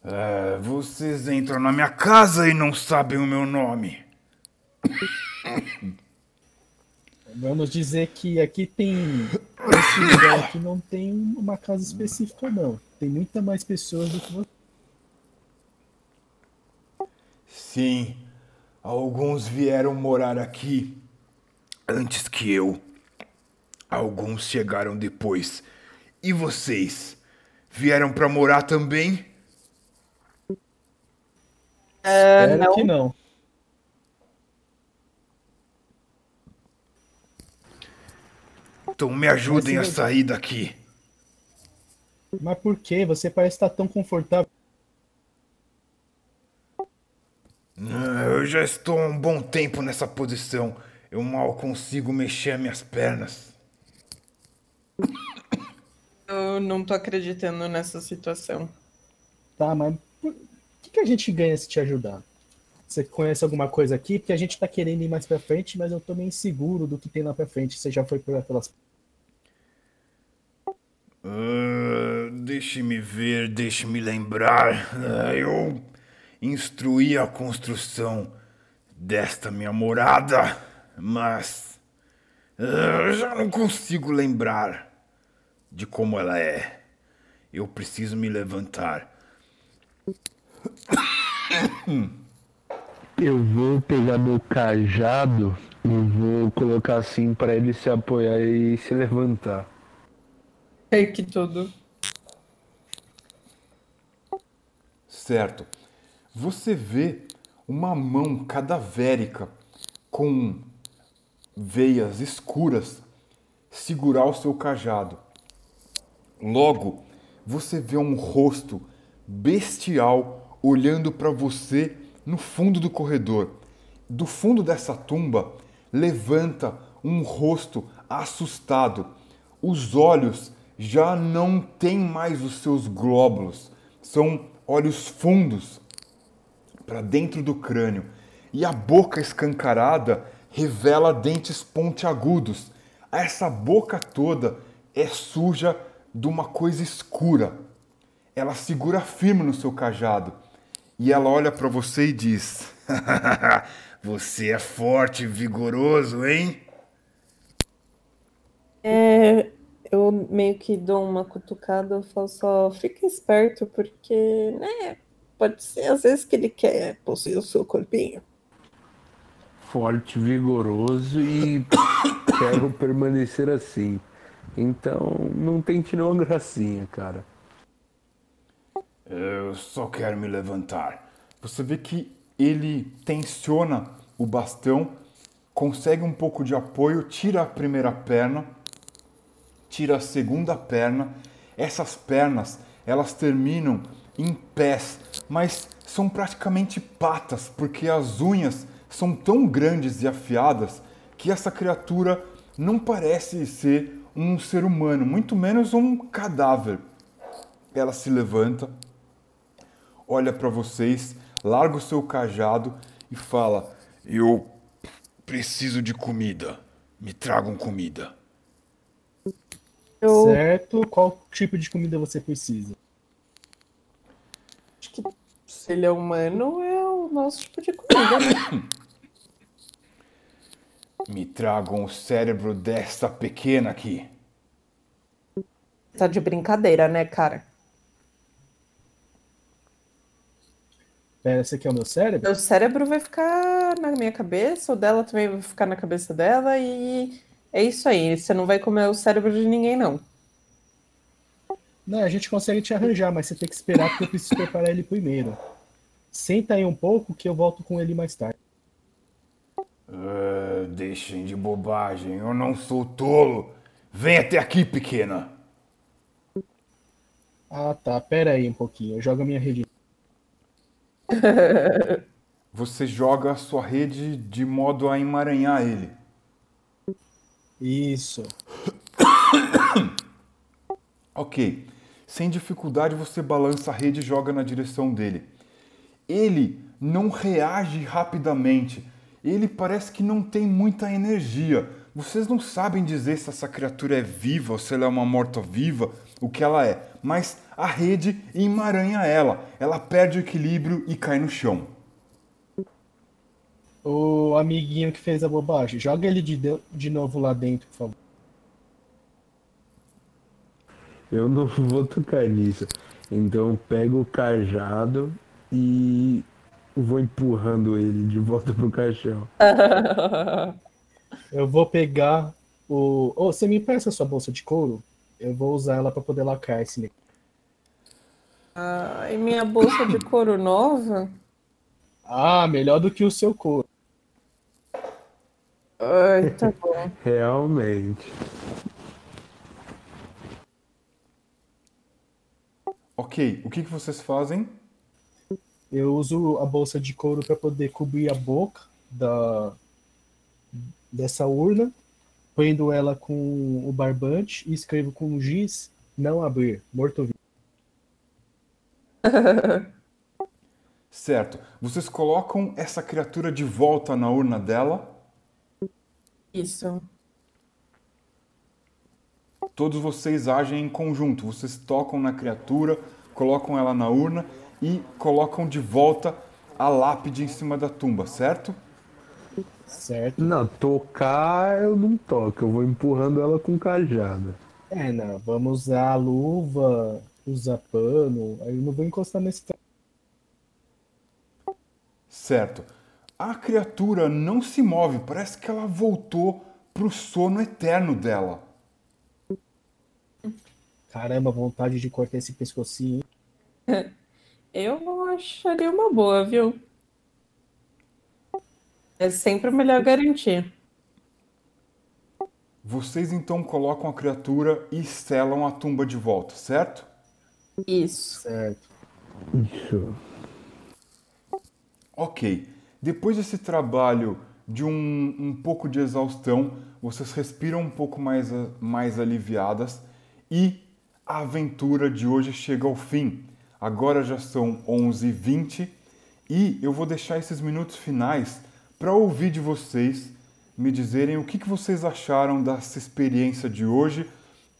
Ah, vocês entram na minha casa e não sabem o meu nome. Vamos dizer que aqui tem. Esse lugar aqui não tem uma casa específica, não. Tem muita mais pessoas do que você. Sim, alguns vieram morar aqui antes que eu. Alguns chegaram depois. E vocês? Vieram para morar também? Espero não. que não. Então me ajudem a sair daqui. Mas por que? Você parece estar tão confortável. Ah, Eu já estou há um bom tempo nessa posição. Eu mal consigo mexer minhas pernas. Eu não tô acreditando nessa situação. Tá, mas o que, que a gente ganha se te ajudar? Você conhece alguma coisa aqui? Porque a gente tá querendo ir mais pra frente, mas eu tô meio inseguro do que tem lá pra frente. Você já foi por aquelas. Ah, deixe-me ver, deixe-me lembrar. Ah, eu instruí a construção desta minha morada, mas eu já não consigo lembrar de como ela é. Eu preciso me levantar. Eu vou pegar meu cajado Vou colocar assim pra ele se apoiar e se levantar. Que tudo. Certo. Você vê uma mão cadavérica com veias escuras segurar o seu cajado. Logo, você vê um rosto bestial olhando para você no fundo do corredor. Do fundo dessa tumba levanta um rosto assustado. Os olhos já não têm mais os seus glóbulos, são olhos fundos para dentro do crânio. E a boca escancarada revela dentes pontiagudos. Essa boca toda é suja de uma coisa escura. Ela segura firme no seu cajado e ela olha para você e diz: Você é forte e vigoroso, hein? É, eu meio que dou uma cutucada, eu falo só, fica esperto, porque, né, pode ser às vezes que ele quer possuir o seu corpinho. Forte, vigoroso e quero permanecer assim. Então, não tente não gracinha, cara. Eu só quero me levantar. Você vê que ele tensiona o bastão, consegue um pouco de apoio, tira a primeira perna, tira a segunda perna. Essas pernas, elas terminam em pés, mas são praticamente patas, porque as unhas são tão grandes e afiadas que essa criatura não parece ser um ser humano, muito menos um cadáver. Ela se levanta, olha para vocês, larga o seu cajado e fala: Eu preciso de comida. Me tragam comida. Eu Certo? Qual tipo de comida você precisa? acho que se ele é humano, é o nosso tipo de comida, né? Me tragam o cérebro desta pequena aqui. Tá de brincadeira, né, cara? Pera, você quer o meu cérebro? Meu cérebro vai ficar na minha cabeça, o dela também vai ficar na cabeça dela, e é isso aí. Você não vai comer o cérebro de ninguém, não. Não, a gente consegue te arranjar, mas você tem que esperar porque eu preciso preparar ele primeiro. Senta aí um pouco que eu volto com ele mais tarde. Ah, deixem de bobagem, eu não sou tolo. Vem até aqui, pequena. Ah, tá. Pera aí um pouquinho. Eu jogo a minha rede. Você joga a sua rede de modo a emaranhar ele. Isso. Ok. Sem dificuldade você balança a rede e joga na direção dele. Ele não reage rapidamente. Ele parece que não tem muita energia. Vocês não sabem dizer se essa criatura é viva ou se ela é uma morta-viva, o que ela é. Mas a rede emaranha ela. Ela perde o equilíbrio e cai no chão. O amiguinho que fez a bobagem, joga ele de, de- de novo lá dentro, por favor. Eu não vou tocar nisso. Então eu pego o cajado e vou empurrando ele de volta pro caixão. Eu vou pegar o. Ô, você me empresta a sua bolsa de couro? Eu vou usar ela pra poder lacrar esse negócio. Ah, e minha bolsa de couro nova? Ah, melhor do que o seu couro. Ai, tá bom. Realmente. Ok, o que, que vocês fazem? Eu uso a bolsa de couro para poder cobrir a boca da dessa urna, prendo ela com o barbante e escrevo com giz não abrir, morto-vivo. Certo. Vocês colocam essa criatura de volta na urna dela. Isso. Todos vocês agem em conjunto. Vocês tocam na criatura, colocam ela na urna e colocam de volta a lápide em cima da tumba, certo? Certo? Não, tocar eu não toco, eu vou empurrando ela com cajada. É, não, vamos usar a luva, usar pano, aí eu não vou encostar nesse Certo. a criatura não se move, parece que ela voltou pro sono eterno dela. Caramba, vontade de cortar esse pescocinho. Eu acharia uma boa, viu? É sempre melhor garantir. Vocês então colocam a criatura e selam a tumba de volta, certo? Isso. Certo. Isso. Ok. Depois desse trabalho de um, um pouco de exaustão, vocês respiram um pouco mais, a- mais aliviadas e a aventura de hoje chega ao fim. Agora já são 11h20 e eu vou deixar esses minutos finais para ouvir de vocês me dizerem o que, que vocês acharam dessa experiência de hoje,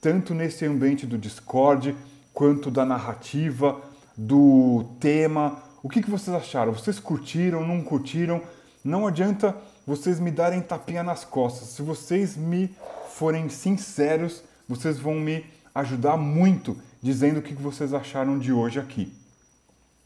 tanto nesse ambiente do Discord, quanto da narrativa, do tema. O que, que vocês acharam? Vocês curtiram, não curtiram? Não adianta vocês me darem tapinha nas costas. Se vocês me forem sinceros, vocês vão me ajudar muito dizendo o que que vocês acharam de hoje aqui.